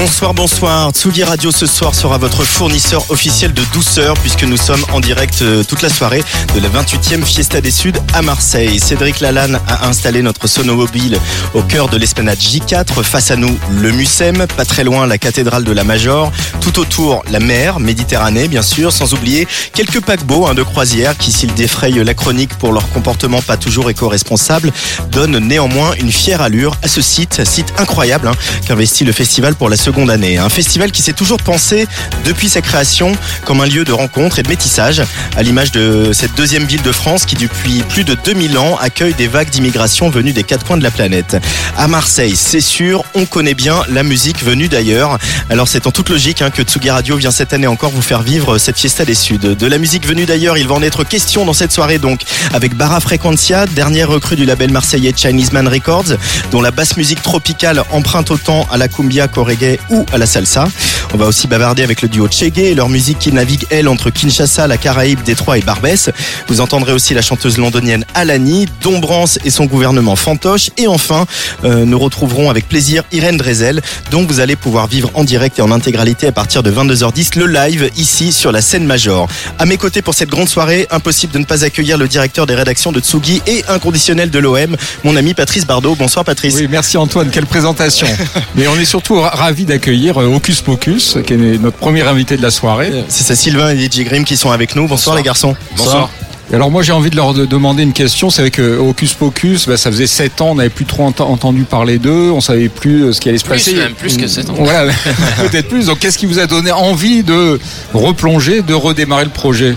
Bonsoir, bonsoir. Tsugi Radio ce soir sera votre fournisseur officiel de douceur puisque nous sommes en direct euh, toute la soirée de la 28e Fiesta des Suds à Marseille. Cédric Lalanne a installé notre sonomobile au cœur de l'esplanade J4. Face à nous, le Mucem, pas très loin la cathédrale de la Major. Tout autour, la mer, Méditerranée bien sûr, sans oublier quelques paquebots hein, de croisière qui, s'ils défrayent la chronique pour leur comportement pas toujours éco-responsable, donnent néanmoins une fière allure à ce site, site incroyable hein, qu'investit le festival pour la seconde année. Un festival qui s'est toujours pensé depuis sa création comme un lieu de rencontre et de métissage, à l'image de cette deuxième ville de France qui depuis plus de 2000 ans accueille des vagues d'immigration venues des quatre coins de la planète. À Marseille, c'est sûr, on connaît bien la musique venue d'ailleurs. Alors c'est en toute logique hein, que Tsugi Radio vient cette année encore vous faire vivre cette fiesta des Suds. De la musique venue d'ailleurs, il va en être question dans cette soirée donc avec Barra Frequencia, dernière recrue du label marseillais Chinese Man Records, dont la basse musique tropicale emprunte autant à la cumbia qu'au reggae ou à la salsa. On va aussi bavarder avec le duo Chege et leur musique qui navigue elle entre Kinshasa, la Caraïbe, Détroit et Barbès. Vous entendrez aussi la chanteuse londonienne Alani, Dombrance et son gouvernement fantoche. Et enfin, euh, nous retrouverons avec plaisir Irène Drezel, dont vous allez pouvoir vivre en direct et en intégralité à partir de 22h10 le live ici sur la scène Major. À mes côtés pour cette grande soirée, impossible de ne pas accueillir le directeur des rédactions de Tsugi et inconditionnel de l'OM, mon ami Patrice Bardot. Bonsoir Patrice. Oui, merci Antoine, quelle présentation. Mais on est surtout ra- d'accueillir euh, Hocus Pocus, qui est notre premier invité de la soirée. C'est ça, Sylvain et DJ Grimm qui sont avec nous. Bonsoir, les garçons. Bonsoir. Alors moi j'ai envie de leur de- demander une question, c'est vrai que Hocus Pocus, bah, ça faisait 7 ans, on n'avait plus trop ent- entendu parler d'eux, on savait plus euh, ce qui allait se Plus, passer. même plus que sept ans. Voilà, peut-être plus. Donc qu'est-ce qui vous a donné envie de replonger, de redémarrer le projet?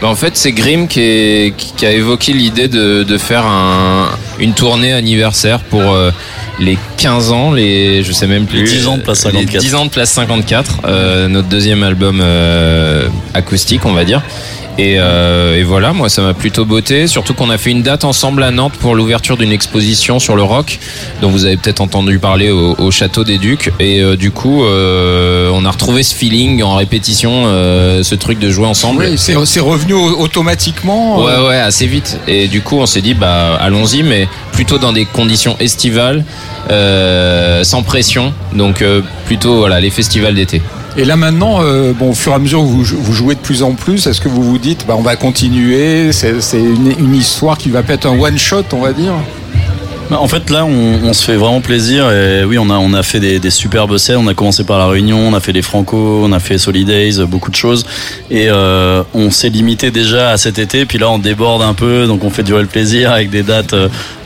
Bah, en fait, c'est Grimm qui, est- qui- qui a évoqué l'idée de, de faire un- une tournée anniversaire pour euh, les 15 ans, les je sais même plus. Les 10 ans de Place euh, 54. Les 10 ans de Place 54, euh, notre deuxième album euh, acoustique, on va dire. Et, euh, et voilà, moi ça m'a plutôt botté, surtout qu'on a fait une date ensemble à Nantes pour l'ouverture d'une exposition sur le rock, dont vous avez peut-être entendu parler au, au Château des Ducs. Et euh, du coup, euh, on a retrouvé ce feeling en répétition, euh, ce truc de jouer ensemble. Oui, c'est revenu au- automatiquement. euh, Ouais, ouais, assez vite. Et du coup, on s'est dit, bah, allons-y, mais plutôt dans des conditions estivales, euh, sans pression. Donc, euh, plutôt, voilà, les festivals d'été. Et là maintenant, euh, bon, au fur et à mesure que vous, vous jouez de plus en plus, est-ce que vous vous dites, bah, on va continuer, c'est une, histoire qui va pas être un one shot, on va dire? En fait, là, on, se fait vraiment plaisir. Et oui, on a, on a fait des, superbes scènes. On a commencé par La Réunion, on a fait les Franco, on a fait Solidays, beaucoup de choses. Et euh, on s'est limité déjà à cet été. Puis là, on déborde un peu. Donc, on fait durer le plaisir avec des dates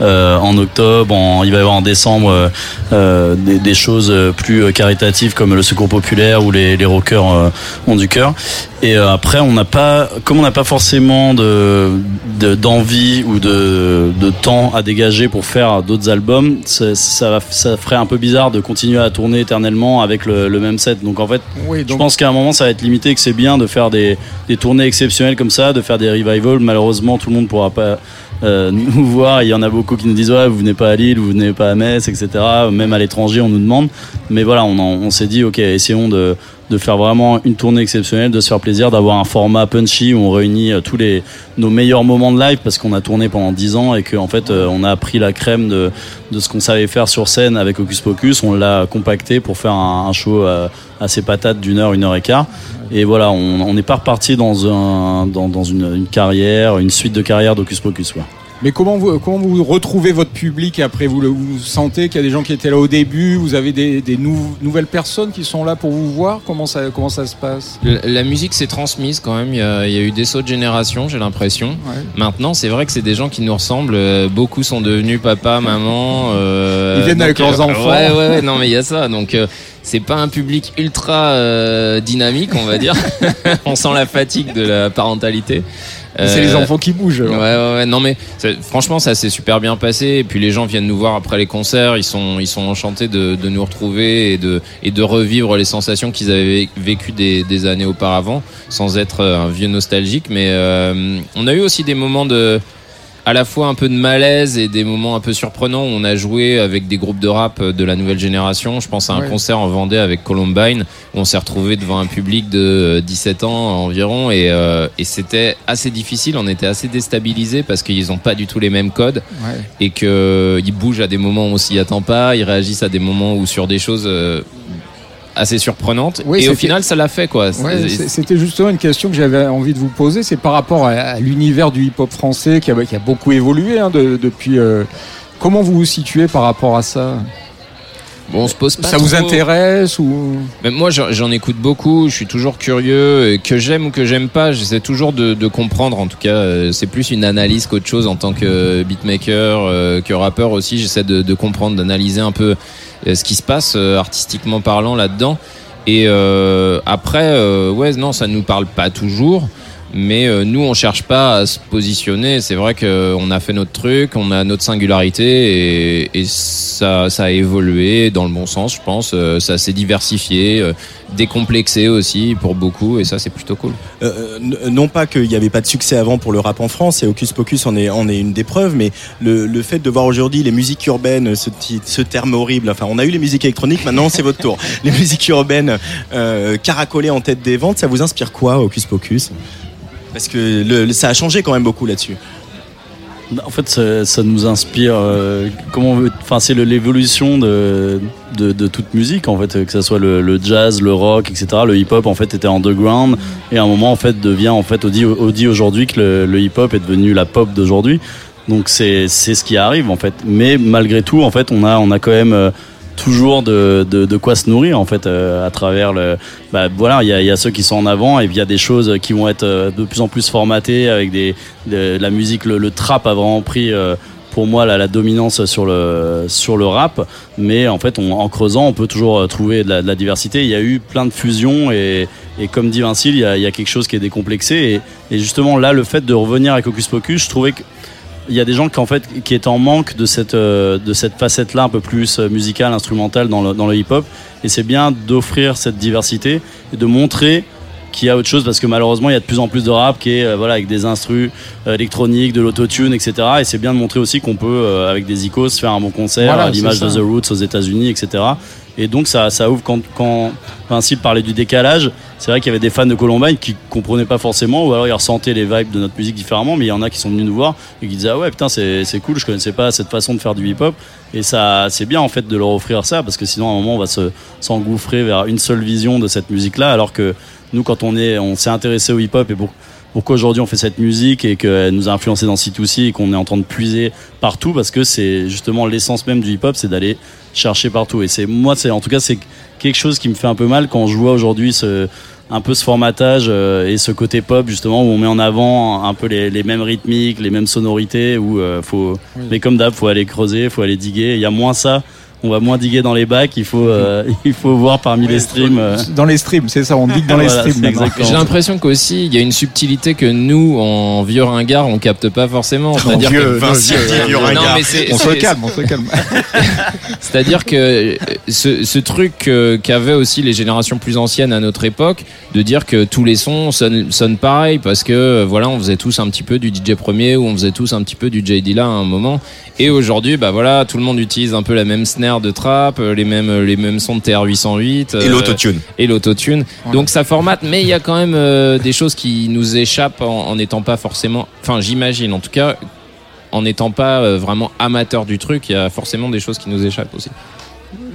euh, en octobre. En, il va y avoir en décembre euh, des, choses plus caritatives comme le Secours Populaire ou les, les rockers ont du cœur. Et euh, après, on n'a pas, comme on n'a pas forcément de de- d'envie ou de, de temps à dégager pour faire d'autres albums, ça, ça, ça ferait un peu bizarre de continuer à tourner éternellement avec le, le même set. Donc en fait, Oui, je pense qu'à un moment, ça va être limité, que c'est bien de faire des, des tournées exceptionnelles comme ça, de faire des revivals. Malheureusement, tout le monde pourra pas euh, nous voir. Il y en a beaucoup qui nous disent ouais, vous venez pas à Lille, vous venez pas à Metz, etc. Même à l'étranger, on nous demande. Mais voilà, on s'est dit ok, essayons de de faire vraiment une tournée exceptionnelle, de se faire plaisir, d'avoir un format punchy où on réunit euh, tous les nos meilleurs moments de live parce qu'on a tourné pendant 10 ans et qu'en en fait euh, on a appris la crème de, de ce qu'on savait faire sur scène avec Hocus Pocus, on l'a compacté pour faire un, show euh, assez patate d'une heure, une heure et quart. Et voilà, on n'est pas reparti dans, un, dans, une, carrière, une suite de carrières d'Hocus Pocus. Mais comment vous, comment vous retrouvez votre public après vous, le- vous sentez qu'il y a des gens qui étaient là au début, vous avez des, des nou- nouvelles personnes qui sont là pour vous voir? Comment ça, comment ça se passe? La, la musique s'est transmise quand même. Il y, a, il y a eu des sauts de génération, j'ai l'impression. Ouais. Maintenant, c'est vrai que c'est des gens qui nous ressemblent. Euh, Beaucoup sont devenus papa, maman. euh, Ils viennent avec leurs euh, enfants. Ouais, ouais, ouais. Non, mais il y a ça. Donc, euh, c'est pas un public ultra euh, dynamique, on va dire. on sent la fatigue de la parentalité. C'est Euh, les enfants qui bougent. Ouais, ouais, ouais. Non, mais franchement, ça s'est super bien passé. Et puis les gens viennent nous voir après les concerts. Ils sont, ils sont enchantés de, de nous retrouver et de, et de revivre les sensations qu'ils avaient vécues des, des années auparavant, sans être euh, un vieux nostalgique. Mais euh, on a eu aussi des moments de, à la fois un peu de malaise et des moments un peu surprenants où on a joué avec des groupes de rap de la nouvelle génération. Je pense à un Ouais. concert en Vendée avec Columbine où on s'est retrouvé devant un public de 17 ans environ et, euh, et c'était assez difficile. On était assez déstabilisés parce qu'ils n'ont pas du tout les mêmes codes Ouais. et qu'ils bougent à des moments où on s'y attend pas, ils réagissent à des moments où sur des choses euh, assez surprenantes. Oui, et au final, ça l'a fait quoi. Ouais, C'était justement une question que j'avais envie de vous poser. C'est par rapport à, l'univers du hip-hop français qui a, qui a beaucoup évolué hein, de- depuis. euh, comment vous vous situez par rapport à ça? Bon, on se pose pas Ça vous intéresse ou? Mais moi, j'en écoute beaucoup. Je suis toujours curieux. Et que j'aime ou que j'aime pas, j'essaie toujours de, de comprendre. En tout cas, euh, c'est plus une analyse qu'autre chose en tant que beatmaker, euh, que rappeur aussi. J'essaie de, de comprendre, d'analyser un peu euh, ce qui se passe euh, artistiquement parlant là-dedans. Et euh, après, euh, ouais, non, ça nous parle pas toujours. Mais euh, nous, on cherche pas à se positionner. C'est vrai qu'on a fait notre truc, on a notre singularité et, et ça, ça a évolué dans le bon sens, je pense. Euh, ça s'est diversifié, euh, décomplexé aussi pour beaucoup, et ça, c'est plutôt cool. Euh, n- non pas qu'il n'y avait pas de succès avant pour le rap en France, et Hocus Pocus en est, en est une des preuves, mais le, le fait de voir aujourd'hui les musiques urbaines, ce, ce terme horrible, enfin on a eu les musiques électroniques, maintenant c'est votre tour. Les musiques urbaines euh, caracolées en tête des ventes, ça vous inspire quoi Hocus Pocus? Parce que ça a changé quand même beaucoup là-dessus. En fait, ça, nous inspire. euh, c'est l'évolution de, toute musique en fait, que ça soit le, jazz, le rock, etc. Le hip-hop en fait était underground et à un moment en fait devient en fait on dit, aujourd'hui que le, hip-hop est devenu la pop d'aujourd'hui. Donc c'est ce qui arrive en fait. Mais malgré tout en fait on a on a quand même euh, toujours de, de, de quoi se nourrir en fait euh, à travers le bah voilà il y a, y a ceux qui sont en avant et il y a des choses qui vont être euh, de plus en plus formatées avec des de, la musique le, le trap a vraiment pris euh, pour moi la, la dominance sur le sur le rap. Mais en fait on, en creusant on peut toujours euh, trouver de la, de la diversité. Il y a eu plein de fusions et, et comme dit Vincile il y a, il y a quelque chose qui est décomplexé. Et, et justement là le fait de revenir avec Hocus Pocus je trouvais que il y a des gens qui en fait qui étaient en manque de cette euh, de cette facette là un peu plus euh, musicale instrumentale dans le, dans le hip hop et c'est bien d'offrir cette diversité et de montrer qu'il y a autre chose parce que malheureusement il y a de plus en plus de rap qui est euh, voilà avec des instrus électroniques de l'autotune etc et c'est bien de montrer aussi qu'on peut avec des icônes faire un bon concert Voilà, à l'image de. The Roots aux États-Unis etc et donc ça ça ouvre quand quand Vincile parlait du décalage. C'est vrai qu'il y avait des fans de Columbine qui comprenaient pas forcément ou alors ils ressentaient les vibes de notre musique différemment mais il y en a qui sont venus nous voir et qui disaient ah ouais putain c'est cool je connaissais pas cette façon de faire du hip hop et ça c'est bien en fait de leur offrir ça parce que sinon à un moment on va se s'engouffrer vers une seule vision de cette musique là alors que nous quand on est on s'est intéressé au hip hop et pour pourquoi aujourd'hui on fait cette musique et qu'elle nous a influencé dans C2C et qu'on est en train de puiser partout parce que c'est justement l'essence même du hip hop c'est d'aller chercher partout. Et c'est moi c'est en tout cas c'est quelque chose qui me fait un peu mal quand je vois aujourd'hui ce un peu ce formatage euh, et ce côté pop justement où on met en avant un peu les, les mêmes rythmiques, les mêmes sonorités où euh, faut mais comme d'hab faut aller creuser, faut aller diguer, il y a moins ça, on va moins diguer dans les bacs, il faut euh, il faut voir parmi les streams euh, Dans les streams, c'est ça, on dit que dans les Voilà, streams. J'ai l'impression qu'aussi, il y a une subtilité que nous, en vieux ringard, on capte pas forcément. C'est-à-dire que Non, mais On se calme, on se calme. C'est-à-dire que euh, ce, ce truc qu'avaient aussi les générations plus anciennes à notre époque, de dire que tous les sons sonnent, sonnent pareil, parce que voilà, on faisait tous un petit peu du DJ premier ou on faisait tous un petit peu du J Dilla à un moment. Et aujourd'hui, bah voilà, tout le monde utilise un peu la même snare de trap, euh, les mêmes les mêmes sons de TR 808 Et euh, l'autotune. et l'autotune. Donc ça formate, mais il y a quand même euh, des choses qui nous échappent en en n'étant pas forcément. Enfin, j'imagine, en tout cas, en n'étant pas euh, vraiment amateur du truc, il y a forcément des choses qui nous échappent aussi.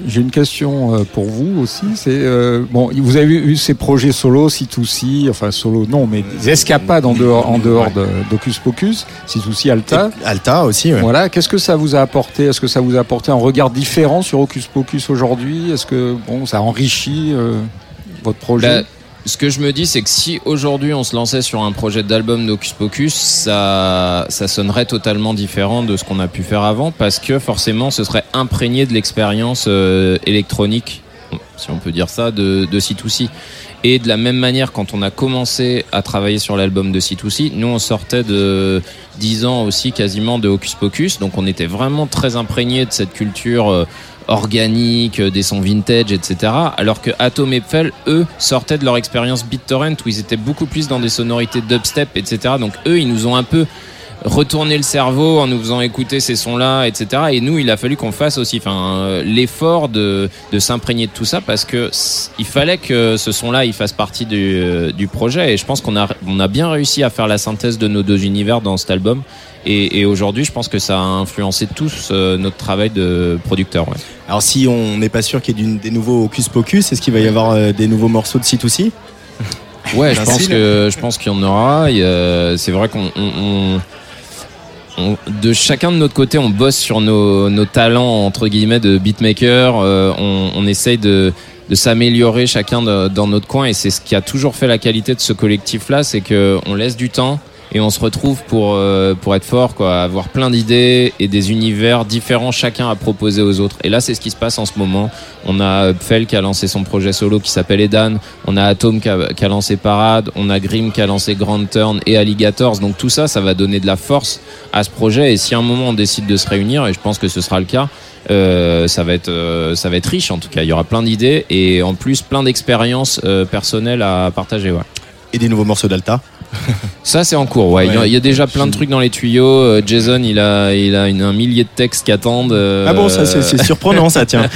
J'ai une question euh, pour vous aussi. C'est euh, bon, vous avez eu ces projets solo, C2C, enfin solo, non, mais des escapades en dehors, en dehors de- d'Ocus Pocus, C2C Alta. Alta aussi. ouais. Voilà, qu'est-ce que ça vous a apporté? Est-ce que ça vous a apporté un regard différent sur Ocus Pocus aujourd'hui? Est-ce que bon, ça enrichit euh, votre projet? Bah, ce que je me dis, c'est que si aujourd'hui on se lançait sur un projet d'album d'Ocus Pocus, ça, ça sonnerait totalement différent de ce qu'on a pu faire avant parce que forcément ce serait imprégné de l'expérience euh, électronique, si on peut dire ça, de, de C2C. Et de la même manière, quand on a commencé à travailler sur l'album de C2C, nous on sortait de 10 ans aussi quasiment de Hocus Pocus, donc on était vraiment très imprégné de cette culture euh, organique, euh, des sons vintage, etc. Alors que Atom et Pfel, eux, sortaient de leur expérience BitTorrent où ils étaient beaucoup plus dans des sonorités dubstep, etc. Donc eux, ils nous ont un peu retourné le cerveau en nous faisant écouter ces sons-là, etc. Et nous, il a fallu qu'on fasse aussi, euh, l'effort de, s'imprégner de tout ça parce que il fallait que ce son-là, il fasse partie du, euh, projet. Et je pense qu'on a, on a bien réussi à faire la synthèse de nos deux univers dans cet album. Et, et aujourd'hui, je pense que ça a influencé tous euh, notre travail de producteur. Ouais. Alors si on n'est pas sûr qu'il y ait des nouveaux Hocus Pocus, est-ce qu'il va y avoir euh, des nouveaux morceaux de C2C Ouais, je pense que je pense qu'il y en aura. C'est vrai qu'on on- on- on- de chacun de notre côté, on bosse sur nos, nos talents entre guillemets de beatmaker. Euh, on, on essaye de de s'améliorer chacun de- dans notre coin et c'est ce qui a toujours fait la qualité de ce collectif là c'est que on laisse du temps et on se retrouve pour euh, pour être fort quoi avoir plein d'idées et des univers différents chacun à proposer aux autres. Et là c'est ce qui se passe en ce moment. On a Pfel qui a lancé son projet solo qui s'appelle Edan. On a Atom qui a, qui a lancé Parade. On a Grim qui a lancé Grand Turn et Alligators. Donc tout ça ça va donner de la force à ce projet. Et si à un moment on décide de se réunir et je pense que ce sera le cas euh, ça va être euh, ça va être riche en tout cas. Il y aura plein d'idées et en plus plein d'expériences euh, personnelles à partager ouais. Et des nouveaux morceaux d'Alta Ça c'est en cours, ouais. Il y a- Ouais. Il y a déjà plein de trucs dans les tuyaux. Euh, Jason, il a, il a une- un millier de textes qui attendent. euh, Ah bon, ça c'est c'est surprenant ça, tiens.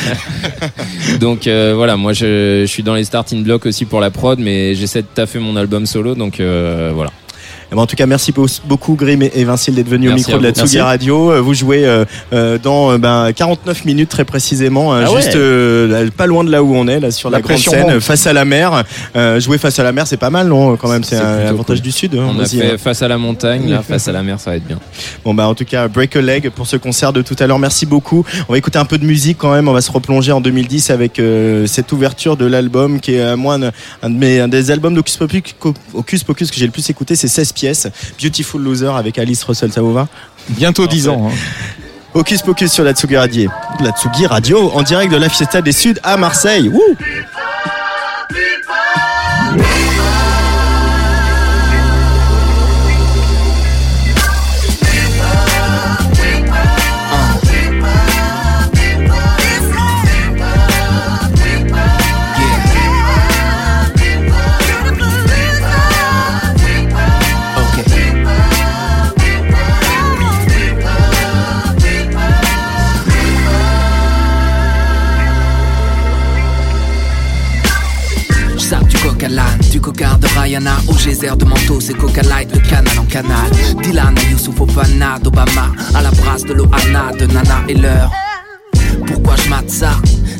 Donc euh, voilà, moi je, je suis dans les starting blocks aussi pour la prod, mais j'essaie de taffer mon album solo, donc euh, voilà. Eh ben, en tout cas, merci beau- beaucoup Grim et Vincile d'être venus au micro de la. Tsugi. Radio. Euh, Vous jouez euh, euh, dans euh, ben, 49 minutes très précisément, Ah ouais. juste euh, pas loin de là où on est, là sur la, La grande scène, monte. face à la mer. Euh, jouer face à la mer, c'est pas mal, non Quand même, c'est un avantage cool. du sud. hein, On a fait hein. face à la montagne, là, face à la mer, ça va être bien. Bon bah en tout cas break a leg pour ce concert de tout à l'heure. Merci beaucoup. On va écouter un peu de musique quand même. On va se replonger en 2010 avec euh, cette ouverture de l'album qui est à moi un, un de mes un des albums d'Ocus Pocus, Ocus Pocus que j'ai le plus écouté. C'est 16 pièces. Beautiful Loser avec Alice Russell. Ça vous va? Bientôt 10 ans. hein. Ocus Pocus sur la Tsugi Radio. La Tsugi Radio en direct de la Fiesta des Suds à Marseille. Wouh geyser de manteau, c'est coca light, le canal en canal. Dylan à Youssouf Ofana, d'Obama À la brasse de Loana, de Nana et l'heure pourquoi je mate ça?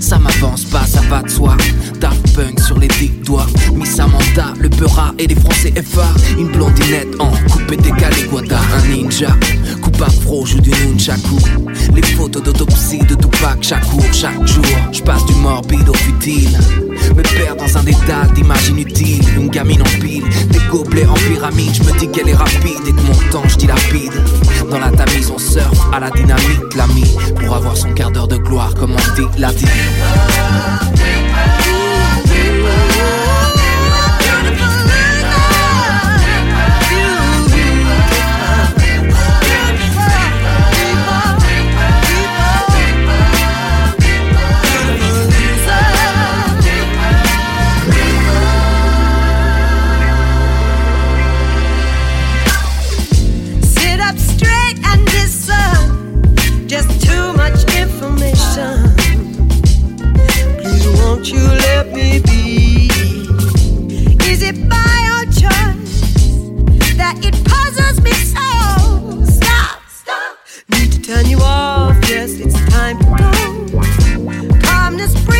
Ça m'avance pas, ça va de soi. Daft Punk sur les dix doigts. Miss Amanda, le Peura et les Français FA. Une blondinette en coupé décalé, Guada, un ninja. Coupe afro, joue du nunchaku. Les photos d'autopsie de Tupac chaque jour, chaque jour. Je passe du morbide au futile. Me perds dans un dédale d'images inutiles. Une gamine en pile, des gobelets en pyramide. Je me dis qu'elle est rapide et que mon temps je dilapide. Dans la tamise, on surfe à la dynamite, l'ami. Pour avoir son quart d'heure de gloire, comme on dit, la dit. Wow. Off. Yes, it's time to go.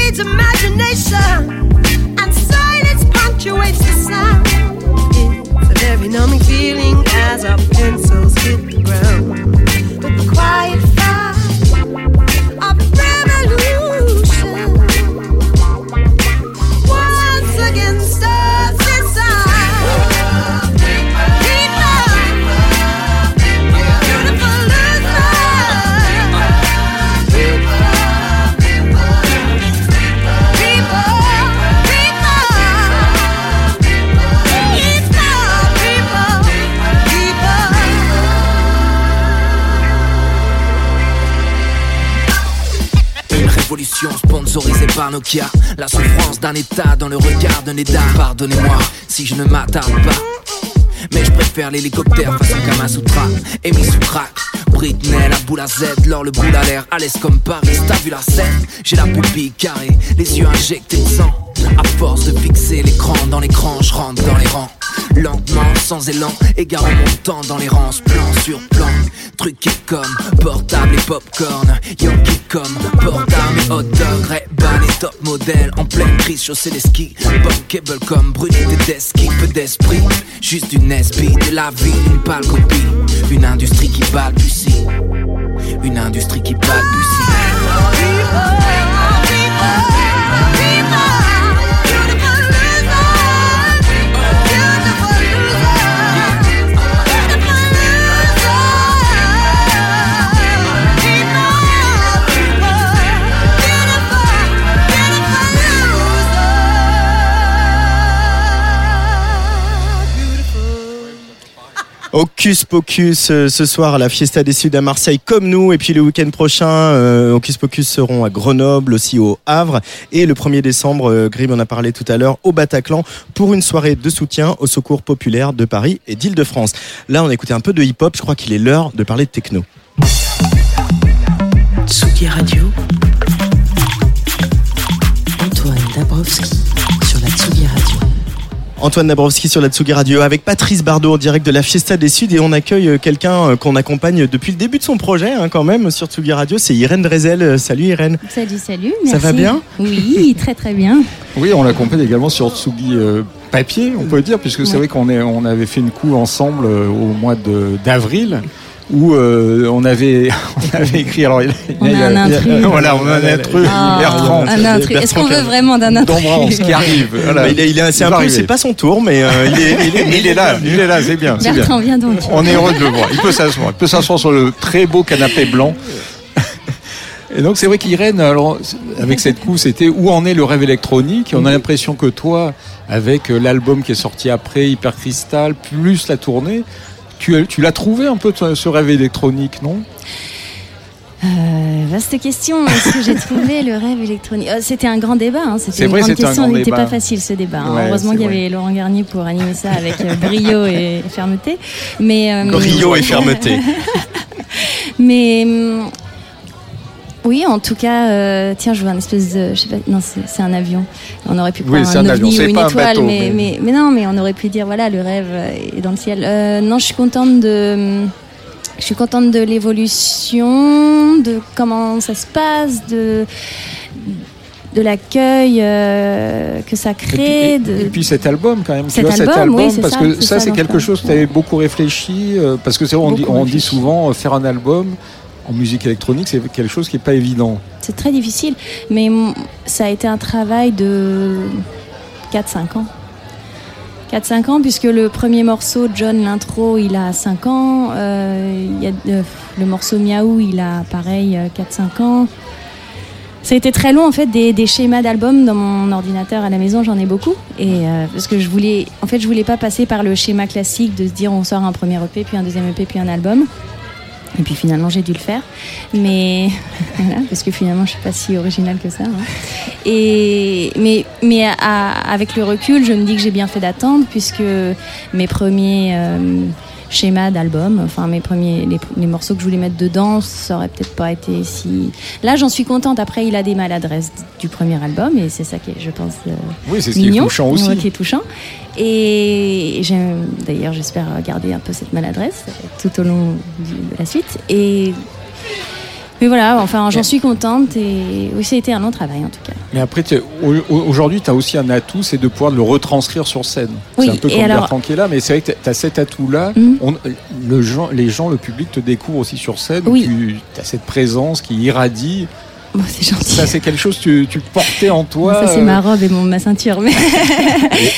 needs imagination, and silence punctuates the sound. It's a very numbing feeling as our pencils hit the ground. The quiet sponsorisée par Nokia. La souffrance d'un état dans le regard d'un état. Pardonnez-moi si je ne m'attarde pas. Mais je préfère l'hélicoptère façon Kamasutra et mis sous crack. Britney, la boule à Z, l'or, le boule à l'air, à l'aise comme Paris, t'as vu la scène? J'ai la pupille carrée, les yeux injectés de sang. À force de fixer l'écran dans l'écran, je rentre dans les rangs. Lentement, sans élan, égarant mon temps dans les rangs, plan sur plan. Truqué comme portable et popcorn. Yankee comme portable et hot dog. Et top modèle. En pleine crise, chausser les skis. Bankable comme Bruni Tedeschi. Peu d'esprit, juste une esprit de la vie, une pâle copie. Une industrie qui balbutie. Une industrie qui balbutie. Hocus Pocus euh, ce soir à la Fiesta des Suds à Marseille comme nous et puis le week-end prochain euh, Hocus Pocus seront à Grenoble aussi au Havre et le 1er décembre euh, en a parlé tout à l'heure au Bataclan pour une soirée de soutien au secours populaire de Paris et d'Île-de-France. Là on a écouté un peu de hip-hop, je crois qu'il est l'heure de parler de techno. Tsugi Radio. Antoine Dabrowski Antoine Dabrowski sur la Tsugi Radio avec Patrice Bardot en direct de la Fiesta des Suds et on accueille euh, quelqu'un euh, qu'on accompagne depuis le début de son projet hein, quand même sur Tsugi Radio, c'est Irène Drezel. Euh, Salut Irène. Salut, salut. Ça merci. va bien Oui, très très bien. Oui, on l'accompagne également sur Tsugi euh, papier, on peut dire, puisque c'est vrai qu'on est, on avait fait une coup ensemble euh, au mois de- d'avril. Où euh, on avait on avait écrit alors il, On a il un intrus. voilà on a un intrus Ah, Bertrand un intrus. Est-ce qu'on veut vraiment d'un intrus Dombrance qui arrive voilà. Bah, il est, il est- peu, arriver. c'est pas son tour, mais euh, il, est, il, est, il est là il est là c'est bien Bertrand, viens donc. On est heureux de le voir. Il peut s'asseoir. Il peut s'asseoir sur le très beau canapé blanc. Et donc c'est vrai qu'Irène, alors avec cette coup, c'était où en est le rêve électronique? Et on a l'impression que toi, avec euh, l'album qui est sorti après, Hyper Crystal, plus la tournée, tu, tu l'as trouvé un peu ce rêve électronique, non? Euh, vaste question. Est-ce que j'ai trouvé le rêve électronique? Euh, C'était un grand débat. hein. C'était une vrai, grande un question. grand Il n'était pas facile ce débat. hein. Ouais, Heureusement qu'il y avait Laurent Garnier pour animer ça avec euh, brio et fermeté. Mais euh, Brio et fermeté. Mais oui, en tout cas, euh, tiens, je vois un espèce de, je sais pas, non, c'est un avion. On aurait pu Oui, prendre un, un avion, ou une un étoile, bateau, mais, mais- mais mais non, mais on aurait pu dire voilà, le rêve est dans le ciel. Euh, non, je suis contente de, je suis contente de l'évolution, de comment ça se passe, de de l'accueil euh, que ça et puis, crée. et- de... et puis cet album quand même. Cet tu vois, cet album, oui, album, c'est parce ça, que ça, ça c'est quelque chose que tu avais beaucoup réfléchi. euh, parce que c'est vrai, on, dit, on dit souvent euh, faire un album en musique électronique, c'est quelque chose qui est pas évident. C'est très difficile, mais ça a été un travail de 4-5 ans. 4-5 ans, puisque le premier morceau, John, l'intro, il a 5 ans. Euh, y a, euh, le morceau Miaou, il a pareil, euh, 4-5 ans. Ça a été très long, en fait, des, des schémas d'albums dans mon ordinateur à la maison, j'en ai beaucoup. Et euh, parce que je voulais, en fait, je voulais pas passer par le schéma classique de se dire on sort un premier EP, puis un deuxième EP, puis un album. Et puis finalement, j'ai dû le faire. Mais voilà, parce que finalement, je suis pas si originale que ça. hein. Et mais mais à- avec le recul, je me dis que j'ai bien fait d'attendre puisque mes premiers euh, schémas d'album, enfin mes premiers les, les morceaux que je voulais mettre dedans, ça aurait peut-être pas été si. Là, j'en suis contente. Après, il a des maladresses du premier album et c'est ça qui est, je pense. euh, Oui, c'est ce qui est mignon, touchant aussi. qui est touchant. Et j'aime- d'ailleurs, j'espère garder un peu cette maladresse tout au long de la suite. Et Mais voilà, enfin, j'en suis contente et oui, ça a été un long travail en tout cas. Mais après, aujourd'hui, tu as aussi un atout, c'est de pouvoir le retranscrire sur scène. Oui, c'est un peu comme alors- Bertrand qui est là, mais c'est vrai que tu as cet atout-là. Mhm. Le les gens, le public te découvre aussi sur scène. Oui. Tu as cette présence qui irradie. Bon, c'est gentil. Ça, c'est quelque chose que tu, tu portais en toi. ça, c'est euh, ma robe et mon, ma ceinture. Mais...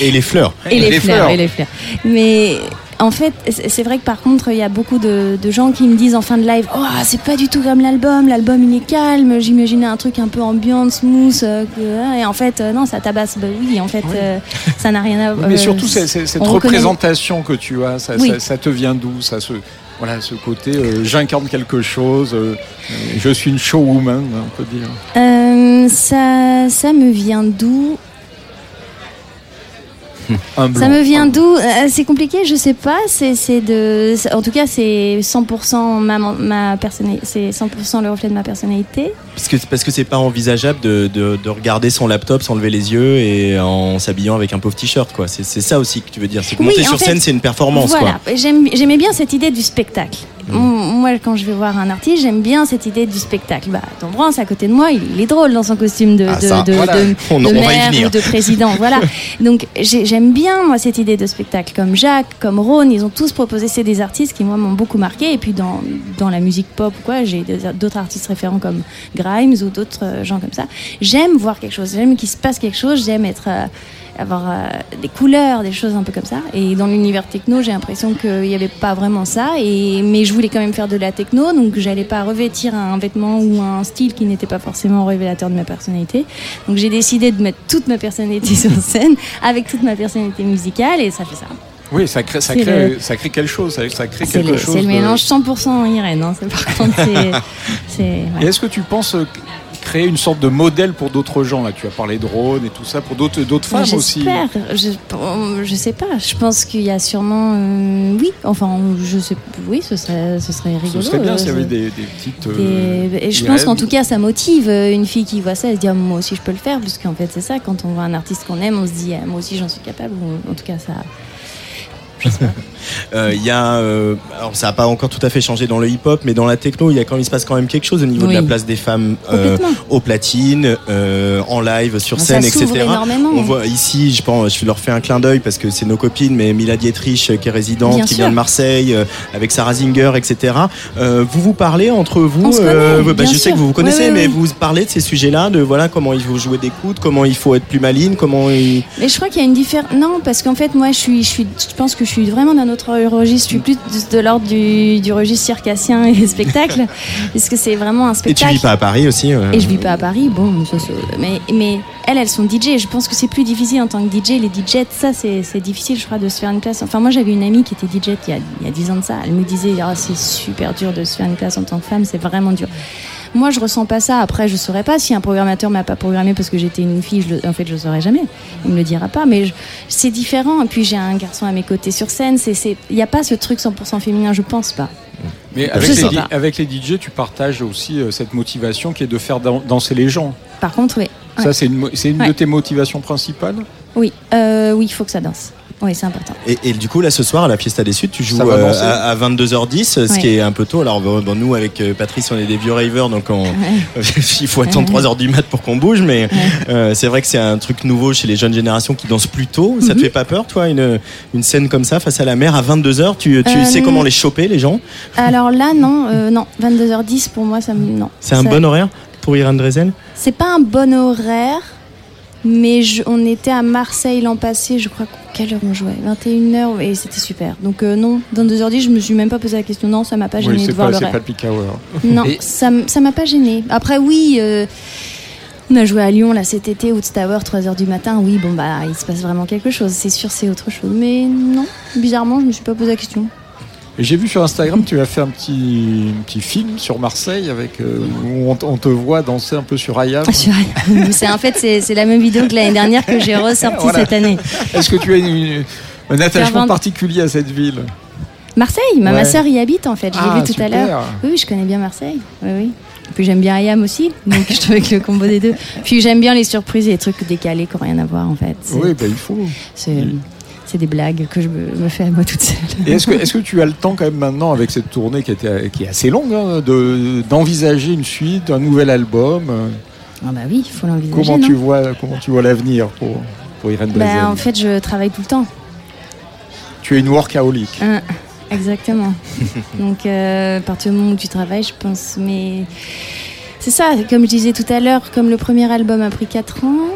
Et, et les fleurs. et les, fleurs, et les fleurs. Mais en fait, c'est vrai que par contre, il y a beaucoup de, de gens qui me disent en fin de live Oh, c'est pas du tout comme l'album, l'album il est calme, j'imaginais un truc un peu ambiant, smooth. euh, que- Et en fait, euh, non, ça tabasse. Bah oui, en fait, euh, ça n'a rien à voir. Mais surtout, c'est- c'est- cette représentation que tu as, ça, Oui. ça- ça te vient d'où ça se, voilà, ce côté, euh, j'incarne quelque chose, euh, je suis une showwoman, on peut dire. Euh, ça, ça me vient d'où? Un blanc. Ça me vient d'où Euh, C'est compliqué, je sais pas. C'est c'est de, en tout cas, c'est 100% ma, ma personnalité. C'est 100% le reflet de ma personnalité. Parce que parce que c'est pas envisageable de, de, de regarder son laptop sans lever les yeux et en s'habillant avec un pauvre t-shirt quoi. C'est c'est ça aussi que tu veux dire. C'est que Oui, monter sur fait, scène c'est une performance Voilà. quoi. J'aime- J'aimais bien cette idée du spectacle. Mm. Moi, quand je vais voir un artiste, j'aime bien cette idée du spectacle. Bah, Tom Brance, à côté de moi, il, est drôle dans son costume de, Ah, de, de, voilà. de- On- de on va y maire ou de président. voilà. Donc, j'ai- j'aime bien, moi, cette idée de spectacle. Comme Jacques, comme Rhône, ils ont tous proposé. C'est des artistes qui, moi, m'ont beaucoup marqué. Et puis, dans, dans la musique pop quoi, j'ai d'autres artistes référents comme Grimes ou d'autres euh, gens comme ça. J'aime voir quelque chose. J'aime qu'il se passe quelque chose. J'aime être. euh, avoir euh, des couleurs, des choses un peu comme ça. Et dans l'univers techno, j'ai l'impression qu'il n'y avait pas vraiment ça. Et, mais je voulais quand même faire de la techno, donc j'allais pas revêtir un vêtement ou un style qui n'était pas forcément révélateur de ma personnalité. Donc j'ai décidé de mettre toute ma personnalité sur scène, avec toute ma personnalité musicale, et ça fait ça. Oui, ça crée, ça C'est crée, le- ça crée quelque chose. Ça, ça crée C'est quelque le, chose. c'est le mélange 100% Irène. Hein. C'est- Par contre, c'est... c'est- Et ouais. est-ce que tu penses créer une sorte de modèle pour d'autres gens là Tu as parlé de Rhône et tout ça pour d'autres d'autres femmes aussi. Je, euh, je sais pas. Je pense qu'il y a sûrement. euh, oui. Enfin, je sais. Oui, ce serait, ce serait rigolo. Ce serait bien euh, s'il y avait c'est- des, des petites. euh, des- et je pense qu'en tout cas, ça motive euh, une fille qui voit ça. Elle se dit, Ah, moi aussi, je peux le faire. Puisqu'en fait, c'est ça. Quand on voit un artiste qu'on aime, on se dit, Ah, moi aussi, j'en suis capable. Ou en tout cas, ça. Euh, Il y a, euh, alors ça n'a pas encore tout à fait changé dans le hip-hop, mais dans la techno, il y a quand il se passe quand même quelque chose au niveau Oui. de la place des femmes euh, aux platines, euh, en live, sur scène, etc. énormément. On voit ici, je pense, je leur fais un clin d'œil parce que c'est nos copines, mais Mila Dietrich euh, qui est résidente, Bien qui sûr. vient de Marseille, euh, avec Sarah Zinger, etc. Euh, vous vous parlez entre vous connaît, bah, Je sais que vous vous connaissez, mais vous parlez de ces sujets-là, de voilà comment il faut jouer des coudes, comment il faut être plus maline, comment il... Mais je crois qu'il y a une différence. Non, parce qu'en fait, moi, je suis, je suis, je pense que je suis vraiment d'un autre registre. Je suis plus de, l'ordre du, du registre circassien et spectacle, puisque c'est vraiment un Et tu spectacle. vis pas à Paris aussi euh, Et je vis pas à Paris, bon, mais, elles, elles sont DJ. Je pense que c'est plus difficile en tant que DJ. Les DJ, ça, c'est difficile, je crois, de se faire une place. Enfin, moi, j'avais une amie qui était DJ il y a, il y a 10 ans de ça. Elle me disait, Ah, c'est super dur de se faire une place en tant que femme, c'est vraiment dur. Moi, je ressens pas ça. Après, je saurais pas si un programmateur m'a pas programmé parce que j'étais une fille. Je le- en fait, je le saurais jamais. Il me le dira pas. Mais c'est différent. Et puis, j'ai un garçon à mes côtés sur scène. C'est, il y a pas ce truc 100% féminin. Je pense pas. Mais avec les, pas. avec les DJ, tu partages aussi euh, cette motivation qui est de faire dan- danser les gens. Par contre, oui. Ouais. Ça, c'est une, une Ouais. de tes motivations principales? Oui, euh, oui, il faut que ça danse. Oui, c'est important. Et, et du coup, là, ce soir, à la Fiesta des Suds, tu joues euh, à, à 22h10, ce Ouais. qui est un peu tôt. Alors, bon, bon, nous, avec euh, Patrice, on est des vieux ravers, donc on- il faut attendre 3h du mat pour qu'on bouge. Mais euh, c'est vrai que c'est un truc nouveau chez les jeunes générations qui dansent plus tôt. Ça te Mhm. fait pas peur, toi, une, une scène comme ça, face à la mer, à 22h Tu, tu Euh, sais comment les choper, les gens? Alors là, non, euh, non, 22h10 pour moi, ça me. Non. C'est un Ça- bon horaire pour Irène Drezel? C'est pas un bon horaire, mais je- on était à Marseille l'an passé, je crois. Quelle heure on jouait? 21h, et c'était super. Donc euh, non, 22h10, je me suis même pas posé la question. Non, ça m'a pas gêné Oui, de voir pas, le pas le peak hour. Non, Et- ça, m'a pas gêné. Après, oui, euh, on a joué à Lyon là cet été, Woodstower, 3h du matin. Oui, bon, bah, il se passe vraiment quelque chose. C'est sûr, c'est autre chose. Mais non, bizarrement, je me suis pas posé la question. J'ai vu sur Instagram, tu as fait un petit, un petit film sur Marseille avec euh, où on, te voit danser un peu sur Ayam. Ah, c'est en fait, c'est la même vidéo que l'année dernière que j'ai ressortie Voilà. cette année. Est-ce que tu as une- un attachement particulier à cette ville? Marseille, ma, ma Ouais. sœur y habite en fait. Je l'ai Ah, vu tout super. à l'heure. Oui, je connais bien Marseille. Oui, oui. Et puis j'aime bien Ayam aussi. Donc je trouve que le combo des deux. Puis j'aime bien les surprises et les trucs décalés qui n'ont rien à voir en fait. Oui, bah, il faut. C'est- des blagues que je me, me fais à moi toute seule. Est-ce que, est-ce que tu as le temps quand même maintenant avec cette tournée qui, était, qui est assez longue hein, de, d'envisager une suite, un nouvel album euh, Ah bah oui, il faut l'envisager. Comment tu vois comment tu vois l'avenir pour, pour Irène Bah, en fait, je travaille tout le temps. Tu es une workaholic. Hein, exactement. Donc, euh, à partir du moment où tu travailles, je pense. Mais c'est ça, comme je disais tout à l'heure, comme le premier album a pris 4 ans,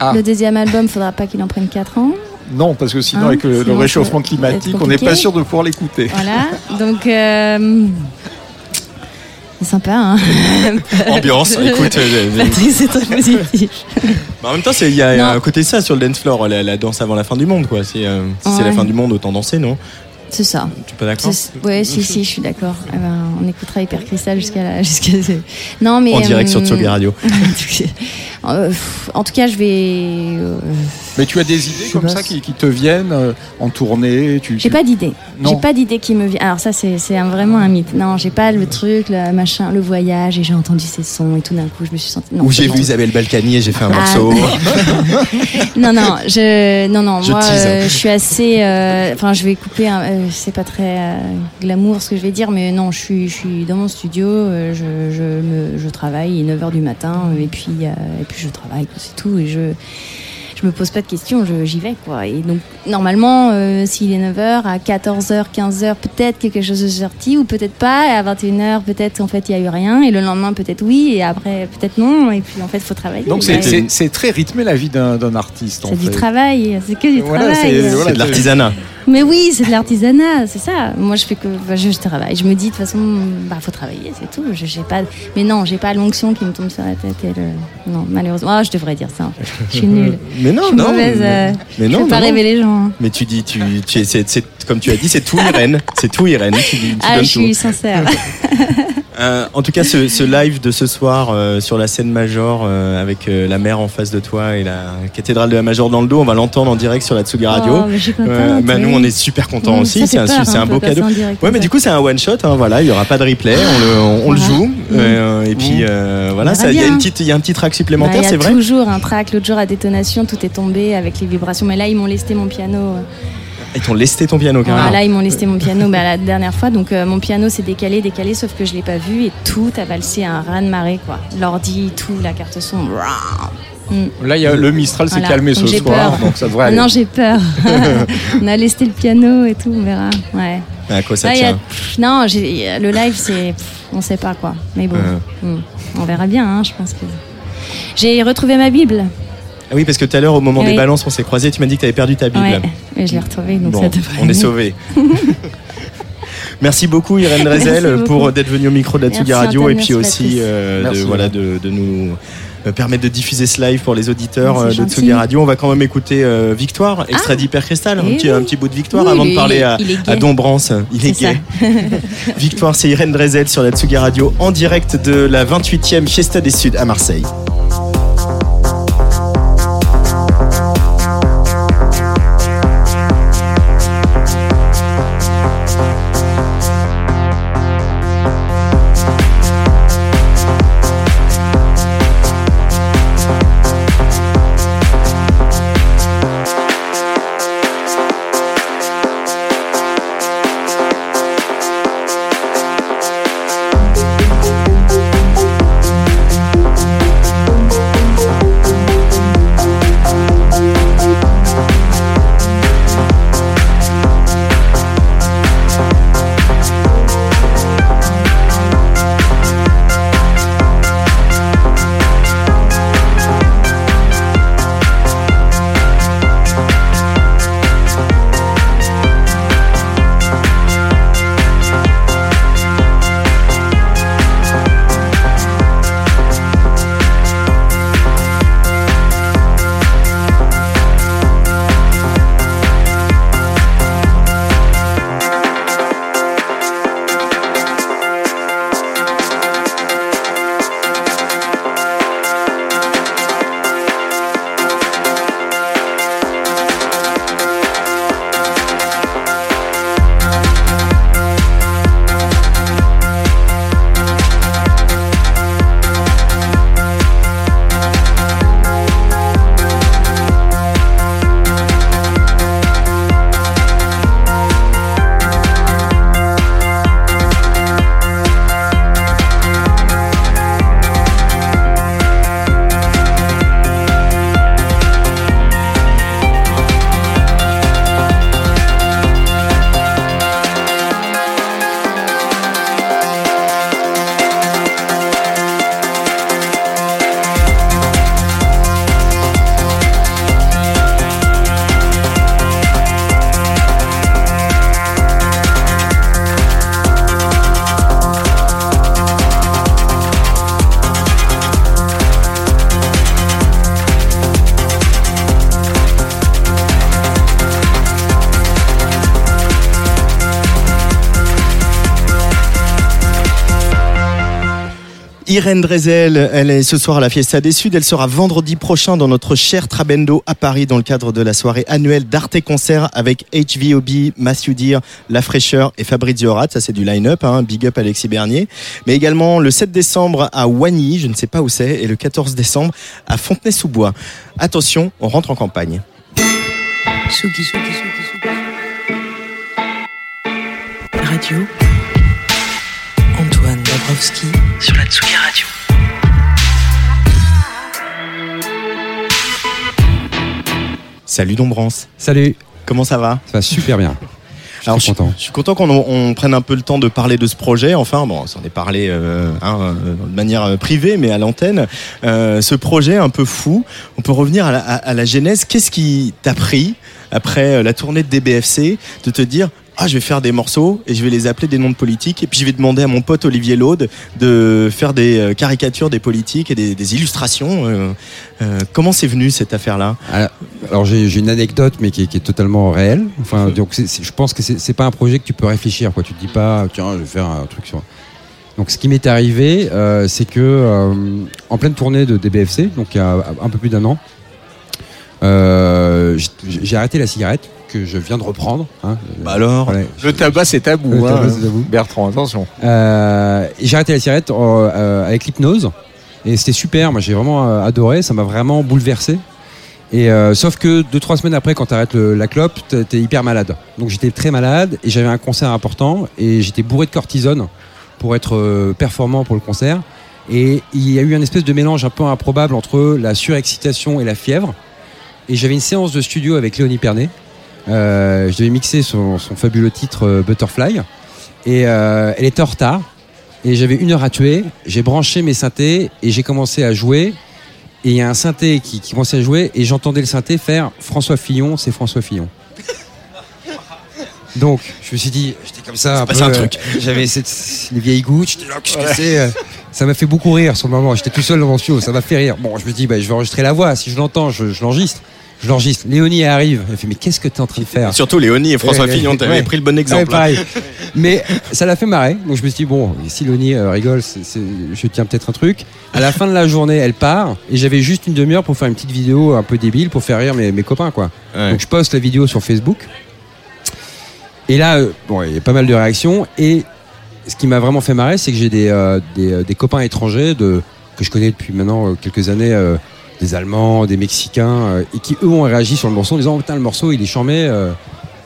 Ah. le deuxième album, faudra pas qu'il en prenne 4 ans. Non, parce que sinon Hein, avec le, réchauffement climatique, on n'est pas sûr de pouvoir l'écouter. Voilà. Donc, euh, c'est sympa, hein. Ambiance, écoute. euh, Patrick, c'est très positif. bah, en même temps, il y a Non. un côté ça sur le dance floor, la, la danse avant la fin du monde, quoi. Si, euh, si c'est la fin du monde, autant danser, non? C'est ça. Tu es pas d'accord Ouais, si, si, je suis d'accord. Eh ben, on écoutera Hyper Crystal jusqu'à la. Jusqu'à... Non, mais. En direct sur euh, Tsugi Radio. Euh, en tout cas, je vais. euh, Mais tu as des idées comme ça qui, qui te viennent euh, en tournée tu, J'ai tu- pas d'idée. J'ai pas d'idée qui me vient. Alors ça, c'est vraiment un mythe. Non, j'ai pas le truc, le machin, le voyage, et j'ai entendu ces sons, et tout d'un coup, je me suis sentie. Non, Ou j'ai vu tout. Isabelle Balkany et j'ai fait un Ah, morceau. non, non, je, non, non, Je moi, euh, je suis assez, euh, enfin, je vais couper, un- euh, c'est pas très euh, glamour ce que je vais dire, mais non, je suis, je suis dans mon studio, euh, je, je, me, je travaille, il est 9h du matin, et puis, euh, et puis je travaille, c'est tout, et je, je me pose pas de questions, je- j'y vais, quoi. Et donc, normalement, euh, s'il est 9h, à 14h, 15h, peut-être quelque chose de sorti, ou peut-être pas, et à 21h, peut-être, en fait, il y a eu rien, et le lendemain, peut-être oui, et après, peut-être non, et puis, en fait, il faut travailler. Donc Ouais. c'est- très rythmé la vie d'un d'un artiste. en C'est du travail, c'est que du Voilà, travail. c'est- voilà, C'est de l'artisanat. Mais oui, c'est de l'artisanat, c'est ça. Moi, je fais que bah, je, je travaille. Je me dis de toute façon, bah faut travailler, c'est tout. Je j'ai pas, mais non, j'ai pas l'onction qui me tombe sur la tête. Et le... Non, malheureusement, Ah, je devrais dire ça. en fait. Je suis nulle. Mais non, je suis non. mauvaise. mais, euh, mais je non, fais pas non, rêver les gens. hein. Mais tu dis, tu, tu es- c'est, c'est- comme tu as dit, c'est tout Irène. C'est tout Irène. Tu, tu Ah, je tout. suis sincère. Euh, en tout cas, ce, ce live de ce soir euh, sur la scène Major euh, avec la mer en face de toi et la cathédrale de la Major dans le dos, on va l'entendre en direct sur la Tsugi Radio. Oh, contente, Euh, bah, nous, on est super contents Mm, aussi. C'est un, hein, un beau cadeau. direct Ouais, mais ça. du coup, c'est un one shot. Hein, voilà, il y aura pas de replay. On le, on, on le Voilà. joue. Mm. Et puis euh, voilà, il y a verra une bien. petite, il y a un petit track Bah, supplémentaire, c'est vrai. toujours un track. L'autre jour à détonation, tout est tombé avec les vibrations. Mais là, ils m'ont lesté mon piano. Ils t'ont lesté ton piano carrément. Voilà, ils m'ont lesté mon piano bah, la dernière fois. Donc euh, mon piano s'est décalé, décalé, sauf que je l'ai pas vu et tout a valsé à un raz de marée quoi. L'ordi, tout, la carte son. Mm. Là, il y a, le Mistral s'est Voilà. calmé Donc ce soir, peur. donc ça devrait aller. Non, j'ai peur. on a lesté le piano et tout, on verra. Ouais. À quoi ça Là, il y a- tient pff, non, le live, c'est, on sait pas quoi. Mais bon, Euh. mm. on verra bien. hein, je pense que j'ai retrouvé ma Bible. Ah oui, parce que tout à l'heure, au moment Oui. des balances, on s'est croisés. Tu m'as dit que tu avais perdu ta Bible. Ouais, et je l'ai retrouvée, donc Bon, ça devrait. on est sauvés. Merci beaucoup Irène Drezel pour beaucoup. d'être venue au micro de la Tsugi Radio Antoine, et puis aussi euh, de, voilà, de, de nous euh, permettre de diffuser ce live pour les auditeurs euh, de. Tsugi Radio. On va quand même écouter euh, Victoire, extrait d'Hyper Cristal, un eh oui. un petit bout de Victoire Oui, avant de parler est- à, à. Dombrance. Il est gay. Victoire, c'est Irène Drezel sur la Tsugi Radio en direct de la 28e Fiesta des Suds à Marseille. Irène Drezel, elle est ce soir à la Fiesta des Suds. Elle sera vendredi prochain dans notre cher Trabendo à Paris dans le cadre de la soirée annuelle d'Arte Concert avec HVOB, Matthew Deer, La Fraîcheur et Fabrizio Rat. Ça, c'est du line-up. Hein. Big up Alexis Bernier. Mais également le 7 décembre à Wagny, je ne sais pas où c'est, et le 14 décembre à Fontenay-sous-Bois. Attention, on rentre en campagne. Radio. Dabrowski sur la Tsugi Radio. Salut Dombrance. Salut, Comment ça va? Ça va super bien. Je suis Alors, content. Je suis content qu'on on prenne un peu le temps de parler de ce projet. Enfin, bon, on s'en est parlé euh, hein, euh, de manière euh, privée, mais à l'antenne. Euh, ce projet un peu fou. On peut revenir à la, à- à la genèse. Qu'est-ce qui t'a pris après la tournée de DBFC de te dire ah je vais faire des morceaux et je vais les appeler des noms de politiques et puis je vais demander à mon pote Olivier Laude de faire des euh, caricatures des politiques et des, des illustrations. Euh, euh, comment c'est venu cette affaire-là? Alors, alors, j'ai une anecdote, mais qui est, qui est totalement réelle. Enfin, donc je pense que c'est pas un projet que tu peux réfléchir. Quoi. Tu te dis pas, tiens, je vais faire un truc sur. Donc, ce qui m'est arrivé, euh, c'est que en pleine tournée de DBFC, donc il y a un peu plus d'un an, j'ai arrêté la cigarette que je viens de reprendre. hein. Bah alors Voilà. Le tabac, c'est tabou. Le hein. tabac, tabou. Bertrand, attention. Euh, j'ai arrêté la cigarette euh, euh, avec l'hypnose et c'était super. Moi, j'ai vraiment adoré. Ça m'a vraiment bouleversé. Et euh, sauf que deux trois semaines après, quand t'arrêtes le- la clope, t'es hyper malade. Donc j'étais très malade et j'avais un concert important et j'étais bourré de cortisone pour être performant pour le concert. Et il y a eu un espèce de mélange un peu improbable entre la surexcitation et la fièvre. Et j'avais une séance de studio avec Léonie Pernet. Euh, je devais mixer son, son fabuleux titre euh, Butterfly. Et euh, elle était en retard. Et j'avais une heure à tuer. J'ai branché mes synthés et j'ai commencé à jouer. Et il y a un synthé qui, qui commençait à jouer et j'entendais le synthé faire François Fillon, c'est François Fillon. Donc, je me suis dit, j'étais comme ça. Un peu, euh. J'avais les vieilles gouttes, j'étais là, qu'est-ce que c'est Ça m'a fait beaucoup rire sur le moment. J'étais tout seul dans mon studio, ça m'a fait rire. Bon, je me dis, bah, je vais enregistrer la voix. Si je l'entends, je, je l'enregistre. Je l'enregistre. Léonie arrive. Elle fait, mais qu'est-ce que tu es en train de faire Surtout Léonie et François Fillon, t'avais ouais. pris le bon exemple. hein. pareil. Mais ça l'a fait marrer. Donc je me suis dit, bon, si Léonie euh, rigole, je tiens peut-être un truc. À la fin de la journée, elle part. Et j'avais juste une demi-heure pour faire une petite vidéo un peu débile pour faire rire mes, mes copains, quoi. Ouais. Donc je poste la vidéo sur Facebook. Et là, euh, bon, il y a pas mal de réactions. Et ce qui m'a vraiment fait marrer, c'est que j'ai des, euh, des, des copains étrangers de, que je connais depuis maintenant quelques années, euh, des Allemands, des Mexicains, euh, et qui eux ont réagi sur le morceau en disant oh, putain le morceau il est charmé, euh,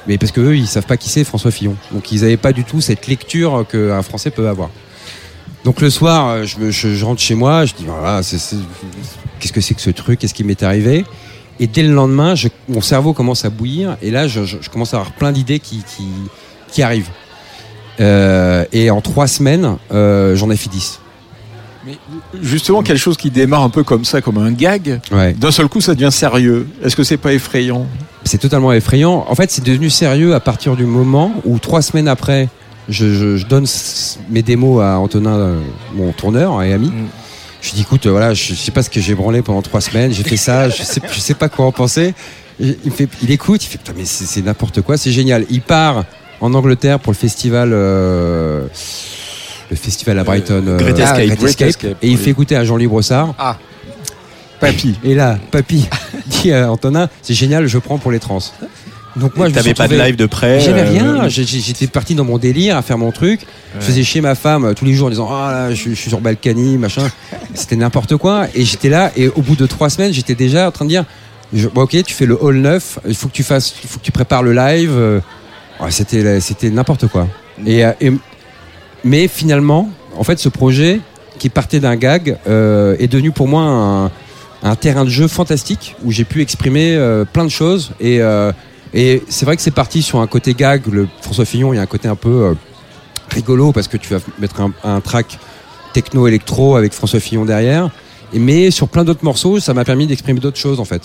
mais parce que eux ils savent pas qui c'est François Fillon, donc ils avaient pas du tout cette lecture qu'un Français peut avoir. Donc le soir, euh, je, rentre chez moi, je dis voilà, qu'est-ce que c'est que ce truc, qu'est-ce qui m'est arrivé? Et dès le lendemain, mon cerveau commence à bouillir, et là je, commence à avoir plein d'idées qui, arrivent. Et en trois semaines, j'en ai fait 10. Mais justement, quelque chose qui démarre un peu comme ça, comme un gag, Ouais. d'un seul coup, ça devient sérieux. Est-ce que c'est pas effrayant? C'est totalement effrayant. En fait, c'est devenu sérieux à partir du moment où trois semaines après, je, je- je donne mes démos à Antonin, euh, mon tourneur et ami. Mm. Je lui dis, écoute, euh, voilà, je, je sais pas ce que j'ai branlé pendant trois semaines, j'ai fait ça, je sais, je sais pas quoi en penser. Il, me fait, il écoute, il fait, putain, mais c'est c'est n'importe quoi, c'est génial. Il part en Angleterre pour le festival, euh, le festival à Brighton, euh, Great Escape. Great Great Escape. Escape, et il fait écouter à Jean-Louis Brossard. Ah, papy. Et là, papy dit à Antonin, c'est génial, je prends pour les trans. Donc moi, je T'avais pas de live de près J'avais euh, rien. J'étais parti dans mon délire à faire mon truc. Je faisais chier ma femme euh, tous les jours en disant ah là, je, suis- je suis sur Balkany, machin. C'était n'importe quoi. Et j'étais là. Et au bout de trois semaines, j'étais déjà en train de dire je- bon, ok, tu fais le hall 9 Il faut que tu fasses, il faut que tu prépares le live. euh. C'était c'était n'importe quoi. Et, euh, et- mais finalement, en fait, ce projet qui partait d'un gag euh, est devenu pour moi un, terrain de jeu fantastique où j'ai pu exprimer euh, plein de choses et euh, et c'est vrai que c'est parti sur un côté gag. Le François Fillon, il y a un côté un peu euh, rigolo parce que tu vas mettre un, un track techno-électro avec François Fillon derrière. Mais sur plein d'autres morceaux, ça m'a permis d'exprimer d'autres choses en fait.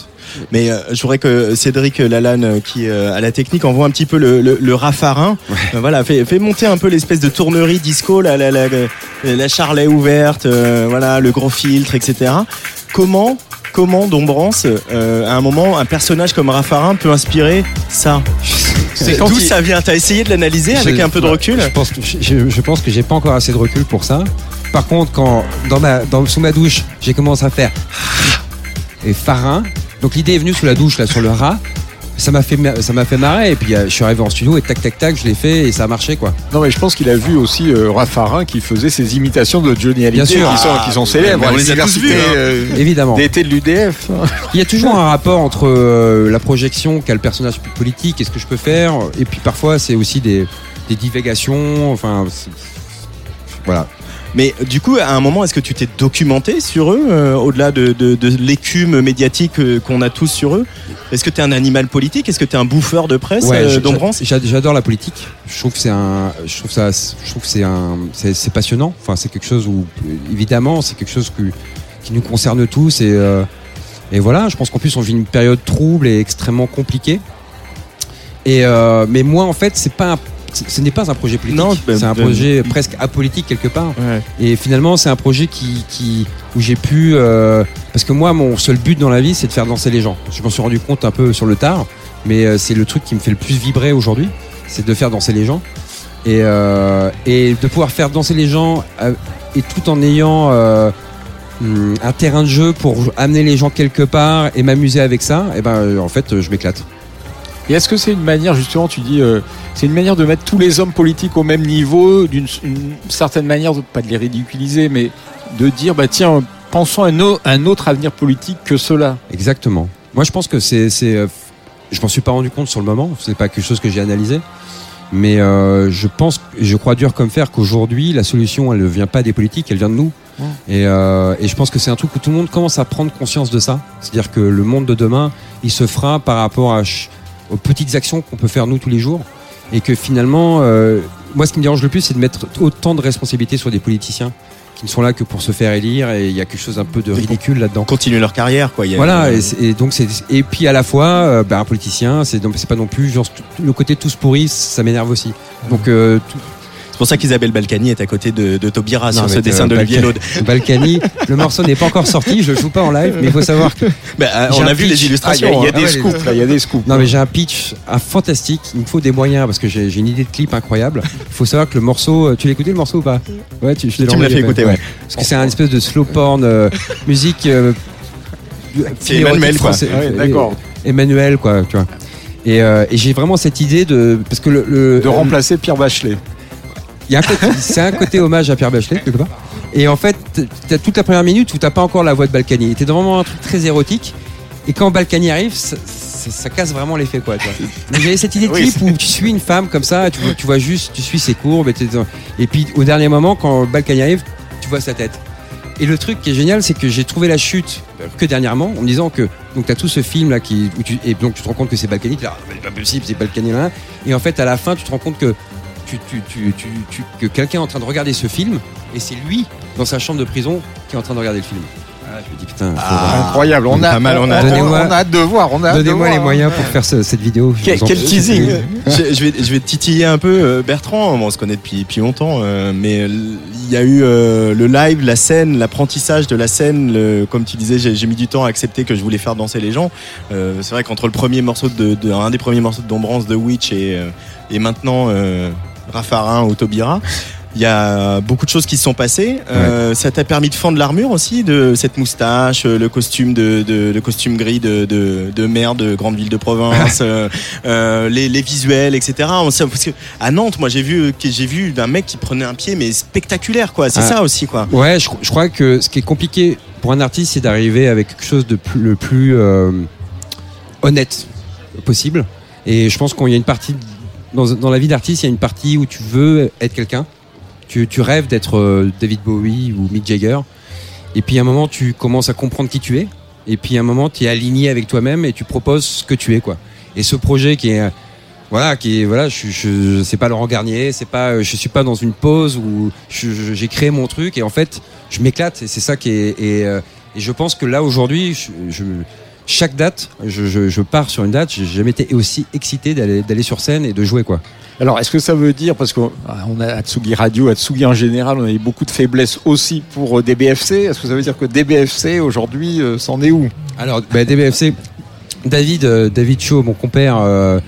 Mais euh, je voudrais que Cédric Lalanne, euh, qui euh, a la technique, envoie un petit peu le, le, le raffarin. Euh, voilà, fait, fait monter un peu l'espèce de tournerie disco, la, la, la, la, la charlet ouverte, euh, voilà, le gros filtre, etc. Comment, comment Dombrance, euh, à un moment, un personnage comme Raffarin peut inspirer ça C'est quand D'où il- ça vient T'as essayé de l'analyser avec Je- un peu de recul Je pense que je, je pense que j'ai pas encore assez de recul pour ça. Par contre, quand dans ma, dans, sous ma douche, j'ai commencé à faire et farin. Donc l'idée est venue sous la douche là sur le rat. Ça m'a fait ça m'a fait marrer et puis euh, je suis arrivé en studio et tac tac tac je l'ai fait et ça a marché quoi. Non, mais je pense qu'il a vu aussi euh, Raffarin qui faisait ses imitations de Johnny Hallyday Bien sûr. qui sont, qui sont célèbres. mais on à les a tous l'université, vus, hein. euh, Évidemment. D'été de l'UDF. Il y a toujours un rapport entre euh, la projection qu'a le personnage politique et ce que je peux faire et puis parfois c'est aussi des, des divagations enfin voilà. Mais du coup, à un moment, est-ce que tu t'es documenté sur eux, euh, au-delà de, de- de l'écume médiatique euh, qu'on a tous sur eux? Est-ce que tu es un animal politique? Est-ce que tu es un bouffeur de presse, Ouais, euh, Dombrance J'adore la politique. Je trouve que c'est un, je trouve ça, je trouve que c'est un, c'est c'est passionnant. Enfin, c'est quelque chose où, évidemment, c'est quelque chose que, qui nous concerne tous et, euh, et voilà. Je pense qu'en plus, on vit une période trouble et extrêmement compliquée. Et mais moi, en fait, c'est pas, un- ce n'est pas un projet politique. Non, ben, c'est un ben- projet presque apolitique quelque part. Ouais. Et finalement, c'est un projet qui, qui où j'ai pu, euh, parce que moi, mon seul but dans la vie, c'est de faire danser les gens. Je m'en suis rendu compte un peu sur le tard, mais euh, c'est le truc qui me fait le plus vibrer aujourd'hui, c'est de faire danser les gens et euh, et de pouvoir faire danser les gens et tout en ayant euh, un terrain de jeu pour amener les gens quelque part et m'amuser avec ça. Et ben, euh, en fait, je m'éclate. Et est-ce que c'est une manière, justement, tu dis, euh, c'est une manière de mettre tous les hommes politiques au même niveau, d'une une certaine manière, de- pas de les ridiculiser, mais de dire, bah tiens, pensons à un, au- un autre avenir politique que cela? Exactement. Moi, je pense que c'est, c'est, euh, je m'en suis pas rendu compte sur le moment. C'est pas quelque chose que j'ai analysé, mais euh, je pense, je crois dur comme fer qu'aujourd'hui, la solution, elle ne vient pas des politiques, elle vient de nous. Et, euh, et je pense que c'est un truc où tout le monde commence à prendre conscience de ça. C'est-à-dire que le monde de demain, il se fera par rapport à ch- aux petites actions qu'on peut faire nous tous les jours, et que finalement, euh, moi, ce qui me dérange le plus, c'est de mettre autant de responsabilités sur des politiciens qui ne sont là que pour se faire élire, et il y a quelque chose un peu de ridicule là-dedans. Continuer leur carrière, quoi. Il y a- Voilà, et, donc c'est et puis à la fois, euh, bah, un politicien, c'est pas non plus genre le côté tous pourris, ça m'énerve aussi. Donc euh, tout- pour ça qu'Isabelle Balkany est à côté de, de Taubira sur ce dessin euh, d'Olivier Balka- Laude. Balkany, le morceau n'est pas encore sorti, je joue pas en live, mais il faut savoir que Bah, euh, on a vu pitch. les illustrations. Ah, il y a, il y a hein. des ouais, les- scoops, il y a des scoops. non mais j'ai un pitch un fantastique, il me faut des moyens parce que j'ai une idée de clip incroyable. Il faut savoir que le morceau, euh, tu l'as écouté le morceau ou pas Ouais, tu, je te l'ai Tu me l'as fait écouter, ouais. Parce que c'est un espèce de slow porn euh, musique euh, C'est Emmanuel, quoi. Ouais, d'accord. Emmanuel quoi, tu vois. Et, euh, et j'ai vraiment cette idée de parce que le, le- De remplacer Pierre Bachelet. Y a un côté, c'est un côté hommage à Pierre Bachelet quelque part. Et en fait, t'as toute la première minute où t'as pas encore la voix de Balkany. T'es vraiment un truc très érotique. Et quand Balkany arrive, ça, ça- ça casse vraiment l'effet quoi. Mais J'avais cette idée de Oui, clip où tu suis une femme comme ça, tu vois, tu vois juste, tu suis ses courbes. Et, puis au dernier moment, quand Balkany arrive, tu vois sa tête. Et le truc qui est génial, c'est que j'ai trouvé la chute que dernièrement, en me disant que donc t'as tout ce film là qui où tu, et donc tu te rends compte que c'est Balkany, dis, ah, mais c'est pas possible, c'est Balkany là. Et en fait, à la fin, tu te rends compte que tu, tu, tu, tu, tu- que quelqu'un est en train de regarder ce film et c'est lui dans sa chambre de prison qui est en train de regarder le film. Ah, je me dis putain, vraiment- Incroyable. On a, Pas mal, on a- on, a hâte de voir. On a hâte de donnez-moi les hein. moyens pour faire ce- cette vidéo. Quel, teasing je, je vais, je vais titiller un peu euh, Bertrand, Bon, on se connaît depuis, depuis longtemps, euh, mais il y a eu euh, le live, la scène, l'apprentissage de la scène, le- comme tu disais, j'ai mis du temps à accepter que je voulais faire danser les gens. Euh, C'est vrai qu'entre le premier morceau de, de- un des premiers morceaux de Dombrance de Witch et, et maintenant euh, Raffarin ou Taubira, il y a beaucoup de choses qui se sont passées. Euh, Ça t'a permis de fendre l'armure aussi de cette moustache, euh, le costume de, de- le costume gris de, de, de maire de grande ville de province, euh, les, les visuels, etc. On sait- parce que à Nantes, moi j'ai vu j'ai vu d'un mec qui prenait un pied mais spectaculaire quoi. C'est Ah. ça aussi quoi. Ouais, je, je crois que ce qui est compliqué pour un artiste, c'est d'arriver avec quelque chose de plus, le plus euh, honnête possible. Et je pense qu'il y a une partie dans, la vie d'artiste, il y a une partie où tu veux être quelqu'un. Tu, tu rêves d'être euh, David Bowie ou Mick Jagger. Et puis à un moment, tu commences à comprendre qui tu es. Et puis à un moment, tu es aligné avec toi-même et tu proposes ce que tu es, quoi. Et ce projet qui est, voilà, qui est, voilà, je, je, je- c'est pas Laurent Garnier, c'est pas, je suis pas dans une pause où j'ai créé mon truc et en fait, je m'éclate et c'est ça qui est, et, euh, je pense que là aujourd'hui, je- chaque date, je, je, je pars sur une date, j'ai jamais été aussi excité d'aller, sur scène et de jouer, quoi. Alors, est-ce que ça veut dire, parce qu'on on a Atsugi Radio, Atsugi en général, on a eu beaucoup de faiblesses aussi pour euh, DBFC. Est-ce que ça veut dire que DBFC aujourd'hui, euh, c'en est où? Alors, bah, DBFC, David, euh, David Shaw, mon compère, euh,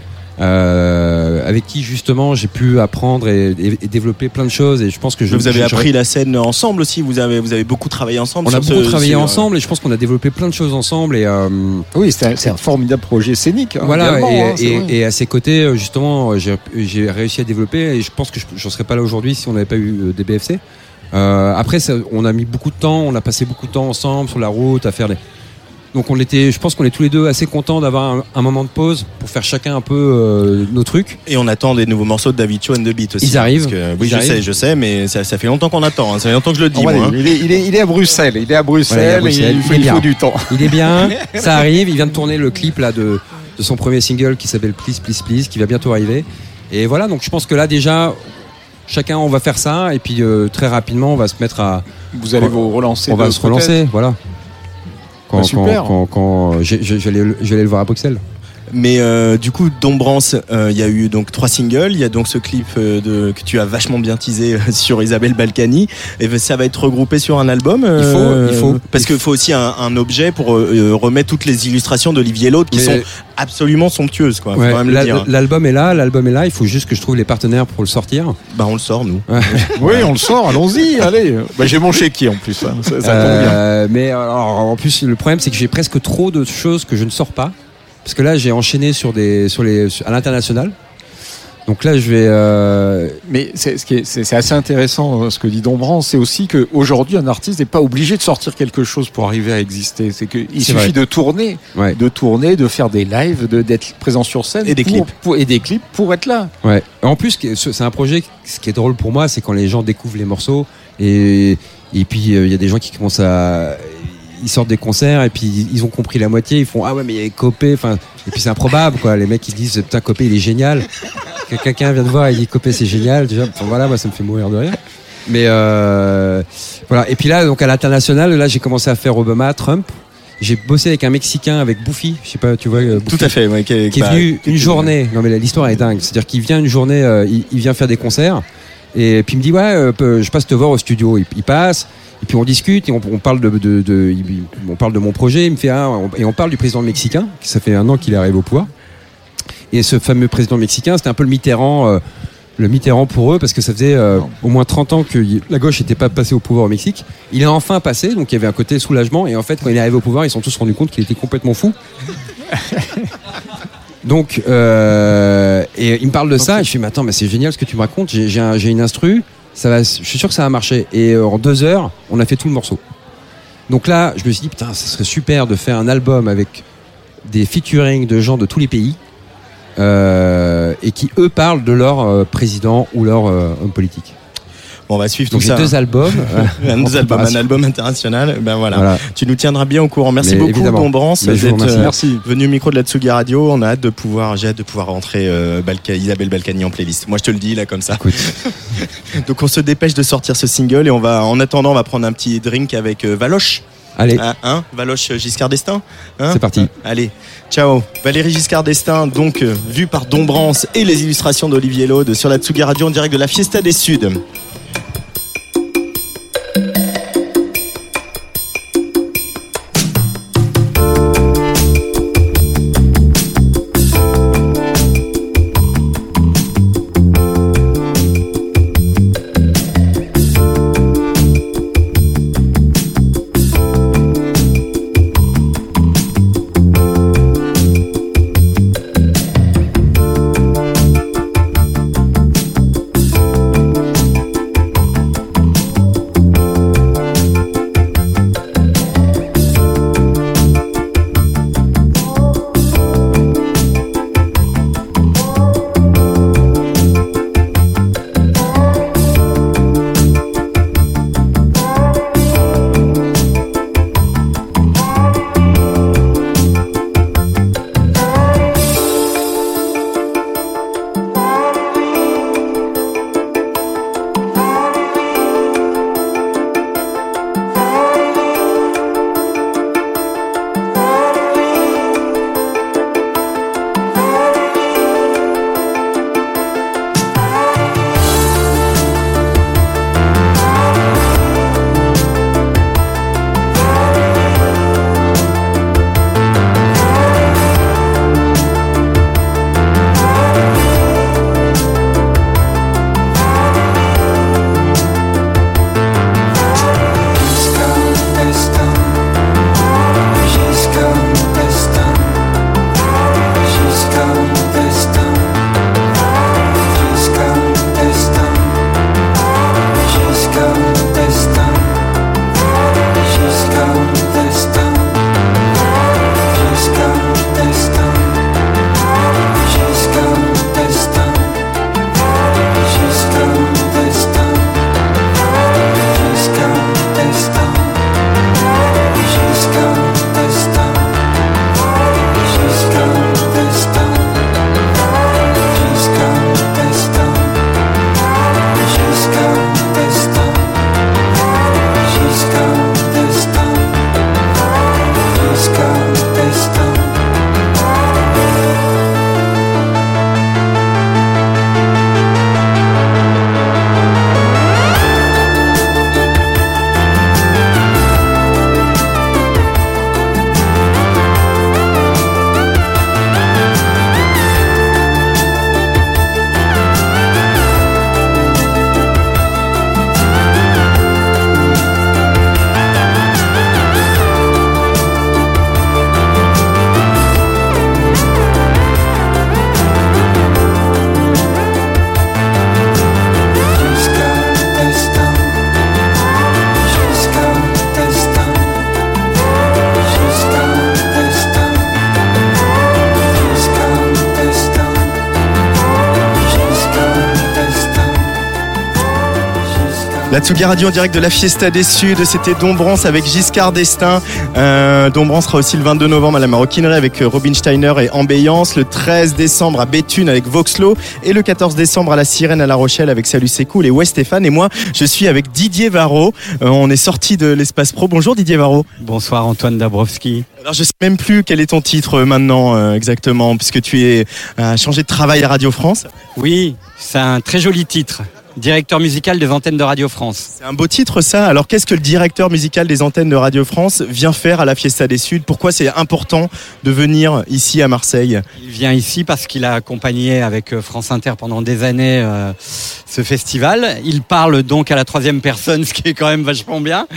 euh, avec qui justement j'ai pu apprendre et, et- et développer plein de choses. Et je pense que je, vous avez je- appris la scène ensemble aussi. Vous avez vous avez beaucoup travaillé ensemble. On a beaucoup ce- travaillé sur- ensemble et je pense qu'on a développé plein de choses ensemble et euh, Oui, c'est un, formidable projet scénique. hein, voilà et, hein, et- à ses côtés euh, justement j'ai j'ai réussi à développer et je pense que je j'en serais pas là aujourd'hui si on n'avait pas eu euh, des BFC. Euh, après ça, on a mis beaucoup de temps, on a passé beaucoup de temps ensemble sur la route à faire les donc on était, je pense qu'on est tous les deux assez contents d'avoir un, un moment de pause pour faire chacun un peu euh, nos trucs. Et on attend des nouveaux morceaux de David Cho and the Beat aussi. Ils arrivent. Parce que- oui, Ils je arrivent. sais, je sais, mais ça, ça fait longtemps qu'on attend. hein. Ça fait longtemps que je le dis. Oh, moi, hein. il, est, il, est, il est à Bruxelles. Il est à Bruxelles. Il est à et Bruxelles. il, faut, Il du temps. Il est bien, ça arrive. Il vient de tourner le clip là de, de son premier single qui s'appelle Please Please Please, qui va bientôt arriver. Et voilà, donc je pense que là déjà, chacun on va faire ça et puis euh, très rapidement on va se mettre à, Vous allez vous relancer. on va se relancer, voilà. Quand, Bah, super. quand, quand, quand- j'ai- j'ai- j'allais le- j'allais le voir à Bruxelles. Mais euh, du coup, Dombrance, euh, il y a eu donc trois singles. Il y a donc ce clip euh, de, que tu as vachement bien teasé euh, sur Isabelle Balkany. Et ça va être regroupé sur un album. euh, il faut. Parce qu'il faut aussi un, un objet pour remettre toutes les illustrations d'Olivier Laude qui Mais- sont absolument somptueuses. Quoi. Faut Ouais, dire. L'album est là, l'album est là. Il faut juste que je trouve les partenaires pour le sortir. Bah, on le sort, nous. Oui, on le sort. Allons-y. Allez. Bah, J'ai mon chéquier en plus. hein. Ça, ça tombe bien. Euh, mais alors, en plus, le problème, c'est que j'ai presque trop de choses que je ne sors pas. Parce que là, j'ai enchaîné sur des, sur les, sur- à l'international. Donc là, je vais. euh, Mais c'est ce qui est- c'est c'est assez intéressant euh, ce que dit Dombrand, c'est aussi qu'aujourd'hui un artiste n'est pas obligé de sortir quelque chose pour arriver à exister. C'est qu'il suffit vrai. de tourner, Ouais. de tourner, de faire des lives, de- d'être présent sur scène Et des pour- clips. pour- et des clips pour être là. Ouais. En plus, ce- c'est un projet. Ce qui est drôle pour moi, c'est quand les gens découvrent les morceaux et et puis euh, il y a des gens qui commencent à ils sortent des concerts et puis ils ont compris la moitié. Ils font ah ouais mais il y a Copé. Enfin et puis c'est improbable quoi. Les mecs ils se disent putain Copé il est génial. Que Quelqu'un vient de voir il dit Copé c'est génial. Déjà enfin, voilà moi ça me fait mourir de rire. Mais euh, voilà. Et puis là donc à l'international là j'ai commencé à faire Obama, Trump. J'ai bossé avec un Mexicain avec Bouffi. Je sais pas tu vois. euh, Tout à fait. Ouais, qui, qui est bah, venu qui- une journée. Non mais l'histoire est dingue. C'est-à-dire qu'il vient une journée, euh, il, il vient faire des concerts et puis il me dit ouais, euh, je passe te voir au studio. Il, il passe et puis on discute et on, on parle de, de, de- il- on parle de mon projet. Il me fait ah, on- et on parle du président mexicain. qui Ça fait un an qu'il arrive au pouvoir. Et ce fameux président mexicain, c'était un peu le Mitterrand. euh, le Mitterrand pour eux parce que ça faisait euh, au moins 30 ans que la gauche n'était pas passée au pouvoir au Mexique. Il est enfin passé, donc il y avait un côté soulagement. Et en fait, quand il est arrivé au pouvoir, ils se sont tous rendus compte qu'il était complètement fou. Donc, euh, et il me parle de ça, et je fais, mais attends, mais c'est génial ce que tu me racontes, j'ai, j'ai, un- j'ai une instru, ça va, je suis sûr que ça va marcher. Et euh, en deux heures, on a fait tout le morceau. Donc là, je me suis dit, putain, ça serait super de faire un album avec des featuring de gens de tous les pays, euh, et qui, eux, parlent de leur euh, président ou leur homme politique. Bon, on va suivre Donc tout j'ai ça. deux albums. un, en deux albums, un album international. Ben voilà. Voilà. Tu nous tiendras bien au courant. Merci Mais beaucoup, évidemment. Je vous d'être euh, Merci. venu au micro de la Tsugi Radio. On a hâte de pouvoir, j'ai hâte de pouvoir rentrer euh, Balka- Isabelle Balkany en playlist. Moi, je te le dis là comme ça. Écoute, Donc, on se dépêche de sortir ce single et on va, en attendant, on va prendre un petit drink avec euh, Valoche. allez, Hein, hein Valoche Giscard d'Estaing Hein c'est parti. Allez, ciao. Valérie Giscard d'Estaing, donc euh, vue par Dombrance et les illustrations d'Olivier Laude sur la Tsugi Radio en direct de la Fiesta des Suds. Tsugi Radio en direct de la Fiesta des Suds, c'était Dombrance avec Giscard d'Estaing. Euh, Dombrance sera aussi le 22 novembre à la Maroquinerie avec euh, Robin Steiner et Ambiance. Le 13 décembre à Béthune avec Voxlo. Et le 14 décembre à la Sirène à La Rochelle avec Salut c'est cool et West Stéphane. Et moi, je suis avec Didier Varro. Euh, on est sorti de l'espace pro. Bonjour Didier Varro. Bonsoir Antoine Dabrowski. Alors je sais même plus quel est ton titre maintenant euh, exactement, puisque tu es changé de travail à Radio France. Oui, c'est un très joli titre. Directeur musical des antennes de Radio France. C'est un beau titre ça. Alors qu'est-ce que le directeur musical des antennes de Radio France vient faire à la Fiesta des Suds? Pourquoi c'est important de venir ici à Marseille? Il vient ici parce qu'il a accompagné avec euh, France Inter pendant des années euh, ce festival. Il parle donc à la troisième personne, ce qui est quand même vachement bien.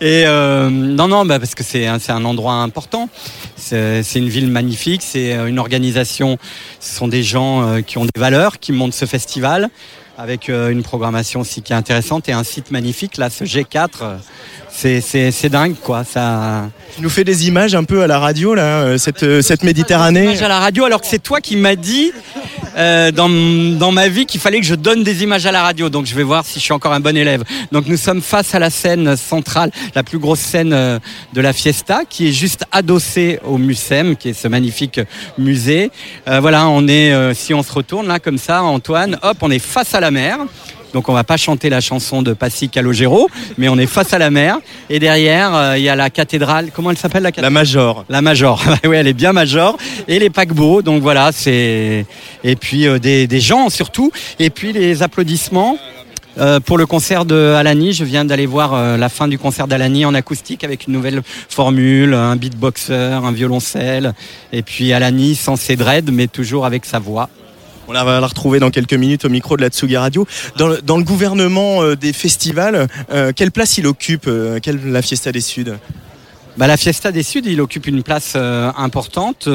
Et euh, non, non, bah, parce que c'est un, endroit important. C'est une ville magnifique, c'est euh, une organisation. Ce sont des gens qui ont des valeurs, qui montent ce festival avec euh, une programmation aussi qui est intéressante et un site magnifique. Là, ce G4, euh, c'est- dingue, quoi. Ça. Tu nous fais des images un peu à la radio là, euh, cette, euh, cette Méditerranée. Images à la radio, alors que c'est toi qui m'as dit euh, dans, dans ma vie qu'il fallait que je donne des images à la radio. Donc je vais voir si je suis encore un bon élève. Donc nous sommes face à la scène centrale, la plus grosse scène de la Fiesta, qui est juste adossée au Mucem, qui est ce magnifique musée. Euh, voilà, on est, euh, si on se retourne là comme ça, Antoine, hop, on est face à la mer. Donc on va pas chanter la chanson de Passy Calogero, mais on est face à la mer. Et derrière, euh, il y a la cathédrale. Comment elle s'appelle la cathédrale? La Major. La Major. oui, elle est bien Major. Et les paquebots. Donc voilà, c'est et puis euh, des, des gens surtout. Et puis les applaudissements. Euh, pour le concert de Alani, je viens d'aller voir euh, la fin du concert d'Alani en acoustique avec une nouvelle formule, un beatboxer, un violoncelle, et puis Alani sans ses dreads, mais toujours avec sa voix. On va la retrouver dans quelques minutes au micro de la Tsugi Radio. Dans le, gouvernement euh, des festivals, euh, quelle place il occupe euh, quelle, la Fiesta des Suds Bah, la Fiesta des Suds, il occupe une place importante.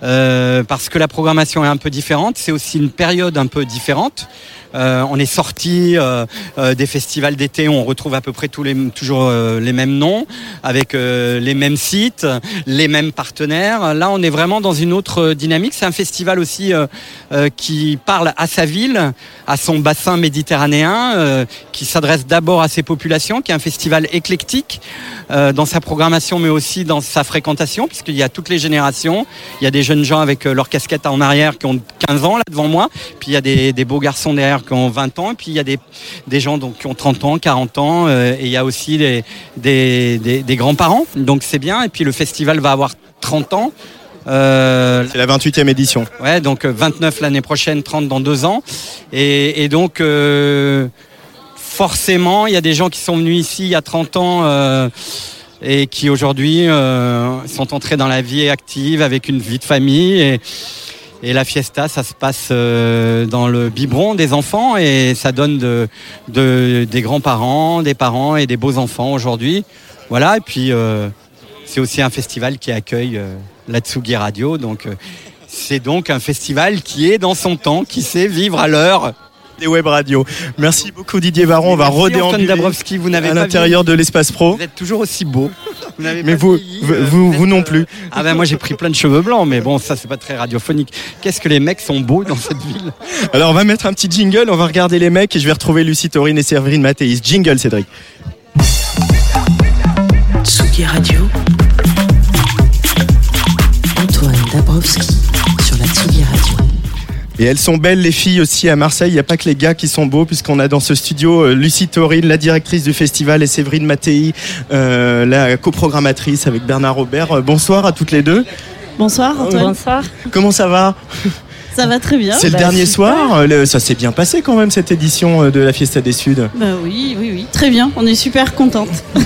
parce que la programmation est un peu différente, c'est aussi une période un peu différente. Euh, on est sorti euh, euh, des festivals d'été, on retrouve à peu près toujours les mêmes noms, avec les mêmes sites, les mêmes partenaires. Là, on est vraiment dans une autre dynamique. C'est un festival aussi qui parle à sa ville, à son bassin méditerranéen, qui s'adresse d'abord à ses populations, qui est un festival éclectique dans sa programmation, mais aussi dans sa fréquentation, puisqu'il y a toutes les générations. Il y a des jeunes gens avec leur casquette en arrière qui ont 15 ans là devant moi, puis il y a des beaux garçons derrière qui ont 20 ans, et puis il y a des, des gens donc, qui ont 30 ans, 40 ans, euh, et il y a aussi des, des, des, des grands-parents, donc c'est bien. Et puis le festival va avoir 30 ans. Euh, C'est la 28e édition. Ouais, donc euh, 29 l'année prochaine, 30 dans deux ans. Et, et donc, euh, forcément, il y a des gens qui sont venus ici il y a 30 ans euh, et qui aujourd'hui euh, sont entrés dans la vie active avec une vie de famille. Et, et la fiesta, ça se passe euh, dans le biberon des enfants et ça donne de, de- des grands-parents, des parents et des beaux-enfants aujourd'hui. Voilà, et puis euh, c'est aussi un festival qui accueille euh, la Tsugi Radio. Donc euh, c'est donc un festival qui est dans son temps, qui sait vivre à l'heure. Des web radios. Merci beaucoup Didier Varon. On va redéambuler Dabrowski, vous n'avez à l'intérieur de l'espace pro. Vous êtes toujours aussi beau. Vous n'avez Mais pas vous, vieilli, vous, euh, vous, vous non euh, plus. Ah ben moi j'ai pris plein de cheveux blancs, mais bon ça c'est pas très radiophonique. Qu'est-ce que les mecs sont beaux dans cette ville? Alors on va mettre un petit jingle, on va regarder les mecs et je vais retrouver Lucie Taurine et Séverine Mathéis. Jingle Cédric. Tsugi Radio. Antoine Dabrowski Et elles sont belles les filles aussi à Marseille, il n'y a pas que les gars qui sont beaux puisqu'on a dans ce studio euh, Lucie Taurine, la directrice du festival et Séverine Mattei, euh, la coprogrammatrice avec Bernard Robert. Euh, bonsoir à toutes les deux. Bonsoir Antoine. Bonsoir. Comment ça va? Ça va très bien. C'est le Bah, dernier super. soir, le- ça s'est bien passé quand même cette édition de la Fiesta des Suds. Bah oui, oui, oui. Très bien, on est super contente.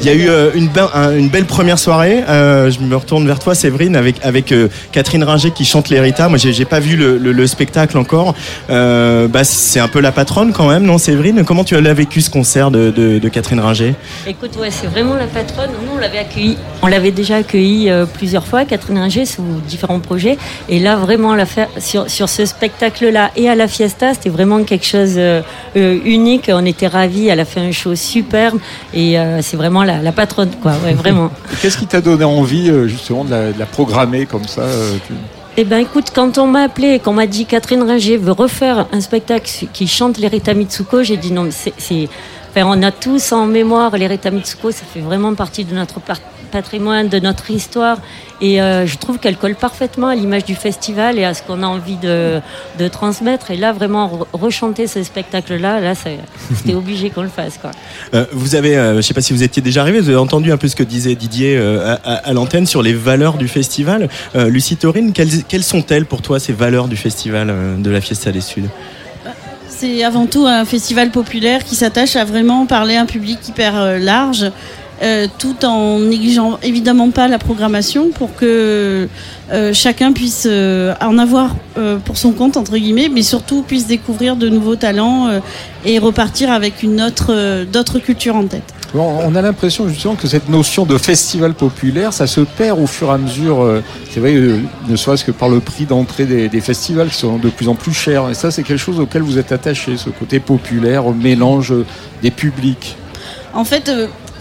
Il y a eu euh, une, be- un- une belle première soirée. Euh, je me retourne vers toi, Séverine, avec, euh, Catherine Ringer qui chante l'Erita. Moi, j'ai pas vu le, le- le spectacle encore. Bah, c'est un peu la patronne quand même, non, Séverine? Comment tu as vécu ce concert de, Catherine Ringer? Écoute, c'est vraiment la patronne. Nous, on l'avait accueilli, on l'avait déjà accueilli euh, plusieurs fois, Catherine Ringer, sous différents projets. Et là, vraiment, sur, sur ce spectacle-là et à la Fiesta, c'était vraiment quelque chose unique. On était ravis. Elle a fait un show superbe et c'est vraiment la, la patronne, quoi. Ouais, vraiment. Qu'est-ce qui t'a donné envie euh, justement de la, de la programmer comme ça euh, tu- Eh ben écoute, quand on m'a appelé et qu'on m'a dit Catherine Ringer veut refaire un spectacle qui chante les Rita Mitsuko, j'ai dit non, mais c'est, enfin, on a tous en mémoire les Rita Mitsuko, ça fait vraiment partie de notre patrimoine, de notre histoire, et euh, je trouve qu'elle colle parfaitement à l'image du festival et à ce qu'on a envie de, de transmettre. Et là, vraiment re- rechanter ce spectacle-là, là, c'est- c'était obligé qu'on le fasse, quoi. Euh, vous avez, euh, je ne sais pas si vous étiez déjà arrivé, vous avez entendu un peu ce que disait Didier euh, à, à- à l'antenne sur les valeurs du festival. Euh, Lucie Taurine, quelles, quelles sont-elles pour toi ces valeurs du festival euh, de la Fiesta des Suds C'est avant tout un festival populaire qui s'attache à vraiment parler à un public hyper euh, large, euh, tout en négligeant évidemment pas la programmation pour que euh, chacun puisse euh, en avoir pour son compte entre guillemets, mais surtout puisse découvrir de nouveaux talents et repartir avec une autre d'autres cultures en tête. Bon, on a l'impression justement que cette notion de festival populaire, ça se perd au fur et à mesure. C'est vrai, ne serait-ce que par le prix d'entrée des, des festivals qui sont de plus en plus chers. Et ça, c'est quelque chose auquel vous êtes attaché, ce côté populaire, au mélange des publics. En fait,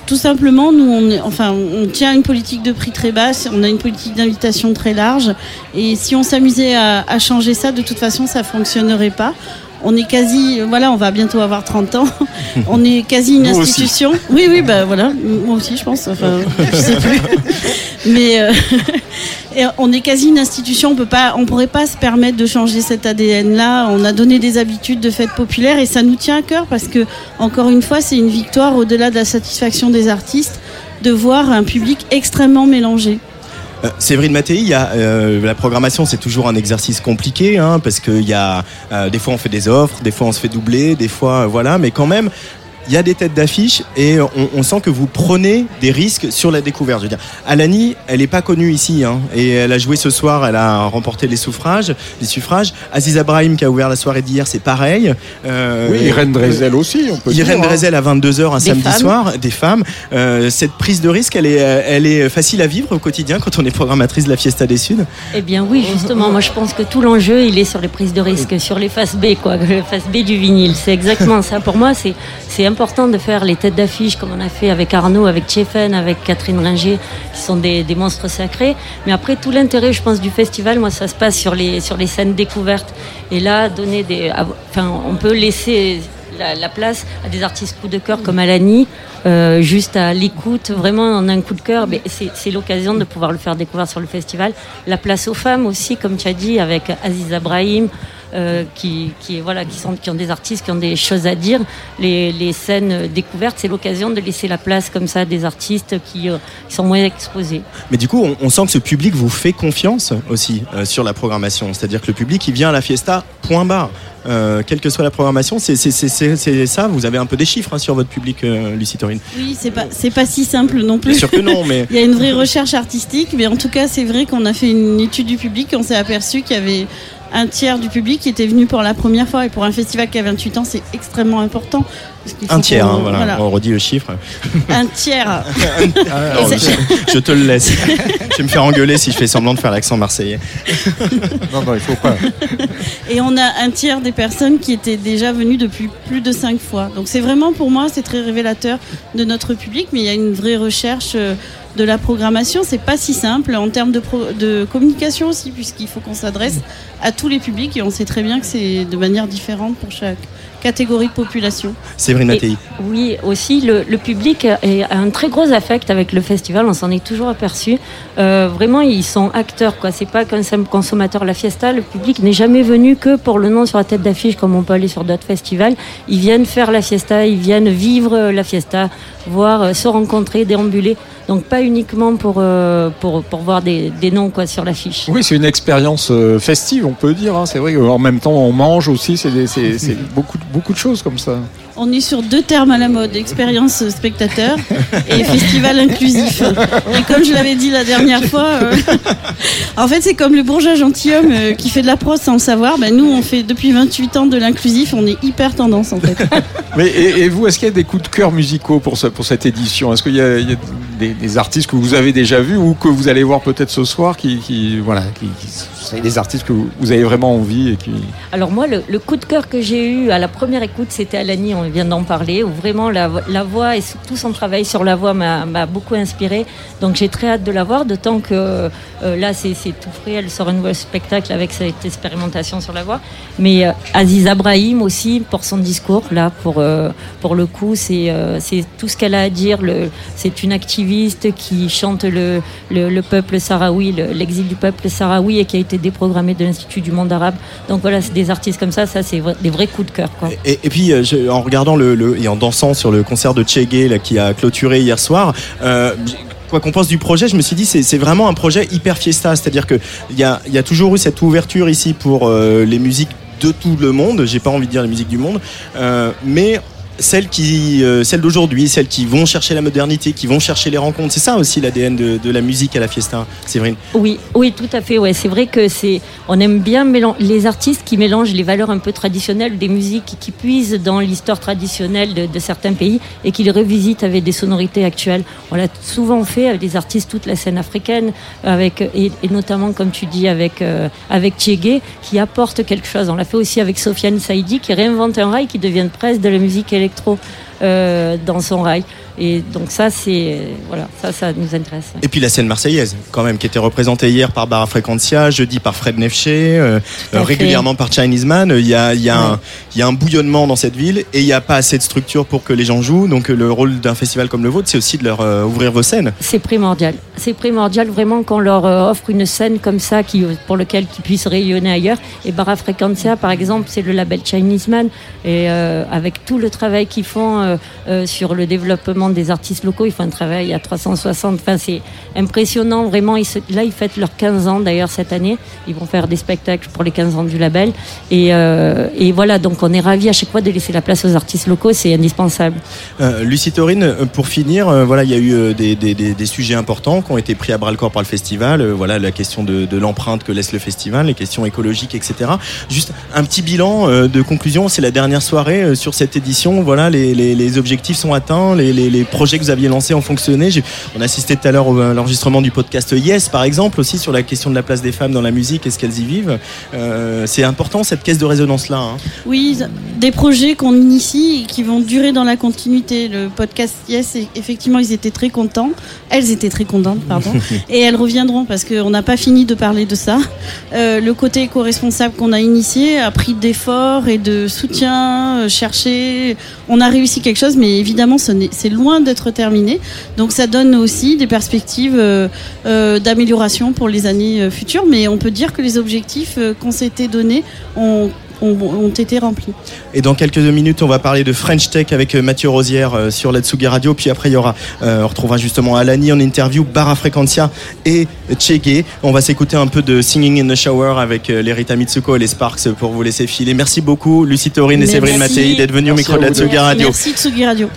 tout simplement, nous, on, enfin, on tient une politique de prix très basse, on a une politique d'invitation très large, et si on s'amusait à, à changer ça, de toute façon, ça fonctionnerait pas. On est quasi, voilà, on va bientôt avoir 30 ans. On est quasi une Nous aussi. institution. Oui, oui, bah voilà, moi aussi, je pense. Enfin, je sais plus. Mais euh, et on est quasi une institution. On peut pas, on pourrait pas se permettre de changer cet ADN-là. On a donné des habitudes de fête populaire et ça nous tient à cœur parce que, encore une fois, c'est une victoire au-delà de la satisfaction des artistes de voir un public extrêmement mélangé. Euh, Séverine Mattei, euh, la programmation, c'est toujours un exercice compliqué, hein, parce qu'il y a euh, des fois on fait des offres, des fois on se fait doubler, des fois euh, voilà, mais quand même. Il y a des têtes d'affiche et on, on sent que vous prenez des risques sur la découverte. Je veux dire, Alani, elle n'est pas connue ici hein, et elle a joué ce soir, elle a remporté les suffrages, les suffrages. Aziz Abrahim qui a ouvert la soirée d'hier, c'est pareil. Euh, Oui, Irène Drezel aussi, on peut Irène dire, hein. Drezel à 22h un Des samedi femmes. soir, des femmes. Euh, cette prise de risque, elle est, elle est facile à vivre au quotidien quand on est programmatrice de la Fiesta des Suds. Eh bien oui, justement, moi je pense que tout l'enjeu, il est sur les prises de risque, sur les faces B, quoi, le face B du vinyle. C'est exactement ça. Pour moi, c'est c'est important de faire les têtes d'affiche comme on a fait avec Arnaud, avec Tchefen, avec Catherine Ringer, qui sont des, monstres sacrés. Mais après, tout l'intérêt, je pense, du festival, moi, ça se passe sur les sur les scènes découvertes. Et là, donner des, enfin, on peut laisser la, la place à des artistes coup de cœur comme Alani, euh, juste à l'écoute, vraiment en un coup de cœur. Mais c'est l'occasion de pouvoir le faire découvrir sur le festival. La place aux femmes aussi, comme tu as dit, avec Aziz Abrahim. Euh, qui, qui, voilà, qui, sont, qui ont des artistes, qui ont des choses à dire. Les, les scènes découvertes, c'est l'occasion de laisser la place comme ça à des artistes qui, euh, qui sont moins exposés. Mais du coup, on, on sent que ce public vous fait confiance aussi euh, sur la programmation. C'est-à-dire que le public, il vient à la fiesta, point barre. Euh, quelle que soit la programmation, c'est c'est- c'est- c'est- c'est ça. Vous avez un peu des chiffres hein, sur votre public, euh, Lucie Taurine. Oui, c'est pas c'est pas si simple non plus. Bien sûr que non, mais- il y a une vraie recherche artistique, mais en tout cas, c'est vrai qu'on a fait une étude du public, et on s'est aperçu qu'il y avait un tiers du public qui était venu pour la première fois et pour un festival qui a 28 ans, c'est extrêmement important. Un tiers, hein, voilà. on redit le chiffre. Un tiers. Alors, Et c'est- je, je te le laisse. je vais me faire engueuler si je fais semblant de faire l'accent marseillais. non, non, il faut pas. Et on a un tiers des personnes qui étaient déjà venues depuis plus de cinq fois. Donc c'est vraiment pour moi, c'est très révélateur de notre public, mais il y a une vraie recherche euh, de la programmation. C'est pas si simple en termes de, pro- de communication aussi, puisqu'il faut qu'on s'adresse à tous les publics et on sait très bien que c'est de manière différente pour chaque catégorie de population. Séverine Mattei. Oui, aussi, le, le public a un très gros affect avec le festival, on s'en est toujours aperçu. Euh, vraiment, ils sont acteurs, quoi. C'est pas qu'un simple consommateur. La fiesta, le public n'est jamais venu que pour le nom sur la tête d'affiche, comme on peut aller sur d'autres festivals. Ils viennent faire la fiesta, ils viennent vivre la fiesta, voir, euh, se rencontrer, déambuler. Donc, pas uniquement pour, euh, pour, pour voir des, des noms, quoi, sur l'affiche. Oui, c'est une expérience euh, festive, on peut dire. hein. C'est vrai qu'en même temps, on mange aussi. C'est des- c'est- c'est beaucoup, beaucoup de choses comme ça. On est sur deux termes à la mode, expérience spectateur et festival inclusif. Et comme je l'avais dit la dernière fois, euh, en fait c'est comme le bourgeois gentilhomme euh, qui fait de la prose sans le savoir. Ben, nous on fait depuis 28 ans de l'inclusif, on est hyper tendance en fait. Mais, et, et vous, est-ce qu'il y a des coups de cœur musicaux pour, ce- pour cette édition? Est-ce qu'il y, a- il y a des, artistes que vous avez déjà vus ou que vous allez voir peut-être ce soir, qui, voilà, qui, qui- des artistes que vous, avez vraiment envie et qui. Alors moi, le, coup de cœur que j'ai eu à la première écoute, c'était Alani, on vient d'en parler, où vraiment la, vo- la voix et tout son travail sur la voix m'a beaucoup inspiré. Donc j'ai très hâte de la voir, d'autant que euh, là, c'est tout frais, elle sort un nouveau spectacle avec cette expérimentation sur la voix. Mais euh, Aziz Abrahim aussi, pour son discours, là, pour, euh, pour le coup, c'est euh, c'est tout ce qu'elle a à dire. C'est une qui chante le, le, le peuple sahraoui, le- l'exil du peuple sahraoui et qui a été déprogrammée de l'Institut du monde arabe. Donc voilà, c'est des artistes comme ça, ça c'est des vrais coups de cœur. Et, et puis, euh, en regardant le, et en dansant sur le concert de Chegué là, qui a clôturé hier soir, euh, quoi qu'on pense du projet, je me suis dit c'est vraiment un projet hyper fiesta, c'est-à-dire que il y a, y a toujours eu cette ouverture ici pour euh, les musiques de tout le monde. J'ai pas envie de dire les musiques du monde, mais celles qui, euh, celles d'aujourd'hui, celles qui vont chercher la modernité, qui vont chercher les rencontres. C'est ça aussi l'ADN de, la musique à la fiesta, Séverine? Oui, oui, tout à fait. Ouais, c'est vrai que c'est, on aime bien les artistes qui mélangent les valeurs un peu traditionnelles des musiques, qui puisent dans l'histoire traditionnelle de, certains pays et qui les revisitent avec des sonorités actuelles. On l'a souvent fait avec des artistes toute la scène africaine, avec et, notamment comme tu dis avec euh, avec Tchégué, qui apporte quelque chose. On l'a fait aussi avec Sofiane Saïdi, qui réinvente un rail qui devient presque de la musique euh, dans son rail. Et donc ça, c'est voilà, ça, ça nous intéresse. Et puis la scène marseillaise, quand même, qui était représentée hier par Barra Frequencia, jeudi par Fred Nefché, euh, euh, régulièrement par Chinese Man. Il y a, il y, a un, il y a un bouillonnement dans cette ville et il n'y a pas assez de structure pour que les gens jouent. Donc euh, le rôle d'un festival comme le vôtre, c'est aussi de leur euh, ouvrir vos scènes. C'est primordial. C'est primordial vraiment qu'on leur euh, offre une scène comme ça qui, pour lequel ils puissent rayonner ailleurs. Et Barra Frequencia, par exemple, c'est le label Chinese Man. Et avec tout le travail qu'ils font sur le développement des artistes locaux, ils font un travail à 360. Enfin, c'est impressionnant. Vraiment, là, ils fêtent leurs 15 ans d'ailleurs cette année. Ils vont faire des spectacles pour les 15 ans du label. Et, euh, et voilà, donc on est ravis à chaque fois de laisser la place aux artistes locaux. C'est indispensable. Euh, Lucie Taurine, euh, pour finir, euh, voilà, il y a eu des, sujets importants qui ont été pris à bras le corps par le festival. Voilà, la question de, l'empreinte que laisse le festival, les questions écologiques, etc. Juste un petit bilan de conclusion. C'est la dernière soirée sur cette édition. Voilà, les, objectifs sont atteints, les- les projets que vous aviez lancés ont fonctionné. On a assisté tout à l'heure à l'enregistrement du podcast Yes, par exemple, aussi sur la question de la place des femmes dans la musique et ce qu'elles y vivent. Euh, c'est important cette caisse de résonance là. hein. Oui, des projets qu'on initie et qui vont durer dans la continuité. Le podcast Yes, effectivement, ils étaient très contents. Elles étaient très contentes, pardon. et elles reviendront parce qu'on n'a pas fini de parler de ça. Euh, le côté éco-responsable qu'on a initié a pris d'efforts et de soutien, euh, cherché. On a réussi quelque chose, mais évidemment, c'est loin d'être terminé. Donc ça donne aussi des perspectives euh, euh, d'amélioration pour les années euh, futures. Mais on peut dire que les objectifs qu'on s'était donnés ont, ont, ont été remplis. Et dans quelques minutes, on va parler de French Tech avec euh, Mathieu Rosière euh, sur la Tsugi Radio. Puis après, il y aura, euh, on retrouvera justement Alani en interview, Barra Frequencia et Chege. On va s'écouter un peu de Singing in the Shower avec euh, Lerita Mitsuko et les Sparks pour vous laisser filer. Merci beaucoup, Lucie Taurine et. Séverine Mattei d'être venus au micro de la. Tsugi Radio. Merci Tsugi Radio.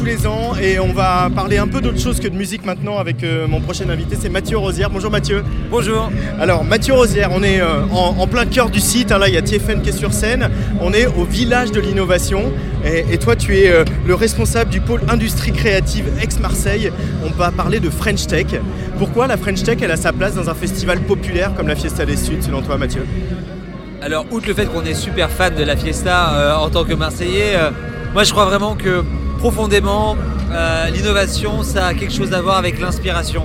Tous les ans et on va parler un peu d'autre chose que de musique maintenant avec euh, mon prochain invité, c'est Mathieu Rosière. Bonjour Mathieu. Bonjour. Alors Mathieu Rosière, on est euh, en, en plein cœur du site, hein, là il y a TFN qui est sur scène, on est au village de l'innovation et, et toi tu es euh, le responsable du pôle industrie créative ex-Marseille. On va parler de French Tech. Pourquoi la French Tech elle a sa place dans un festival populaire comme la Fiesta des Suds selon toi Mathieu? Alors, outre le fait qu'on est super fan de la fiesta en tant que Marseillais, moi je crois vraiment que profondément, euh, l'innovation, ça a quelque chose à voir avec l'inspiration.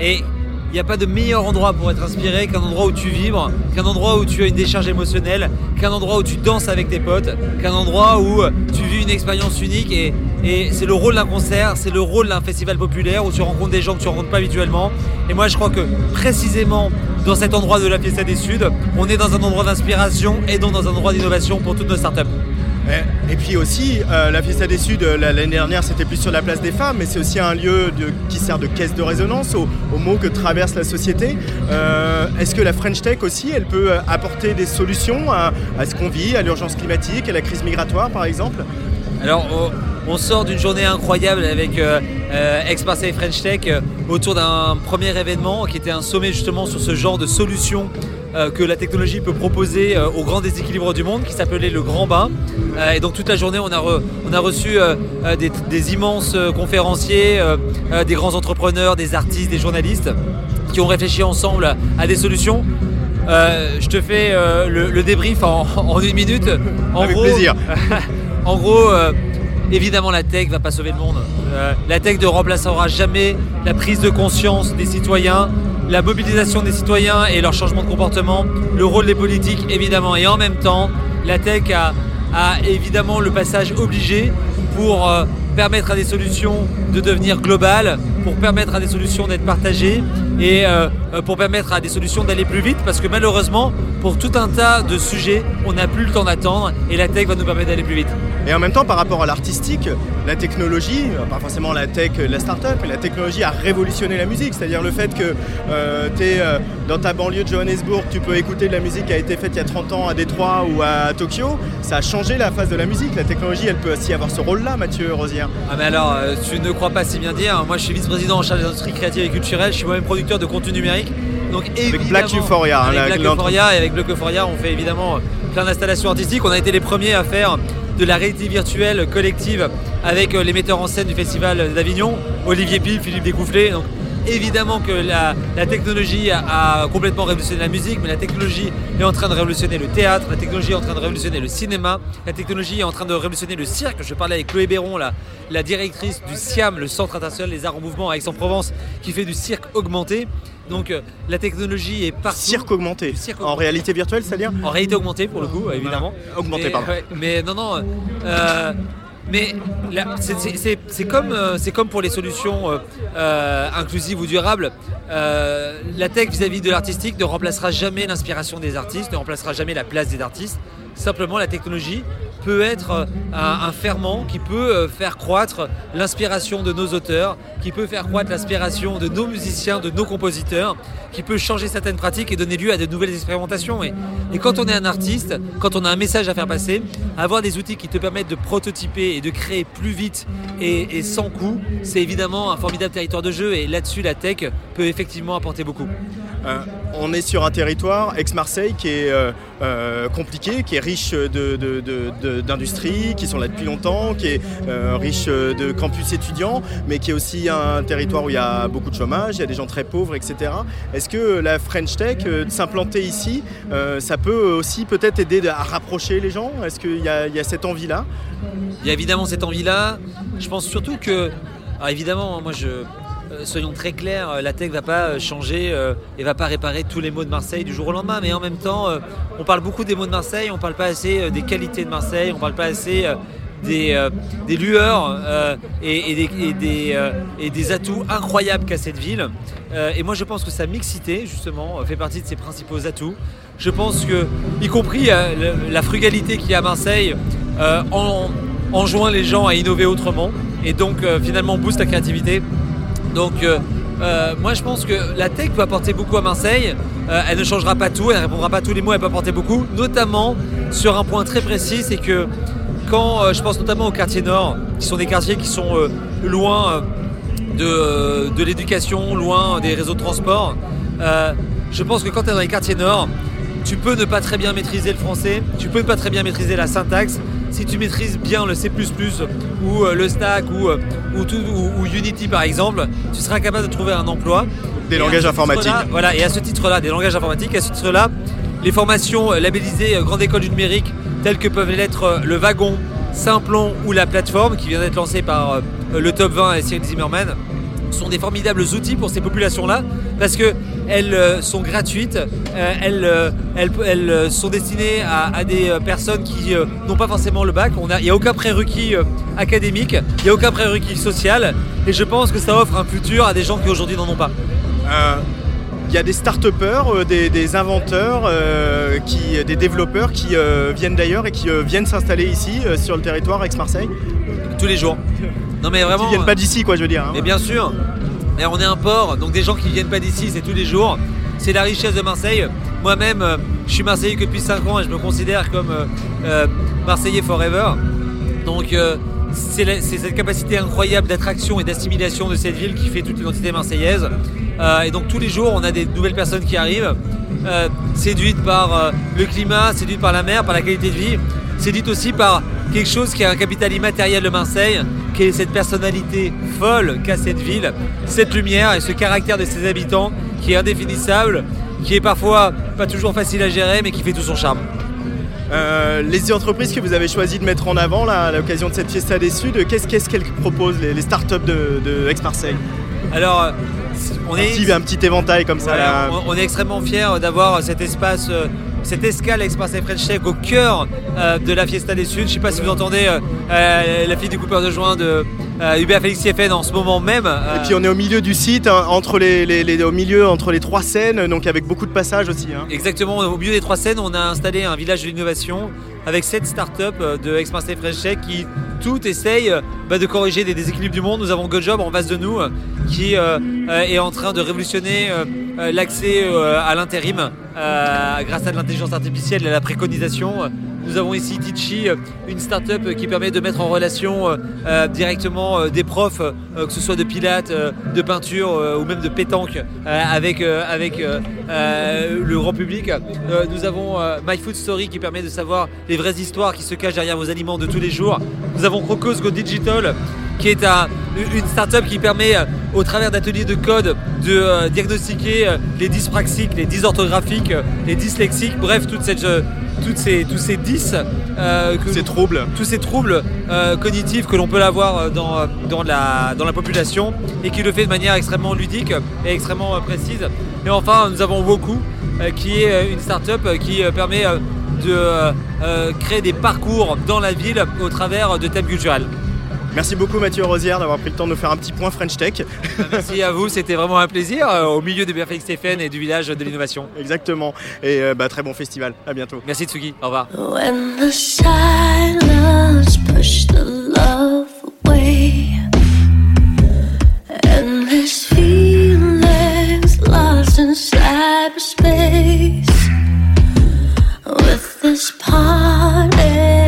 Et il n'y a pas de meilleur endroit pour être inspiré qu'un endroit où tu vibres, qu'un endroit où tu as une décharge émotionnelle, qu'un endroit où tu danses avec tes potes, qu'un endroit où tu vis une expérience unique. Et, c'est le rôle d'un concert, c'est le rôle d'un festival populaire où tu rencontres des gens que tu rencontres pas habituellement. Et moi je crois que précisément dans cet endroit de la Fiesta des Suds, on est dans un endroit d'inspiration et donc dans un endroit d'innovation pour toutes nos startups. Et, et puis aussi, euh, la Fiesta des Suds, euh, la- l'année dernière, c'était plus sur la place des femmes, mais c'est aussi un lieu qui sert de caisse de résonance aux, maux que traverse la société. Euh, Est-ce que la French Tech aussi, elle peut apporter des solutions à, ce qu'on vit, à l'urgence climatique, à la crise migratoire, par exemple? Alors, on, sort d'une journée incroyable avec Ex-Marseille French Tech autour d'un premier événement qui était un sommet justement sur ce genre de solutions que la technologie peut proposer euh, aux grands déséquilibres du monde qui s'appelait le Grand Bain. Euh, et donc toute la journée, on a, re- on a reçu euh, euh, des, des immenses euh, conférenciers, euh, euh, des grands entrepreneurs, des artistes, des journalistes qui ont réfléchi ensemble à, des solutions. Euh, je te fais euh, le, le débrief en, en une minute. En Avec gros, plaisir. en gros, euh, évidemment, la tech va pas sauver le monde. Euh, la tech ne remplacera jamais la prise de conscience des citoyens, la mobilisation des citoyens et leur changement de comportement, le rôle des politiques, évidemment. Et en même temps, la tech a, évidemment le passage obligé pour euh, permettre à des solutions de devenir globales, pour permettre à des solutions d'être partagées et euh, euh, pour permettre à des solutions d'aller plus vite parce que malheureusement, pour tout un tas de sujets, on n'a plus le temps d'attendre et la tech va nous permettre d'aller plus vite. Et en même temps, par rapport à l'artistique, la technologie, euh, pas forcément la tech, euh, la start-up, mais la technologie a révolutionné la musique. C'est-à-dire le fait que tu es dans ta banlieue de Johannesburg, tu peux écouter de la musique qui a été faite il y a 30 ans à Détroit ou à Tokyo. Ça a changé la phase de la musique. La technologie, elle peut aussi avoir ce rôle-là, Mathieu Rosière. Ah mais alors, euh, tu ne crois pas si bien dire. Moi, je suis vice-président en charge des industries créatives et culturelles. Je suis moi-même producteur de contenu numérique. Donc évidemment, Black Euphoria, hein, avec la- Black Euphoria et avec Black Euphoria, on fait évidemment euh, plein d'installations artistiques. On a été les premiers à faire de la réalité virtuelle collective avec euh, les metteurs en scène du festival d'Avignon, Olivier Pile, Philippe Découfflé. Évidemment que la, technologie a, a complètement révolutionné la musique, mais la technologie est en train de révolutionner le théâtre, la technologie est en train de révolutionner le cinéma, la technologie est en train de révolutionner le cirque. Je parlais avec Chloé Béron, la, la directrice du SIAM, le Centre international des arts en mouvement à Aix-en-Provence, qui fait du cirque augmenté. Donc euh, la technologie est partout. Cirque augmenté. cirque En réalité virtuelle, c'est-à-dire En réalité augmentée pour le coup, évidemment. Augmentée, pardon. ouais, mais non, non. euh, mais c'est- comme, euh, c'est comme pour les solutions euh, inclusives ou durables. La tech vis-à-vis de l'artistique ne remplacera jamais l'inspiration des artistes, ne remplacera jamais la place des artistes. Simplement, la technologie peut être euh, un, ferment qui peut euh, faire croître l'inspiration de nos auteurs, qui peut faire croître l'inspiration de nos musiciens, de nos compositeurs, qui peut changer certaines pratiques et donner lieu à de nouvelles expérimentations. Et, quand on est un artiste, quand on a un message à faire passer, avoir des outils qui te permettent de prototyper et de créer plus vite et, sans coût, c'est évidemment un formidable territoire de jeu. Et là-dessus, la tech peut effectivement apporter beaucoup. Euh, on est sur un territoire, ex-Marseille, qui est euh, compliqué, qui est riche d'industries, qui sont là depuis longtemps, qui est euh, riche de campus étudiants, mais qui est aussi un territoire où il y a beaucoup de chômage, il y a des gens très pauvres, etc. Est-ce que la French Tech, euh, s'implanter ici, ça peut aussi peut-être aider à rapprocher les gens? Est-ce qu'il y, y a cette envie-là? Il y a évidemment cette envie-là. Je pense surtout que, alors évidemment, moi je, soyons très clairs, euh, la tech va pas euh, changer euh, et va pas réparer tous les maux de Marseille du jour au lendemain. Mais en même temps, euh, on parle beaucoup des maux de Marseille, on parle pas assez euh, des qualités de Marseille, on parle pas assez euh, des, euh, lueurs euh, et, des, euh, atouts incroyables qu'a cette ville. Euh, et moi je pense que sa mixité justement euh, fait partie de ses principaux atouts. Je pense que, y compris euh, la frugalité qu'il y a à Marseille, euh, en- enjoint les gens à innover autrement et donc euh, finalement booste la créativité. Donc euh, euh, moi je pense que la tech peut apporter beaucoup à Marseille. Euh, elle ne changera pas tout, elle ne répondra pas tous les mots, elle peut apporter beaucoup, notamment sur un point très précis, c'est que quand je pense notamment aux quartiers nord, qui sont des quartiers qui sont loin de, de l'éducation, loin des réseaux de transport, je pense que quand tu es dans les quartiers nord, tu peux ne pas très bien maîtriser le français, tu peux ne pas très bien maîtriser la syntaxe. Si tu maîtrises bien le C++ ou euh, le Stack ou, euh, ou, tout- ou- ou Unity par exemple, tu seras capable de trouver un emploi. Des Et langages informatiques. Voilà, et à ce titre-là, des langages informatiques, à ce titre-là, les formations euh, labellisées Grande École du Numérique, telles que peuvent l'être le Wagon, Simplon ou la plateforme, qui vient d'être lancée par le Top 20 et Cyril Zimmerman, sont des formidables outils pour ces populations-là, parce que elles euh, sont gratuites, euh, elles, euh, elles, elles, sont destinées à, à des personnes qui n'ont pas forcément le bac. Il n'y a aucun prérequis académique, il n'y a aucun prérequis social, et je pense que ça offre un futur à des gens qui aujourd'hui n'en ont pas. Euh, Il y a des start-upers, des, des inventeurs, euh, qui, des développeurs qui euh, viennent d'ailleurs et qui euh, viennent s'installer ici sur le territoire ex-Marseille. Tous les jours. Non mais vraiment. Qui viennent pas d'ici, quoi, je veux dire. hein. Mais bien sûr. On est un port, donc des gens qui viennent pas d'ici, c'est tous les jours. C'est la richesse de Marseille. Moi-même, euh, je suis Marseillais depuis 5 ans et je me considère comme euh, euh, Marseillais forever. Donc c'est cette capacité incroyable d'attraction et d'assimilation de cette ville qui fait toute l'identité marseillaise. Et donc tous les jours, on a des nouvelles personnes qui arrivent, séduites par le climat, séduites par la mer, par la qualité de vie, séduites aussi par quelque chose qui a un capital immatériel de Marseille, qui est cette personnalité folle qu'a cette ville, cette lumière et ce caractère de ses habitants qui est indéfinissable, qui est parfois pas toujours facile à gérer, mais qui fait tout son charme. Euh, les entreprises que vous avez choisi de mettre en avant là, à l'occasion de cette Fiesta des Suds, qu'est-ce qu'elles proposent, les, les startups de, de Aix-Marseille Alors, on un est petit, un petit éventail comme ça. Voilà, là. on, on est extrêmement fiers d'avoir cet espace, euh, cette escale Express et French Tech au cœur euh, de la Fiesta des Suds. Je sais pas si vous entendez euh, euh, la fille du coupeur de joint de Hubert Félix Sieffen en ce moment même. Et puis on est au milieu du site, hein, entre les, les- les- au milieu entre les trois scènes, donc avec beaucoup de passages aussi. hein. Exactement, au milieu des trois scènes, on a installé un village de l'innovation avec sept startups de Ex-Marseille French Tech qui toutes essayent euh, bah, de corriger des déséquilibres du monde. Nous avons GoJob en face de nous euh, qui euh, est en train de révolutionner l'accès à l'intérim grâce à l'intelligence artificielle et à la préconisation. Nous avons ici Teachy, euh, une start-up qui permet de mettre en relation euh, euh, directement euh, des profs, euh, que ce soit de pilates, euh, de peinture euh, ou même de pétanque, euh, avec, euh, euh, euh, le grand public. Euh, nous avons euh, My Food Story qui permet de savoir les vraies histoires qui se cachent derrière vos aliments de tous les jours. Nous avons Crocos Go Digital qui est un- une start-up qui permet, euh, au travers d'ateliers de code, de euh, diagnostiquer euh, les dyspraxiques, les dysorthographiques, les dyslexiques, bref, toute cette, toutes ces, tous ces dys, euh, que- Ces troubles. tous ces troubles euh, cognitifs que l'on peut avoir dans, dans, la, dans la population et qui le fait de manière extrêmement ludique et extrêmement précise. Et enfin, nous avons Woku, euh, qui est une start-up qui permet de créer des parcours dans la ville au travers de thèmes culturels. Merci beaucoup Mathieu Rosière d'avoir pris le temps de nous faire un petit point French Tech. Merci à vous, c'était vraiment un plaisir euh, au milieu de Félix Stéphane et du village de l'innovation. Exactement. Et euh, bah, très bon festival. À bientôt. Merci Tsugi, au revoir. When the silence pushed the love away, and this feeling's lost in cyberspace, with this parting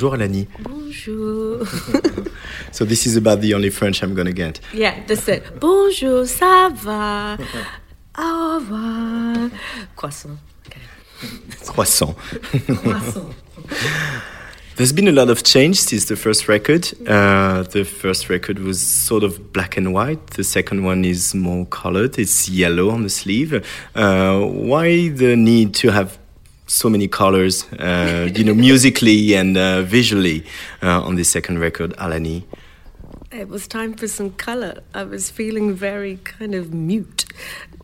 Bonjour Alani. Bonjour. So this is about the only French I'm gonna get. yeah, that's it. Bonjour, ça va? Au revoir. Croissant. Croissant. Croissant. There's been a lot of change since the first record. Uh, the first record was sort of black and white. The second one is more colored. It's yellow on the sleeve. Uh, why the need to have so many colors, uh, you know, musically and uh, visually uh, on the second record, Alani? It was time for some color. I was feeling very kind of mute.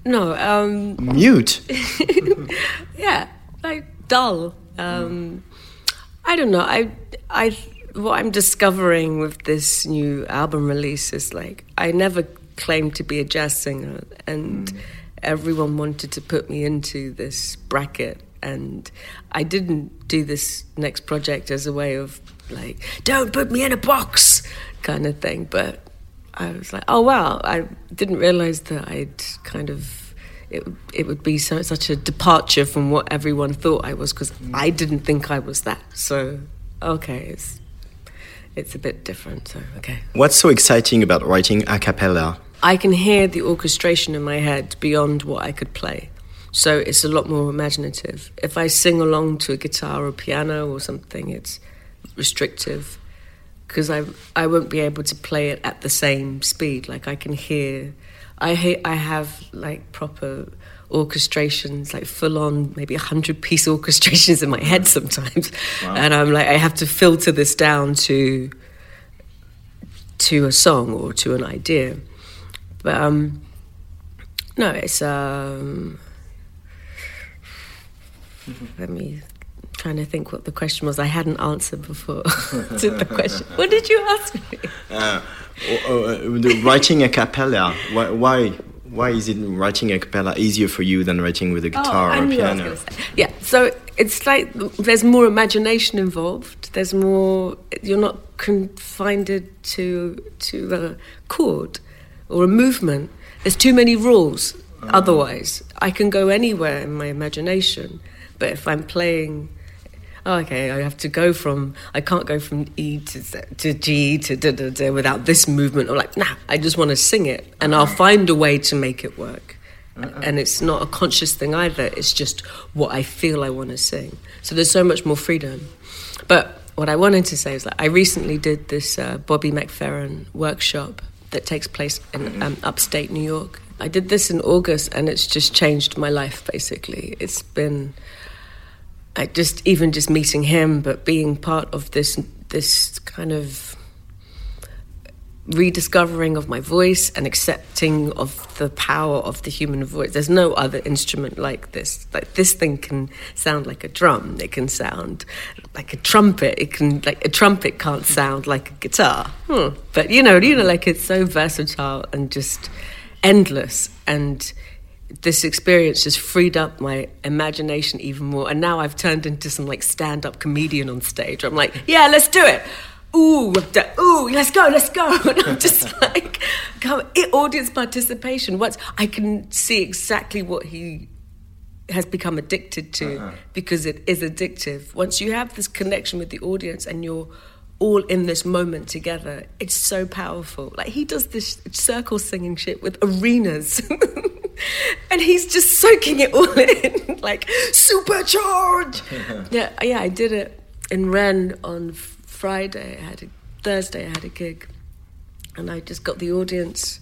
No, um. Mute? yeah, like dull. Um, I don't know. I, I, what I'm discovering with this new album release is like I never claimed to be a jazz singer, and everyone wanted to put me into this bracket, and I didn't do this next project as a way of like, don't put me in a box, kind of thing. But I was like, oh wow, I didn't realize that I'd kind of it it would be so, such a departure from what everyone thought I was because mm. I didn't think I was that. So okay, it's it's a bit different. So okay, What's so exciting about writing a cappella? I can hear the orchestration in my head beyond what I could play. So it's a lot more imaginative. If I sing along to a guitar or piano or something, it's restrictive because I I won't be able to play it at the same speed. Like I can hear, I ha- I have like proper orchestrations, like full on maybe a hundred piece orchestrations in my head sometimes, and I'm like I have to filter this down to to a song or to an idea. But um, no, it's um. Let me trying to think what the question was. I hadn't answered before to the question. What did you ask me? Uh, oh, uh, writing a cappella. Why, why? Why is it writing a cappella easier for you than writing with a guitar oh, or a knew what I piano? was gonna say. Yeah, so it's like there's more imagination involved. There's more. You're not confined to to a chord or a movement. There's too many rules. Otherwise, I can go anywhere in my imagination. But if I'm playing oh, okay, I have to go from, I can't go from E to, Z, to G to da da da without this movement. Or like, nah, I just want to sing it and I'll find a way to make it work. And it's not a conscious thing either, it's just what I feel I want to sing. So there's so much more freedom. But what I wanted to say is that I recently did this uh, Bobby McFerrin workshop that takes place in um, upstate New York. I did this in August and it's just changed my life basically. It's been I just even just meeting him, but being part of this this kind of rediscovering of my voice and accepting of the power of the human voice. There's no other instrument like this. Like this thing can sound like a drum. It can sound like a trumpet. It can like a trumpet can't sound like a guitar. Hmm. But you know, you know, like it's so versatile and just endless and this experience just freed up my imagination even more. And now I've turned into some like stand up comedian on stage. I'm like, yeah, let's do it. Ooh, da- ooh, let's go, let's go. And I'm just like, come, it, audience participation. What's I can see exactly what he has become addicted to uh-huh. because it is addictive. Once you have this connection with the audience and you're all in this moment together, it's so powerful. Like he does this circle singing shit with arenas. and he's just soaking it all in, like supercharge. yeah, yeah, I did it, in Rennes on Friday. I had a, Thursday. I had a gig, and I just got the audience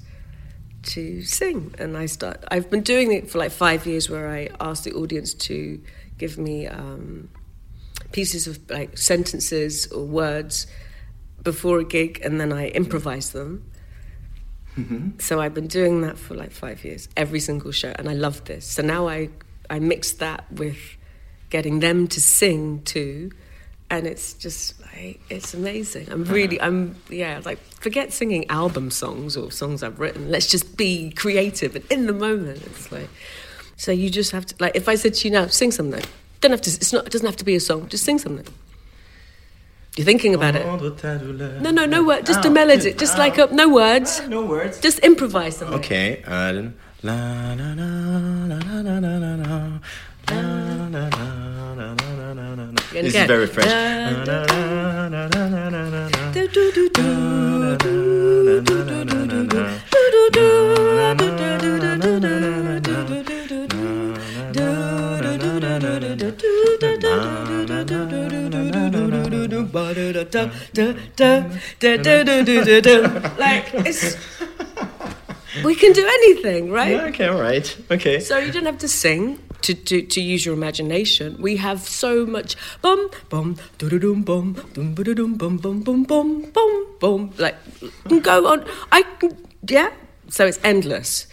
to sing. And I start. I've been doing it for like five years, where I ask the audience to give me um, pieces of like sentences or words before a gig, and then I improvise them. Mm-hmm. So I've been doing that for like five years, every single show, and I love this. So now I I mix that with getting them to sing too, and it's just like it's amazing. I'm really uh-huh. I'm yeah like forget singing album songs or songs I've written. Let's just be creative and in the moment. It's like so you just have to like if I said to you now sing something, don't have to. It's not. It doesn't have to be a song. Just sing something. You're thinking about it. No, no, no words. Just a melody. Just like a, no words. No words. Just improvise something. Okay. La. This is very French. Like it's we can do anything, right? Yeah, okay, all right. Okay. So you don't have to sing to, to, to use your imagination. We have so much bum bum do do dum bum dum ba dum bum bum bum bum bum bum like go on. I yeah. So it's endless.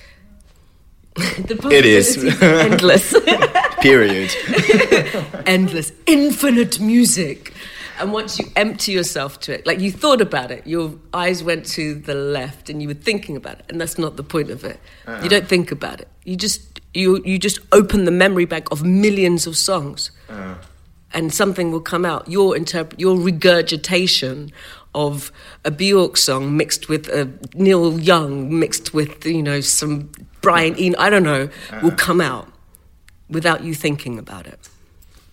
the It is. endless. Period. endless, infinite music. And once you empty yourself to it, like you thought about it, your eyes went to the left and you were thinking about it, and that's not the point of it. Uh-uh. You don't think about it. You just you you just open the memory bank of millions of songs, Uh, and something will come out. Your interpret, your regurgitation of a Bjork song mixed with a Neil Young mixed with you know some Brian Eno, I don't know, will come out without you thinking about it.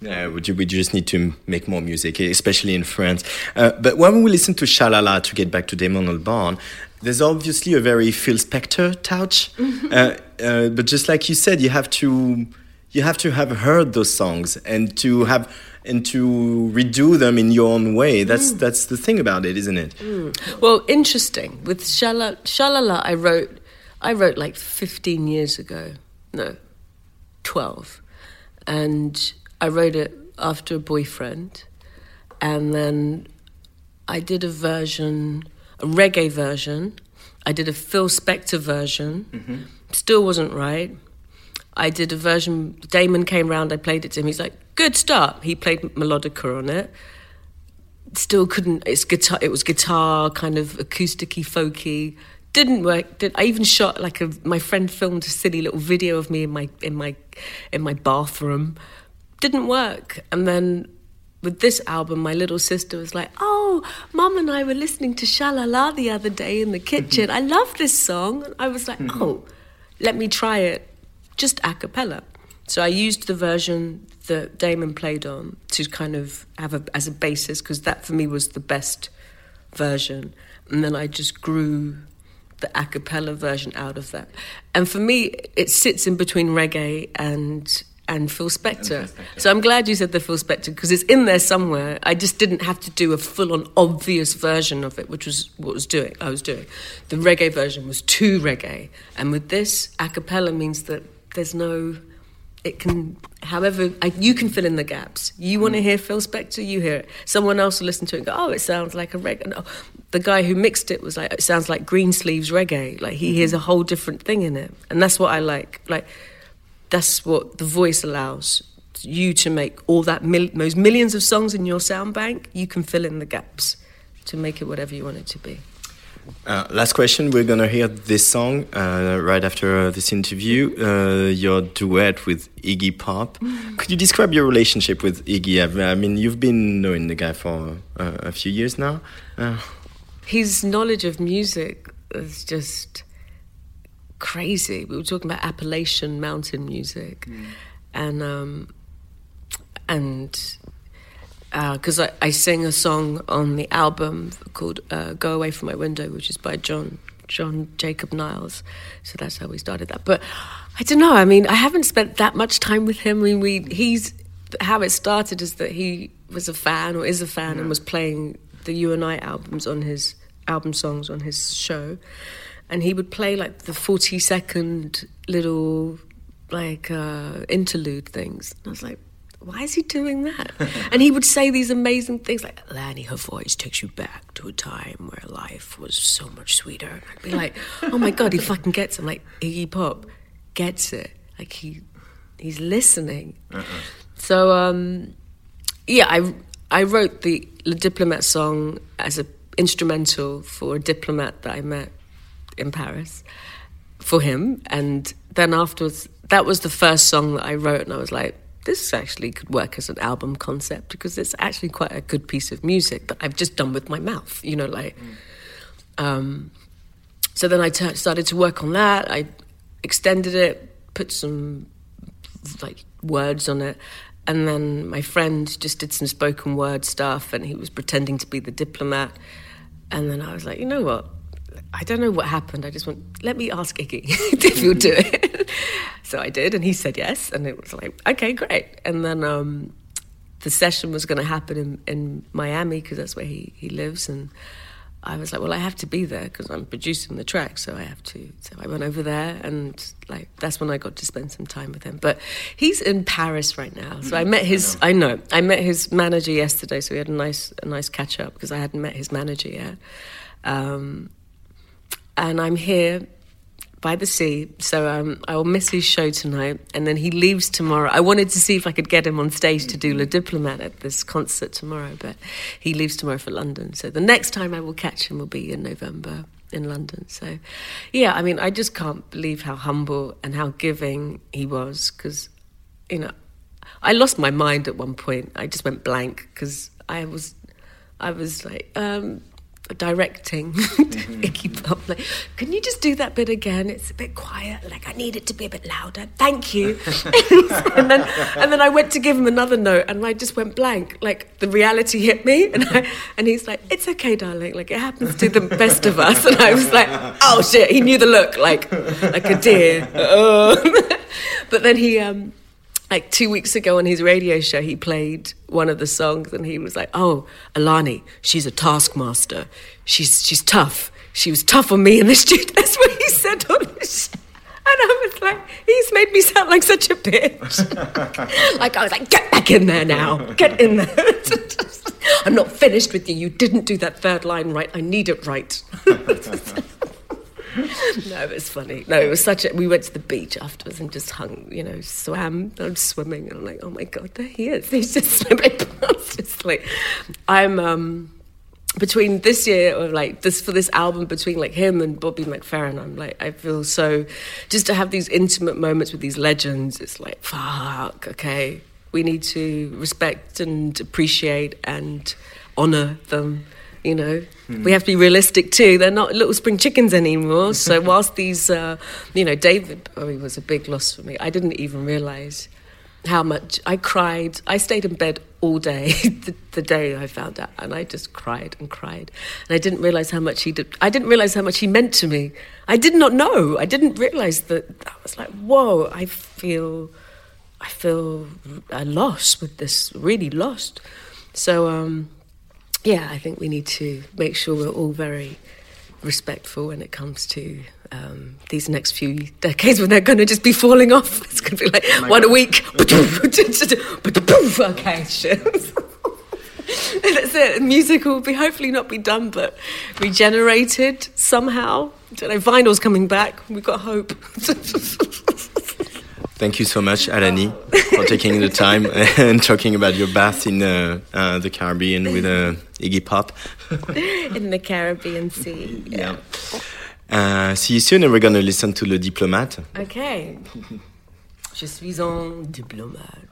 Yeah, we ju- we just need to make more music, especially in France. Uh, but when we listen to Shalala, to get back to Damon Albarn, there's obviously a very Phil Spector touch. uh, uh, but just like you said, you have to you have to have heard those songs and to have and to redo them in your own way. That's that's the thing about it, isn't it? Mm. Well, interesting. With Shala, Shalala, I wrote, I wrote like 15 years ago. No, 12. And I wrote it after a boyfriend. And then I did a version, a reggae version. I did a Phil Spector version. Mm-hmm. Still wasn't right. I did a version, Damon came round, I played it to him. He's like, good start. He played melodica on it still couldn't it's guitar it was guitar kind of acousticy folky didn't work did, i even shot like a my friend filmed a silly little video of me in my in my in my bathroom. Didn't work. And then with this album my little sister was like oh mum and i were listening to shalala the other day in the kitchen. Mm-hmm. I love this song. And i was like mm-hmm. oh let me try it just a cappella. So i used the version that damon played on to kind of have a, as a basis because that for me was the best version. And then i just grew the a cappella version out of that and for me it sits in between reggae and and Phil Spector. So I'm glad you said the Phil Spector because it's in there somewhere. I just didn't have to do a full-on obvious version of it, which was what was doing. I was doing. The reggae version was too reggae, and with this, a cappella means that there's no. It can, however, I, you can fill in the gaps. You want to mm. hear Phil Spector, you hear it. Someone else will listen to it and go, "Oh, it sounds like a reggae." No, the guy who mixed it was like, "It sounds like Greensleeves reggae." Like he hears mm-hmm. a whole different thing in it, and that's what I like. Like that's what the voice allows you to make all that mil- those millions of songs in your sound bank you can fill in the gaps to make it whatever you want it to be Uh, last question. We're gonna hear this song uh, right after uh, this interview. Uh, your duet with Iggy Pop. Could you describe your relationship with Iggy? I've- I mean, you've been knowing the guy for uh, a few years now. Uh, his knowledge of music is just crazy we were talking about appalachian mountain music and um and because I, I sing a song on the album called uh, "Go Away from My Window," which is by John John Jacob Niles. So that's how we started that. But I don't know. I mean, I haven't spent that much time with him. I mean, we he's how it started is that he was a fan or is a fan and was playing the You and I albums on his album songs on his show, and he would play like the forty second little like uh, interlude things. And I was like, why is he doing that? and he would say these amazing things like, Lanny, her voice takes you back to a time where life was so much sweeter. And I'd be like, oh my God, he fucking gets it. I'm like, Iggy Pop gets it. Like he, he's listening. So, um, yeah, I, I wrote the Le Diplomat song as a instrumental for a diplomat that I met in Paris for him. And then afterwards, that was the first song that I wrote, and I was like, this actually could work as an album concept because it's actually quite a good piece of music that I've just done with my mouth, you know, like. Um, so then I t- started to work on that. I extended it, put some like words on it, and then my friend just did some spoken word stuff, and he was pretending to be the diplomat. And then I was like, you know what? I don't know what happened. I just went, let me ask Iggy if you'll do it. so I did, and he said yes. And it was like, okay, great. And then um, the session was going to happen in, in Miami because that's where he, he lives. And I was like, well, I have to be there because I'm producing the track, so I have to. So I went over there, and like that's when I got to spend some time with him. But he's in Paris right now, so I met his. I know I met his manager yesterday, so we had a nice a nice catch up because I hadn't met his manager yet. Um, and I'm here by the sea, so um, I will miss his show tonight, and then he leaves tomorrow. I wanted to see if I could get him on stage to do Le Diplomat at this concert tomorrow, but he leaves tomorrow for London. So the next time I will catch him will be in November in London. So, yeah, I mean, I just can't believe how humble and how giving he was, because, you know, I lost my mind at one point. I just went blank because I was, I was like. Um, directing Iggy Pop. Like, can you just do that bit again? It's a bit quiet. Like, I need it to be a bit louder. Thank you. and then, and then I went to give him another note, and I just went blank. Like the reality hit me, and I, and he's like, "It's okay, darling. Like it happens to the best of us." And I was like, "Oh shit!" He knew the look, like like a deer. Oh. but then he um like two weeks ago on his radio show, he played one of the songs, and he was like, "Oh, Alani, she's a taskmaster. She's she's tough. She was tough on me in the studio." That's what he said on the show. And I was like, he's made me sound like such a bitch. like I was like, get back in there now. Get in there. I'm not finished with you. You didn't do that third line right. I need it right. no, it was funny. No, it was such a. We went to the beach afterwards and just hung, you know, swam. I was swimming, and I'm like, oh my god, there he is. He's just swimming past. Just like, I'm um between this year or like this for this album between like him and Bobby McFerrin. I'm like, I feel so just to have these intimate moments with these legends. It's like, fuck, okay, we need to respect and appreciate and honor them. You know, Hmm. we have to be realistic too. They're not little spring chickens anymore. So whilst these, uh, you know, David Bowie was a big loss for me. I didn't even realize how much I cried. I stayed in bed all day the, the day I found out, and I just cried and cried. And I didn't realize how much he did. I didn't realize how much he meant to me. I did not know. I didn't realize that. I was like, whoa! I feel, I feel a loss with this. Really lost. So. um yeah, I think we need to make sure we're all very respectful when it comes to um, these next few decades when they're going to just be falling off. It's going to be like one a week. okay, shit. That's it. Music will be hopefully not be done, but regenerated somehow. I Don't know. Vinyl's coming back. We've got hope. Thank you so much, Alani, for taking the time and talking about your bath in uh, uh, the Caribbean with uh, Iggy Pop. In the Caribbean Sea. Yeah. Uh, see you soon, and we're gonna listen to Le Diplomate. Okay. Je suis un diplomate.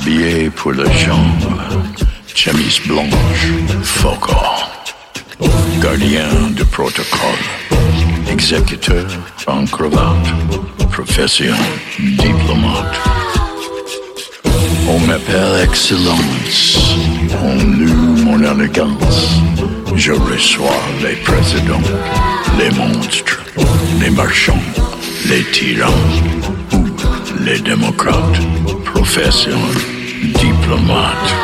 Habillé pour le chambre, chemise blanche, faucon, gardien de protocole, exécuteur en cravate, profession diplomate. On m'appelle Excellence, on loue mon élégance. Je reçois les présidents, les monstres, les marchands, les tyrans les démocrates. Profession diplomate.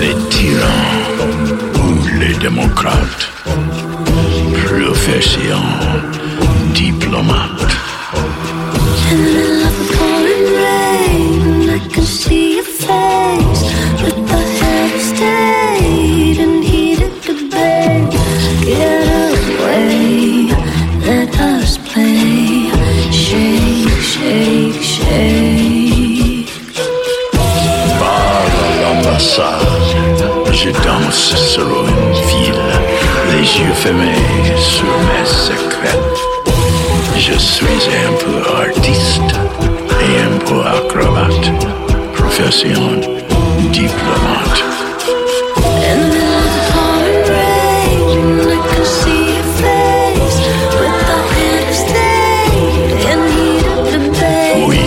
Les tyrans ou les démocrates. Profession diplomate. Danse sur une ville, les yeux fermés sur mes secrets. Je suis un peu artiste et un peu acrobate, profession diplomate. Oui,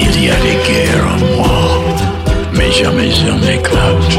il y a des guerres en moi, mais jamais un éclate,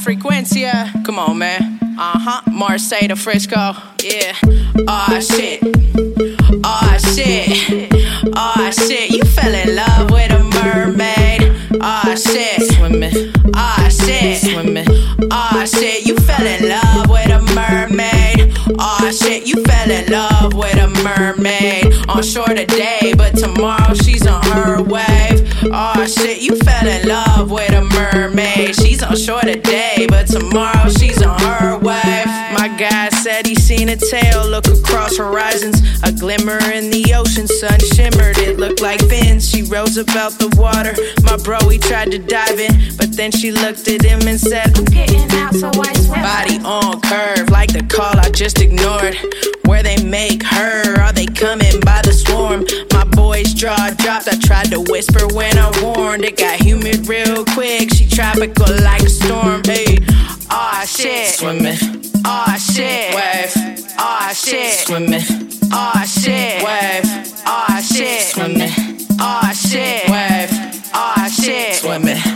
Baja Frecuencia. Come on, man. Uh huh. Marseille to Frisco. Yeah. Oh shit. Oh shit. Oh shit. You fell in love with a mermaid. Aw, shit. Swimming. Aw, shit. Swimming. Aw, shit. You fell in love with a mermaid. Aw, shit. You fell in love with a mermaid. On shore today, but tomorrow she's on her wave. Oh shit. You fell in love with a mermaid. She's on shore today, but tomorrow she's on her wave. My guy said he seen a tail look across horizons. A glimmer in the ocean, sun shimmered. It looked like fins. She rose about the water. My bro, he tried to dive in, but then she looked at him and said, I'm getting out, so I swim. Body on curve, like the call I just ignored. Where they make her, are they coming by the swarm? My boy's jaw dropped. I tried to whisper when I warned. It got humid real quick. She tropical like a storm. Hey, aw shit, swimming. Aw shit, wave. Aw shit, swimming. Aw shit, wave. Aw shit, swimming. Aw shit, wave. Aw shit, swimming.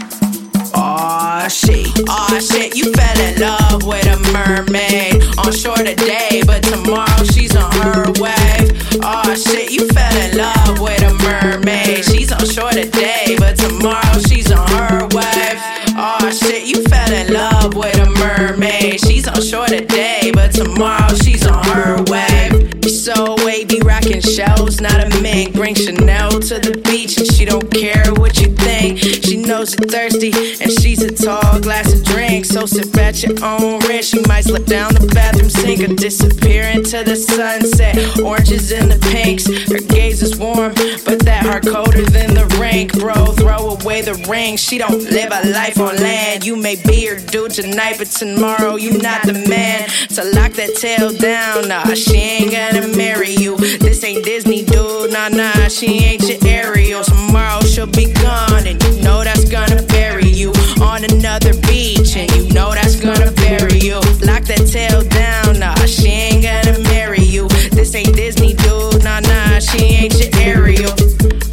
Shit, aw oh, shit, you fell in love with a mermaid on shore today, but tomorrow she's on her wave. Aw oh, shit, you fell in love with a mermaid. She's on shore today, but tomorrow she's on her wave. Aw oh, shit, you fell in love with a mermaid. She's on shore today, but tomorrow she's on her wave. So wavy, rocking shells, not a mink. Bring Chanel to the beach, and she don't care what you think. She knows you're thirsty, and she's a tall glass of drink. So sip at your own risk. She might slip down the bathroom sink or disappear into the sunset. Oranges and the pinks, her gaze is warm, but that heart colder than the rink. Bro, throw away the ring. She don't live a life on land. You may be her dude tonight, but tomorrow you not the man to lock that tail down. Nah, she ain't gonna marry you. This ain't Disney, dude. Nah, nah, she ain't your Ariel. Tomorrow she'll be gone, and you know that's gonna bury you on another beach, and you know that's gonna bury you. Lock that tail down. Nah, she ain't gonna marry you. This ain't Disney, dude. Nah, nah, she ain't your Ariel.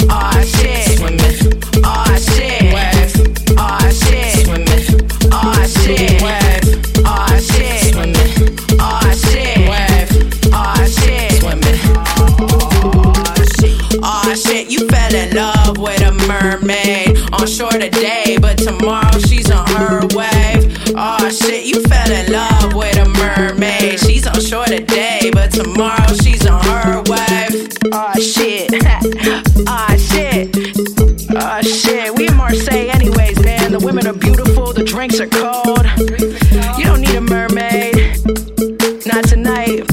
Aw, shit. Swimming. Aw, shit. Wave. Aw, shit. Swimming. Aw, shit. Wave. Aw, shit. Swimming. Aw, shit. Shit. You fell in love with a mermaid on shore today, but tomorrow she's on her wave. Oh shit, you fell in love with a mermaid. She's on shore today, but tomorrow she's on her wave. Oh shit. Oh shit. Oh shit. We in Marseille anyways, man. The women are beautiful, the drinks are cold. You don't need a mermaid. Not tonight.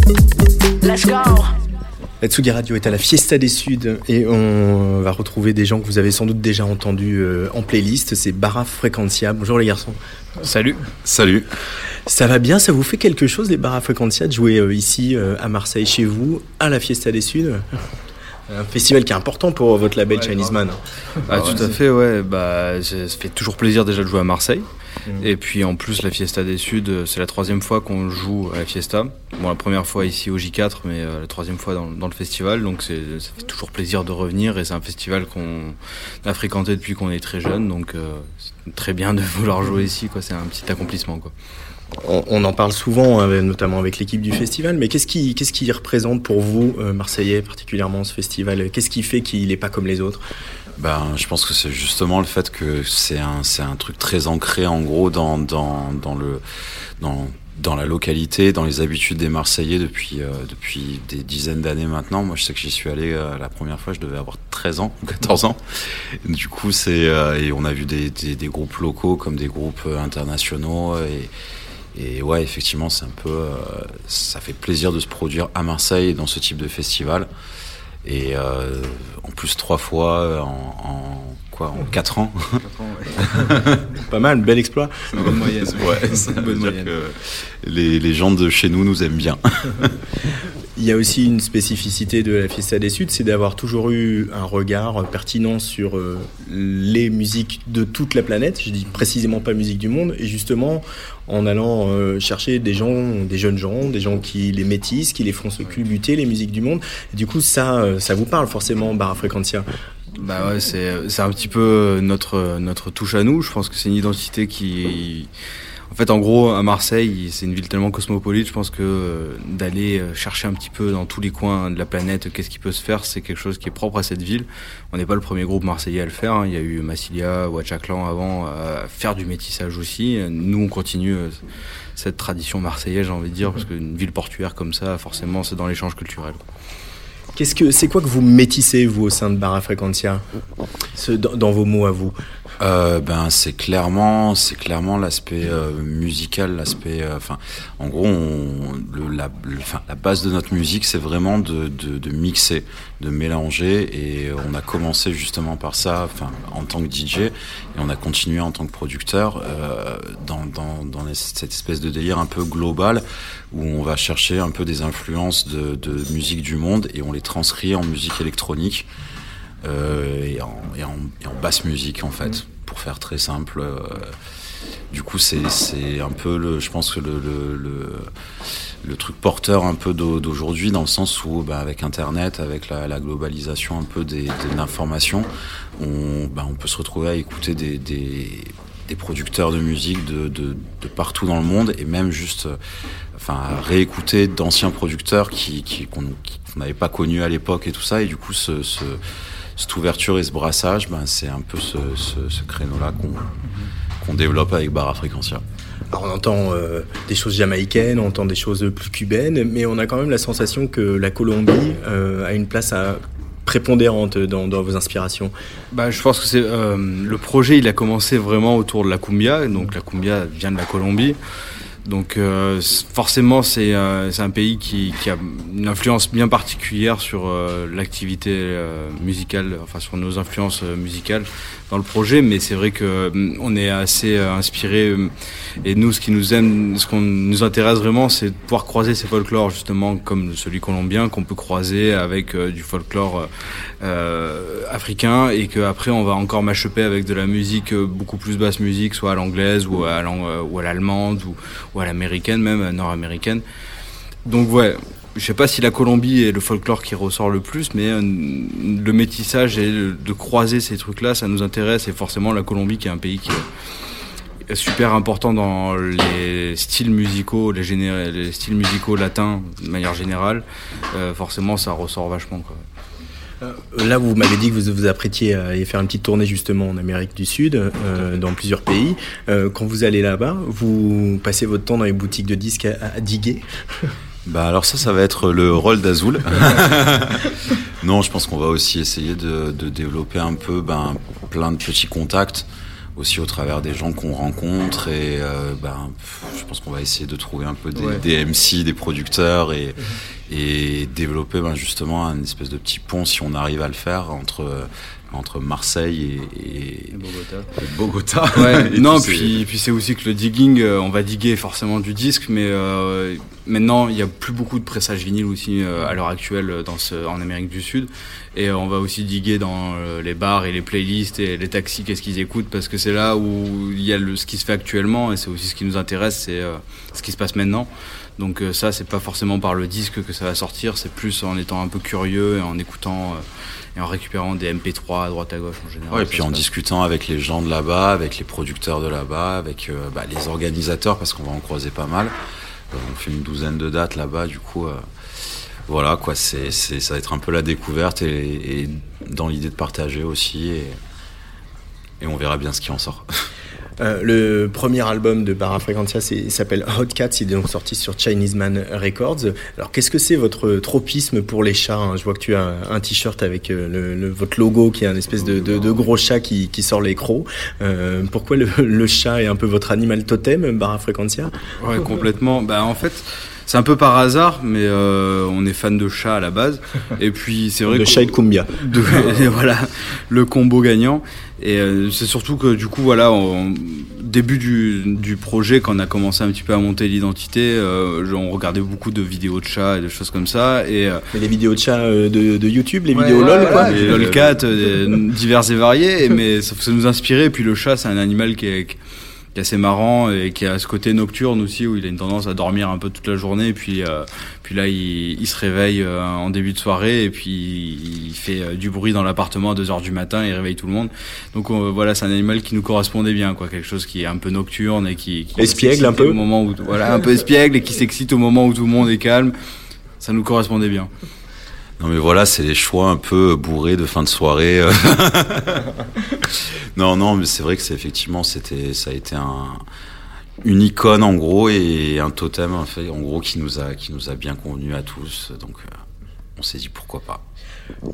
Let's go. La Tsugi Radio est à la Fiesta des Suds et on va retrouver des gens que vous avez sans doute déjà entendus euh, en playlist. C'est Bara Frequencia. Bonjour les garçons. Salut. Salut. Ça va bien? Ça vous fait quelque chose les Bara Frequencia de jouer euh, ici euh, à Marseille chez vous à la Fiesta des Suds un festival qui est important pour votre label Chinese Man. Ah, tout à fait, ouais. Bah, ça fait toujours plaisir déjà de jouer à Marseille. Mm. Et puis en plus, la Fiesta des Suds, c'est la troisième fois qu'on joue à la Fiesta. Bon, la première fois ici au J4, mais euh, la troisième fois dans, dans le festival. Donc c'est- ça fait toujours plaisir de revenir. Et c'est un festival qu'on a fréquenté depuis qu'on est très jeune. Donc euh, c'est très bien de vouloir jouer ici. quoi. C'est un petit accomplissement. Quoi. On, on en parle souvent, hein, notamment avec l'équipe du festival, mais qu'est-ce qui, qu'est-ce qui représente pour vous, euh, Marseillais, particulièrement ce festival? Qu'est-ce qui fait qu'il n'est pas comme les autres? Ben, je pense que c'est justement le fait que c'est un, un truc très ancré en gros dans, dans, dans le, dans, dans la localité, dans les habitudes des Marseillais depuis, euh, depuis des dizaines d'années maintenant. Moi, je sais que j'y suis allé euh, la première fois, je devais avoir 13 ans ou 14 ans. Du coup, c'est, euh, et on a vu des, des, des groupes locaux comme des groupes euh, internationaux et, et ouais, effectivement, c'est un peu, euh, ça fait plaisir de se produire à Marseille dans ce type de festival. Et euh, en plus trois fois en, en quoi, en quatre ans. Pas mal, bel exploit. C'est une bonne moyenne. Ouais, ça veut dire que les, les gens de chez nous nous aiment bien. Il y a aussi une spécificité de la Fiesta des Suds, c'est d'avoir toujours eu un regard pertinent sur euh, les musiques de toute la planète. Je dis précisément pas musique du monde, et justement en allant euh, chercher des gens, des jeunes gens, des gens qui les métissent, qui les font se culbuter les musiques du monde. Du coup, ça, euh, ça vous parle forcément, Barra Frequentia. Bah ouais, c'est c'est un petit peu notre notre touche à nous. Je pense que c'est une identité qui, en fait, en gros, à Marseille, c'est une ville tellement cosmopolite. Je pense que euh, d'aller euh, chercher un petit peu dans tous les coins de la planète, qu'est-ce qui peut se faire, c'est quelque chose qui est propre à cette ville. On n'est pas le premier groupe marseillais à le faire. hein. Il y a eu Massilia, Ouachaclan avant à faire du métissage aussi. Nous, on continue euh, cette tradition marseillaise, j'ai envie de dire, parce qu'une ville portuaire comme ça, forcément, c'est dans l'échange culturel. Qu'est-ce que c'est quoi que vous métissez vous au sein de Barra Frequentia? Dans vos mots à vous Euh, ben c'est clairement c'est clairement l'aspect euh, musical l'aspect euh, enfin en gros on, le, la, le- la base de notre musique c'est vraiment de, de, de mixer de mélanger et on a commencé justement par ça enfin en tant que DJ et on a continué en tant que producteur euh, dans, dans, dans cette espèce de délire un peu global où on va chercher un peu des influences de, de musique du monde et on les transcrit en musique électronique et, en, et, en, et en basse musique en fait, pour faire très simple. euh, du coup, c'est un peu, le, je pense que le, le, le, le truc porteur un peu d'au- d'aujourd'hui, dans le sens où, bah, avec Internet, avec la, la globalisation un peu des, de l'information, on, bah, on peut se retrouver à écouter des, des, des producteurs de musique de, de, de partout dans le monde et même juste, euh, enfin, réécouter d'anciens producteurs qui qu'on qui- n'avait pas connus à l'époque et tout ça. Et du coup, ce, ce, cette ouverture et ce brassage, ben, c'est un peu ce, ce, ce créneau-là qu'on qu'on développe avec Barra Frequentia. Alors on entend euh, des choses jamaïcaines, on entend des choses plus cubaines, mais on a quand même la sensation que la Colombie euh, a une place à- prépondérante dans, dans vos inspirations. Bah, je pense que c'est euh, le projet. Il a commencé vraiment autour de la cumbia. Donc la cumbia vient de la Colombie. Donc euh, forcément, c'est euh, c'est un pays qui, a une influence bien particulière sur euh, l'activité musicale, enfin sur nos influences musicales dans le projet. Mais c'est vrai que euh, on est assez inspiré. euh, et nous, ce qui nous intéresse vraiment, c'est de pouvoir croiser ces folklores justement comme celui colombien qu'on peut croiser avec du folklore africain et qu'après on va encore m'achoper avec de la musique beaucoup plus basse musique, soit à l'anglaise ou à l'ang- ou à l'allemande ou, ou à l'américaine même, euh, nord-américaine. Donc ouais, je sais pas si la Colombie est le folklore qui ressort le plus, mais euh, le métissage et de croiser ces trucs-là, ça nous intéresse et forcément la Colombie qui est un pays qui est super important dans les styles musicaux, les styles musicaux latins de manière générale, euh, forcément ça ressort vachement quoi. Euh, Là, vous m'avez dit que vous vous apprêtiez à aller faire une petite tournée justement en Amérique du Sud, euh, dans plusieurs pays. Euh, quand vous allez là-bas, vous passez votre temps dans les boutiques de disques à, à diguer? Bah alors ça, ça va être le rôle d'Azul. non, je pense qu'on va aussi essayer de, de développer un peu ben, plein de petits contacts aussi au travers des gens qu'on rencontre et euh, ben, je pense qu'on va essayer de trouver un peu des, Ouais. des MC, des producteurs et, et développer ben, justement un espèce de petit pont si on arrive à le faire entre entre Marseille et, et, Bogota. et Bogota. Ouais, Et non, puis, puis c'est aussi que le digging, euh, on va diguer forcément du disque, mais euh, maintenant il y a plus beaucoup de pressage vinyle aussi euh, à l'heure actuelle euh, dans ce, en Amérique du Sud. Et euh, on va aussi diguer dans les bars et les playlists et les taxis, qu'est-ce qu'ils écoutent, parce que c'est là où il y a le, ce qui se fait actuellement et c'est aussi ce qui nous intéresse, c'est euh, ce qui se passe maintenant. Donc euh, ça, c'est pas forcément par le disque que ça va sortir, c'est plus en étant un peu curieux et en écoutant euh, et en récupérant des MP3 à droite à gauche en général. Ouais, et puis en discutant avec les gens de là-bas, avec les producteurs de là-bas, avec euh, bah, les organisateurs, parce qu'on va en croiser pas mal. Euh, on fait une douzaine de dates là-bas, du coup, euh, voilà, quoi, c'est, c'est, ça va être un peu la découverte et, et dans l'idée de partager aussi, et, et on verra bien ce qui en sort. Euh, le premier album de Barra Frequentia c'est- il s'appelle Hot Cats, il est donc sorti sur Chinese Man Records. Alors qu'est-ce que c'est votre tropisme pour les chats hein? Je vois que tu as un, t-shirt avec euh, le, le- votre logo qui est un espèce de, de- de gros chat qui, qui sort les crocs. Euh, pourquoi le, le chat est un peu votre animal totem, Barra Frequentia? Ouais, complètement. Bah, en fait, c'est un peu par hasard, mais euh, on est fan de chats à la base. Et puis, c'est vrai De que- chat et de cumbia. De- voilà, le combo gagnant. Et euh, c'est surtout que, du coup, voilà, au début du, du projet, quand on a commencé un petit peu à monter l'identité, euh, on regardait beaucoup de vidéos de chats et de choses comme ça. Et, euh, les vidéos de chats euh, de, de YouTube, les Ouais, vidéos LOL, voilà, quoi. les lolcat, euh, divers et variés, et- mais ça, ça nous inspirait. Et puis le chat, c'est un animal qui est, qui est assez marrant et qui a ce côté nocturne aussi, où il a une tendance à dormir un peu toute la journée. Et puis, euh, puis là, il, il se réveille euh, en début de soirée et puis il fait euh, du bruit dans l'appartement à 2 heures du matin et il réveille tout le monde. Donc euh, voilà, c'est un animal qui nous correspondait bien, quoi, quelque chose qui est un peu nocturne et qui, qui Espiègle, un peu. au moment où voilà, un peu espiègle et qui s'excite au moment où tout le monde est calme. Ça nous correspondait bien. Non mais voilà, c'est les choix un peu bourrés de fin de soirée. non, non, mais c'est vrai que c'est effectivement, c'était, ça a été un, une icône en gros et un totem en fait, en gros qui nous a, qui nous a bien convenu à tous. Donc, euh, on s'est dit pourquoi pas.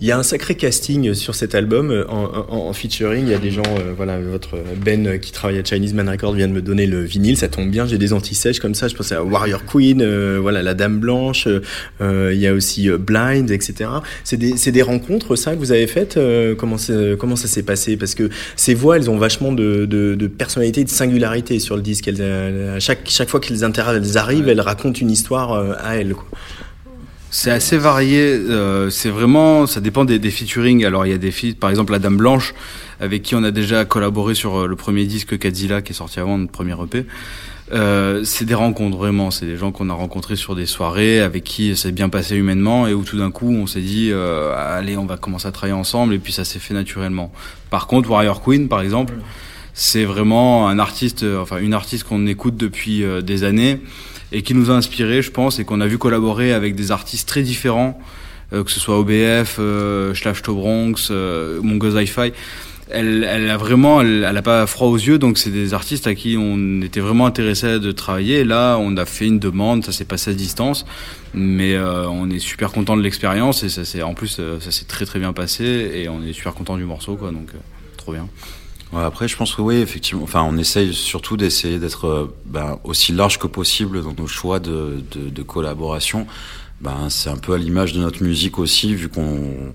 Il y a un sacré casting sur cet album euh, en, en- en featuring. Il y a des gens, euh, voilà, votre Ben euh, qui travaille à Chinese Man Records vient de me donner le vinyle. Ça tombe bien, j'ai des anti-sèches comme ça. Je pensais à Warrior Queen, euh, voilà, la Dame Blanche. euh, il y a aussi Blind, etc. C'est des, c'est des rencontres, ça, que vous avez faites. comment, ça s'est passé? Parce que ces voix, elles ont vachement de, de, de personnalité de singularité sur le disque. Elles, à chaque, chaque fois qu'elles elles arrivent, elles racontent une histoire à elles. Quoi. C'est assez varié. euh, c'est vraiment, ça dépend des, des featuring. Alors il y a des feats, par exemple la Dame Blanche, avec qui on a déjà collaboré sur euh, le premier disque Kadzilla qui est sorti avant notre premier EP. Euh, c'est des rencontres vraiment. C'est des gens qu'on a rencontrés sur des soirées, avec qui ça s'est bien passé humainement, et où tout d'un coup on s'est dit, euh, allez, on va commencer à travailler ensemble, et puis ça s'est fait naturellement. Par contre, Warrior Queen, par exemple, c'est vraiment un artiste, euh, enfin une artiste qu'on écoute depuis euh, des années et qui nous a inspiré, je pense, et qu'on a vu collaborer avec des artistes très différents, euh, que ce soit OBF, euh, Schlaf Bronx, euh, Mongoose Hi-Fi. Elle, elle a vraiment, elle, a pas froid aux yeux, donc c'est des artistes à qui on était vraiment intéressé de travailler. Là, on a fait une demande, ça s'est passé à distance, mais euh, on est super content de l'expérience et ça s'est, en plus, ça s'est très très bien passé et on est super content du morceau, quoi. Donc, trop bien. Après, je pense que oui, effectivement. Enfin, on essaye surtout d'essayer d'être euh, ben, aussi large que possible dans nos choix de, de, collaboration. Ben, c'est un peu à l'image de notre musique aussi, vu qu'on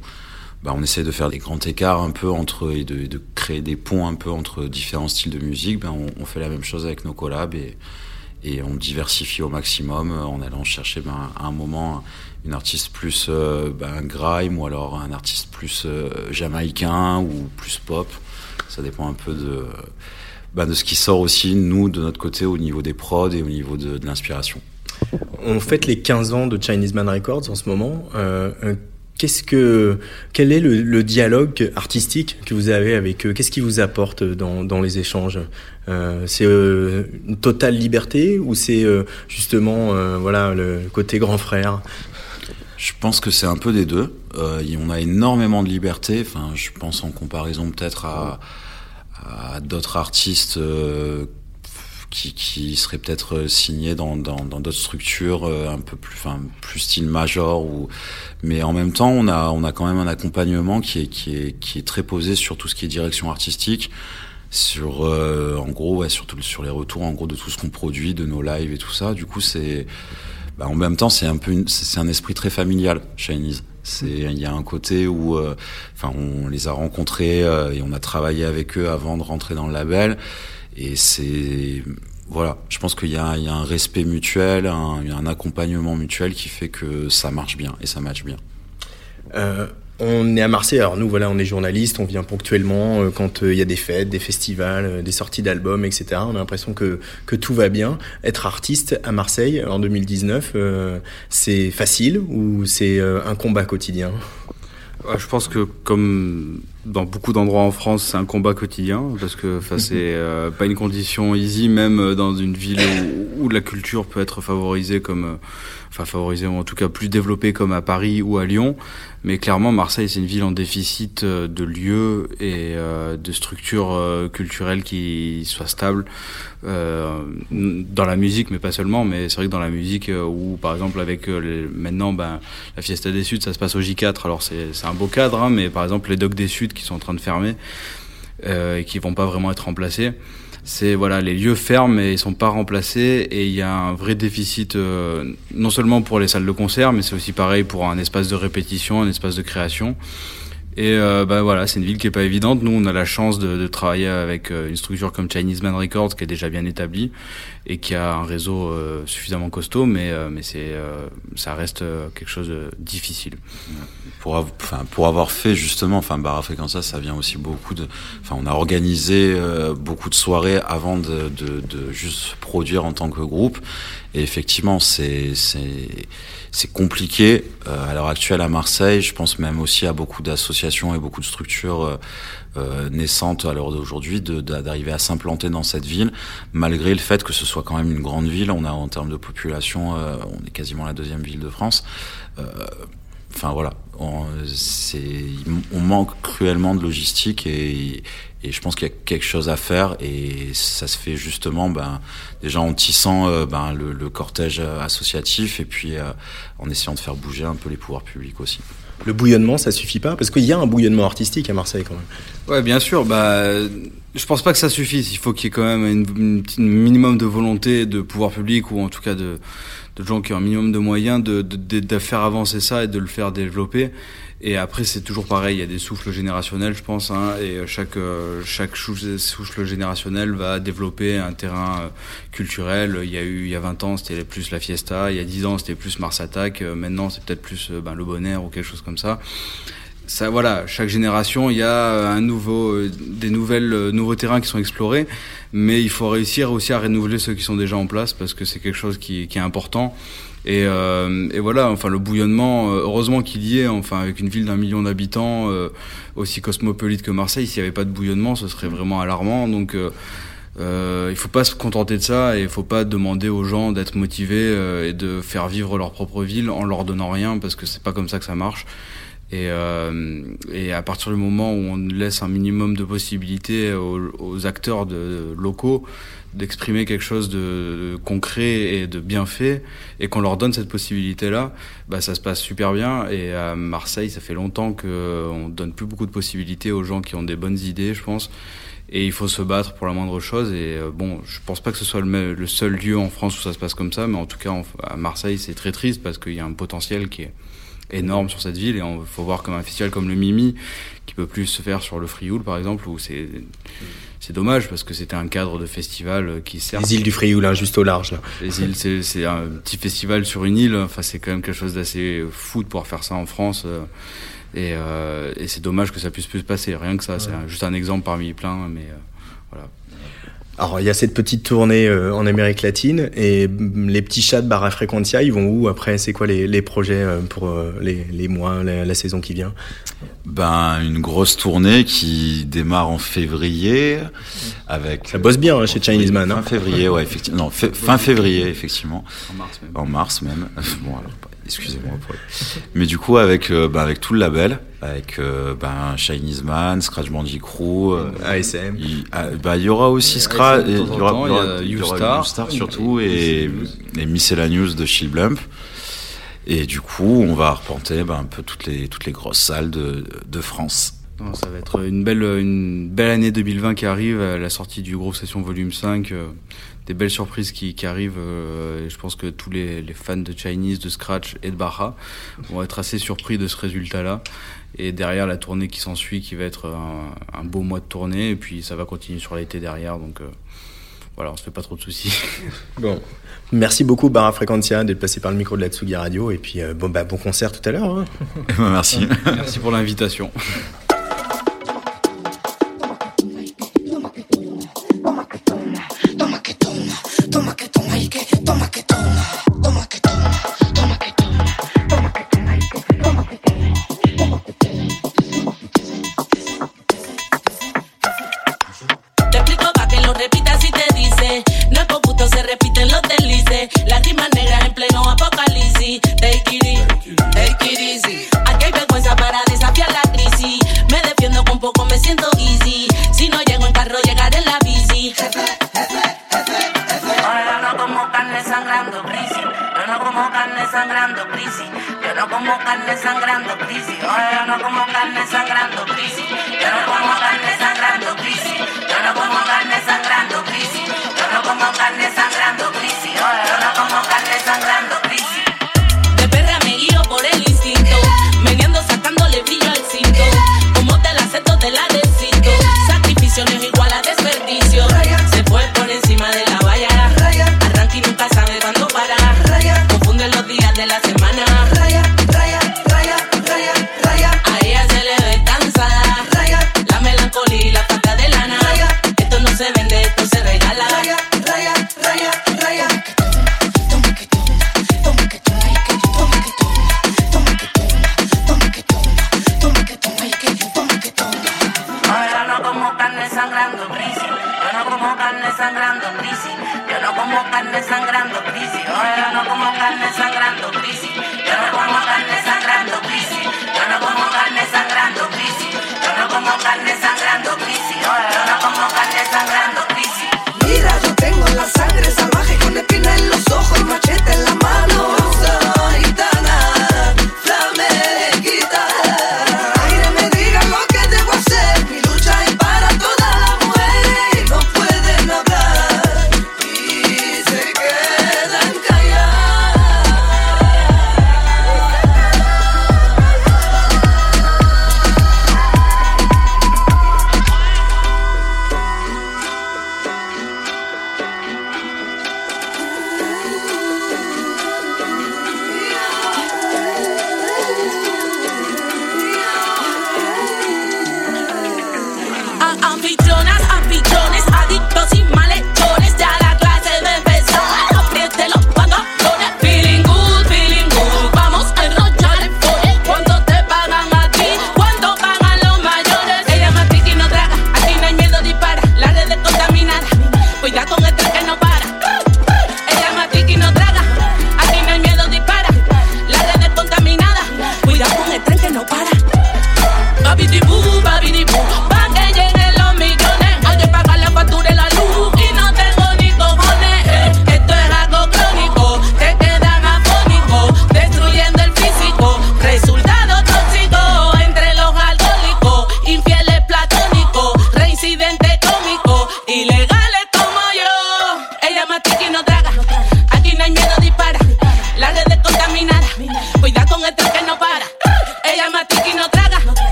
ben, on essaie de faire des grands écarts un peu entre et de, de créer des ponts un peu entre différents styles de musique. Ben, on, fait la même chose avec nos collabs et, et on diversifie au maximum euh, en allant chercher ben, à un moment une artiste plus euh, ben, grime ou alors un artiste plus jamaïcain ou plus pop. Ça dépend un peu de, ben, de ce qui sort aussi, nous, de notre côté, au niveau des prods et au niveau de, de l'inspiration. On fête les 15 ans de Chinese Man Records en ce moment. Euh, euh, Qu'est-ce que, quel est le, le dialogue artistique que vous avez avec eux? Qu'est-ce qui vous apporte dans, dans les échanges? Euh, C'est euh, une totale liberté ou c'est justement voilà le côté grand frère? Je pense que c'est un peu des deux. Euh, on a énormément de liberté. Enfin, je pense en comparaison peut-être à, à d'autres artistes euh, qui, qui seraient peut-être signés dans dans dans d'autres structures euh, un peu plus, enfin plus style major ou. Mais en même temps, on a on a quand même un accompagnement qui est qui est qui est très posé sur tout ce qui est direction artistique sur euh, en gros ouais, surtout sur les retours en gros de tout ce qu'on produit de nos lives et tout ça du coup c'est bah, en même temps c'est un peu c'est un esprit très familial Chinese il y a un côté où euh, enfin on les a rencontrés euh, et on a travaillé avec eux avant de rentrer dans le label. Et c'est voilà. Je pense qu'il y a un respect mutuel un, accompagnement mutuel qui fait que ça marche bien et ça match bien. Euh, on est à Marseille, alors nous voilà, on est journalistes, on vient ponctuellement euh, quand euh, il y a des fêtes, des festivals, euh, des sorties d'albums, etc. On a l'impression que, que tout va bien. Être artiste à Marseille en 2019, euh, c'est facile ou c'est un combat quotidien? Ouais, je pense que comme dans beaucoup d'endroits en France, c'est un combat quotidien parce que c'est pas une condition easy, même dans une ville où, où la culture peut être favorisée comme, enfin favorisée ou en tout cas plus développée comme à Paris ou à Lyon. Mais clairement, Marseille, c'est une ville en déficit euh, de lieux et euh, de structures euh, culturelles qui soient stables dans la musique, mais pas seulement. Mais c'est vrai que dans la musique, où par exemple avec les- maintenant, ben, la Fiesta des Suds, ça se passe au J4. Alors c'est un beau cadre, hein, mais par exemple les Docs des Suds qui sont en train de fermer et qui vont pas vraiment être remplacés. C'est voilà, les lieux ferment mais ils sont pas remplacés et il y a un vrai déficit euh, non seulement pour les salles de concert, mais c'est aussi pareil pour un espace de répétition, un espace de création. Et euh, bah voilà, c'est une ville qui est pas évidente. Nous, on a la chance de, de travailler avec euh, une structure comme Chinese Man Records qui est déjà bien établie et qui a un réseau euh, suffisamment costaud, mais euh, mais c'est euh, ça reste quelque chose de difficile. pour, avoir fait justement, enfin, Barra Frequenza, ça vient aussi beaucoup de, enfin, on a organisé beaucoup de soirées avant de, de, juste produire en tant que groupe. Et effectivement, c'est, compliqué à l'heure actuelle à Marseille. Je pense même aussi à beaucoup d'associations et beaucoup de structures euh, naissantes à l'heure d'aujourd'hui d'arriver à s'implanter dans cette ville, malgré le fait que ce soit quand même une grande ville. On a en termes de population, euh, on est quasiment la deuxième ville de France. Euh, Enfin voilà, on, on manque cruellement de logistique et, et je pense qu'il y a quelque chose à faire et ça se fait justement ben, déjà en tissant euh, ben, le, le cortège associatif et puis euh, en essayant de faire bouger un peu les pouvoirs publics aussi. Le bouillonnement, ça suffit pas? Parce qu'il y a un bouillonnement artistique à Marseille quand même. Ouais, bien sûr. Bah, je pense pas que ça suffise. Il faut qu'il y ait quand même un minimum de volonté de pouvoir public ou en tout cas de, de gens qui ont un minimum de moyens de- de faire avancer ça et de le faire développer. Et après, c'est toujours pareil. Il y a des souffles générationnels, je pense, hein, et chaque euh, chaque souffle, générationnel va développer un terrain euh, culturel. Il y a eu il y a 20 ans, c'était plus la fiesta. Il y a 10 ans, c'était plus Mars Attack. Euh, Maintenant, c'est peut-être plus euh, ben, le Bonheur ou quelque chose comme ça ça voilà chaque génération il y a un nouveau euh, des nouvelles euh, nouveaux terrains qui sont explorés mais il faut réussir aussi à renouveler ceux qui sont déjà en place parce que c'est quelque chose qui, qui est important et, euh, et voilà enfin le bouillonnement euh, heureusement qu'il y ait enfin avec une ville d'un million d'habitants euh, aussi cosmopolite que Marseille s'il n'y avait pas de bouillonnement ce serait vraiment alarmant donc il faut pas se contenter de ça et il faut pas demander aux gens d'être motivés et de faire vivre leur propre ville en leur donnant rien parce que c'est pas comme ça que ça marche. Et, euh, et à partir du moment où on laisse un minimum de possibilités aux, acteurs de, locaux d'exprimer quelque chose de, concret et de bien fait, et qu'on leur donne cette possibilité-là, bah ça se passe super bien. Et à Marseille, ça fait longtemps qu'on donne plus beaucoup de possibilités aux gens qui ont des bonnes idées, je pense. Et il faut se battre pour la moindre chose. Et euh, bon, je pense pas que ce soit le, seul lieu en France où ça se passe comme ça, mais en tout cas à Marseille, c'est très triste parce qu'il y a un potentiel qui est énorme sur cette ville. Et il faut voir comme un festival comme le Mimi, qui peut plus se faire sur le Frioul, par exemple, où c'est c'est dommage parce que c'était un cadre de festival qui sert. Les îles du Frioul, hein, juste au large. Là. Les îles, c'est c'est un petit festival sur une île. Enfin, c'est quand même quelque chose d'assez fou de pouvoir faire ça en France. euh, Et, euh, et c'est dommage que ça puisse plus se passer. Rien que ça, c'est juste un exemple parmi plein. Mais euh. Alors il y a cette petite tournée euh, en Amérique latine et mm, les petits chats de Barra Frequentia, ils vont où après? C'est quoi les, les projets euh, pour euh, les, les mois, la, la saison qui vient? Ben, une grosse tournée qui démarre en février avec. Ça bosse bien hein, chez Chinese Man. Fin hein. février, ouais, effectivement. Non, fin février, effectivement. En mars même. En mars même. Bon, alors, Excusez-moi Mais du coup, avec, euh, bah, avec tout le label, avec euh, bah, Chinese Man, Scratch Bandicoot, euh, ASM. Il ah, bah, y aura aussi Scratch, il y aura, y aura Star surtout et, et Miscellaneous de Shield Blump. Et du coup, on va arpenter bah, un peu toutes les, toutes les grosses salles de, de France. Non, ça va être une belle, une belle année 2020 qui arrive, à la sortie du Gros Session Volume 5, des belles surprises qui, arrivent. Euh, je pense que tous les, fans de Chinese, de Scratch et de Barra vont être assez surpris de ce résultat-là. Et derrière la tournée qui s'ensuit, qui va être un, beau mois de tournée, et puis ça va continuer sur l'été derrière. Donc euh, voilà, on se fait pas trop de soucis. Bon. Merci beaucoup Barra Frequentia d'être passé par le micro de la Tsugi Radio, et puis euh, bon, bah, bon concert tout à l'heure. Hein. Merci. Merci pour l'invitation.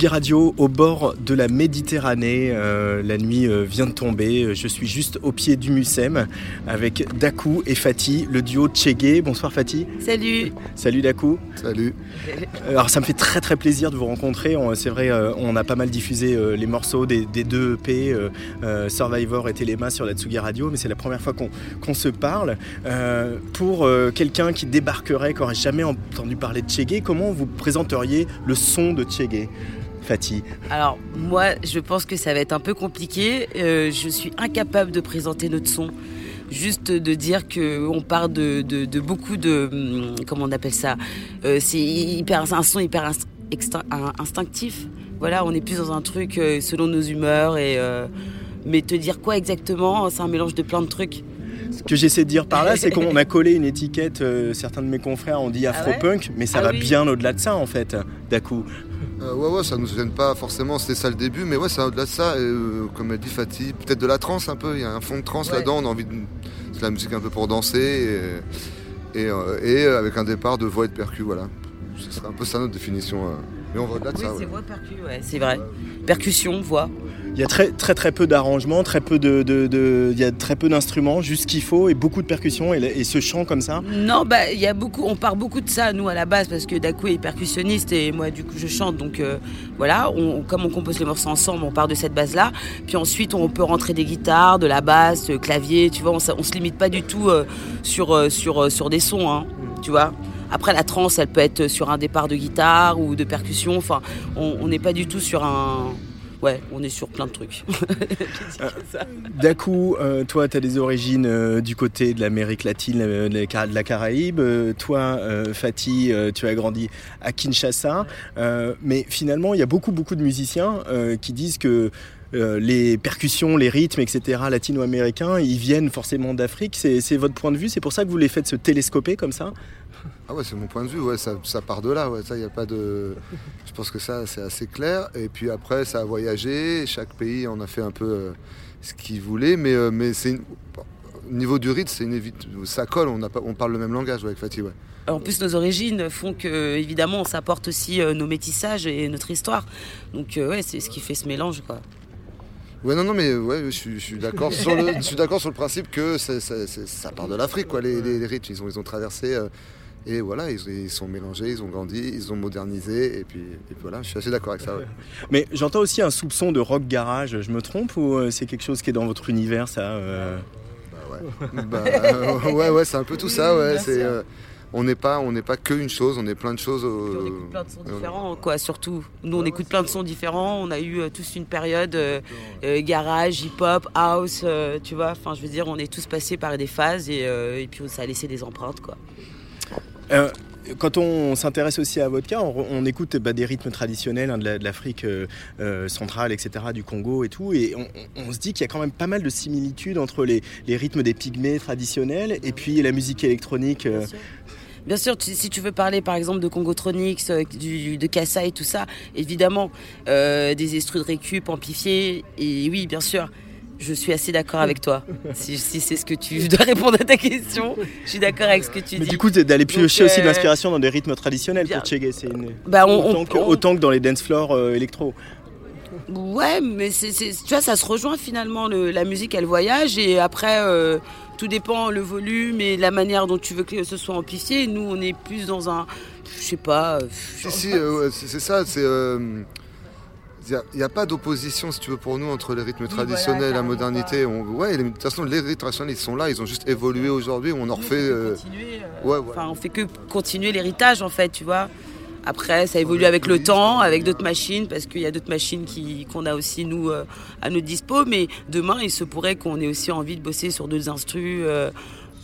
Tsugi Radio au bord de la Méditerranée. Euh, la nuit euh, vient de tomber. Je suis juste au pied du Mucem avec Dakou et Fatih, le duo Tchégué. Bonsoir Fatih. Salut. Salut Dakou. Salut. Alors ça me fait très très plaisir de vous rencontrer. On- C'est vrai, euh, on a pas mal diffusé euh, les morceaux des, des deux EP, euh, euh, Survivor et Téléma sur la Tsugi Radio, mais c'est la première fois qu'on qu'on se parle. Euh, pour euh, quelqu'un qui débarquerait, qui n'aurait jamais entendu parler de Tchégué, comment vous présenteriez le son de Tchégué Fatih Alors, moi, je pense que ça va être un peu compliqué. Euh, je suis incapable de présenter notre son. Juste de dire que on part de, de- de beaucoup de hum, comment on appelle ça? Euh, C'est hyper un son hyper inst- instinctif. Voilà, on est plus dans un truc euh, selon nos humeurs et euh, mais te dire quoi exactement, c'est un mélange de plein de trucs. Ce que j'essaie de dire par là, c'est qu'on a collé une étiquette, euh, certains de mes confrères ont dit afro-punk, mais ça Ah va oui. bien au-delà de ça en fait, Dakou. Euh, ouais, ouais, ça nous gêne pas forcément, c'était ça le début, mais ouais, c'est au-delà de ça, euh, comme a dit Fatih, peut-être de la trance un peu, il y a un fond de trance Ouais. là-dedans, on a envie de. C'est de la musique un peu pour danser, et, et, euh, et avec un départ de voix et de percu, voilà. Ce serait un peu ça notre définition. Mais on va au-delà de Oui, ça, c'est ouais. voix percu, ouais, c'est vrai. Percussion, voix. Il y a très très très peu d'arrangements, très peu de, de- de- il y a très peu d'instruments, juste ce qu'il faut et beaucoup de percussions et, et ce chant comme ça. Non, bah il y a beaucoup, on part beaucoup de ça nous à la base parce que Dakou est percussionniste et moi du coup je chante donc euh, voilà, on, comme on compose les morceaux ensemble, on part de cette base là. Puis ensuite on peut rentrer des guitares, de la basse, euh, clavier, tu vois, on, on se limite pas du tout euh, sur sur sur des sons, hein, tu vois. Après la trance, elle peut être sur un départ de guitare ou de percussion. Enfin, on n'est pas du tout sur un, ouais, on est sur plein de trucs. Dakou, euh, toi tu as des origines euh, du côté de l'Amérique latine, euh, de la Cara- de la Caraïbe. Euh, toi, euh, Fatih, euh, tu as grandi à Kinshasa. Euh, mais finalement, il y a beaucoup beaucoup de musiciens euh, qui disent que euh, les percussions, les rythmes, etc. latino-américains, ils viennent forcément d'Afrique. C'est votre point de vue? C'est pour ça que vous les faites se télescoper comme ça? Ah ouais, c'est mon point de vue, ouais, ça, ça part de là, ouais, ça, y a pas de... Je pense que ça, c'est assez clair, et puis après, ça a voyagé, chaque pays en a fait un peu euh, ce qu'il voulait, mais, euh, mais c'est... une- Au niveau du rythme, c'est une ça colle, on, a pas... on parle le même langage ouais, avec Fatih, ouais. En plus, nos origines font que, évidemment, on s'apporte aussi euh, nos métissages et notre histoire. Donc, euh, ouais, c'est ce qui fait ce mélange, quoi. Ouais, non, non, mais ouais, je suis, je suis d'accord sur le, je suis d'accord sur le principe que ça part de l'Afrique, quoi, les, les, ils ont, ils ont traversé, euh, et voilà, ils, ils sont mélangés, ils ont grandi, ils ont modernisé, et puis, et puis voilà, je suis assez d'accord avec ça, ouais. Mais j'entends aussi un soupçon de rock garage. Je me trompe ou euh, c'est quelque chose qui est dans votre univers, ça euh? Bah, euh, ouais, ouais, c'est un peu tout ça, ouais. C'est, euh, on n'est pas, on n'est pas que une chose, on est plein de choses. euh, plein de sons différents, quoi, surtout. Nous, on écoute plein de sons différents. On a eu euh, tous une période euh, euh, garage, hip-hop, house, euh, tu vois. Enfin, je veux dire, on est tous passés par des phases et, euh, et puis ça a laissé des empreintes, quoi. Euh, quand on s'intéresse aussi à votre cas, on, écoute bah, des rythmes traditionnels hein, de la- de l'Afrique euh, euh, centrale, etc., du Congo et tout, et on, se dit qu'il y a quand même pas mal de similitudes entre les, rythmes des pygmées traditionnels et puis la musique électronique. Bien sûr, si tu veux parler par exemple de Congotronics, du, de Kassa et tout ça, évidemment, des estrudes récup amplifiés, et oui, bien sûr, je suis assez d'accord avec toi. Si, si c'est ce que tu dois répondre à ta question, je suis d'accord avec ce que tu Mais dis. du coup, d'aller piocher Donc, aussi de euh, l'inspiration dans des rythmes traditionnels pour Chegué, c'est une... Bah, autant, on- que, on- autant que dans les dance floors euh, électro. Ouais, mais c'est, tu vois, ça se rejoint finalement. le- la musique, elle voyage et après, euh, tout dépend le volume et la manière dont tu veux que ce soit amplifié. Nous, on est plus dans un, je sais pas. euh, Si, si, euh, ouais, c'est ça. C'est il n'y a, pas d'opposition, si tu veux, pour nous entre les rythmes traditionnels et la modernité. On- ouais, de toute façon, les rythmes traditionnels, ils sont là, ils ont juste évolué aujourd'hui. On en refait. euh, ouais, ouais. Enfin, on fait que continuer l'héritage en fait, tu vois. Après, ça évolue avec le temps, avec d'autres machines, parce qu'il y a d'autres machines qu'on a aussi nous euh, à notre dispo. Mais demain, il se pourrait qu'on ait aussi envie de bosser sur d'autres instrus. euh,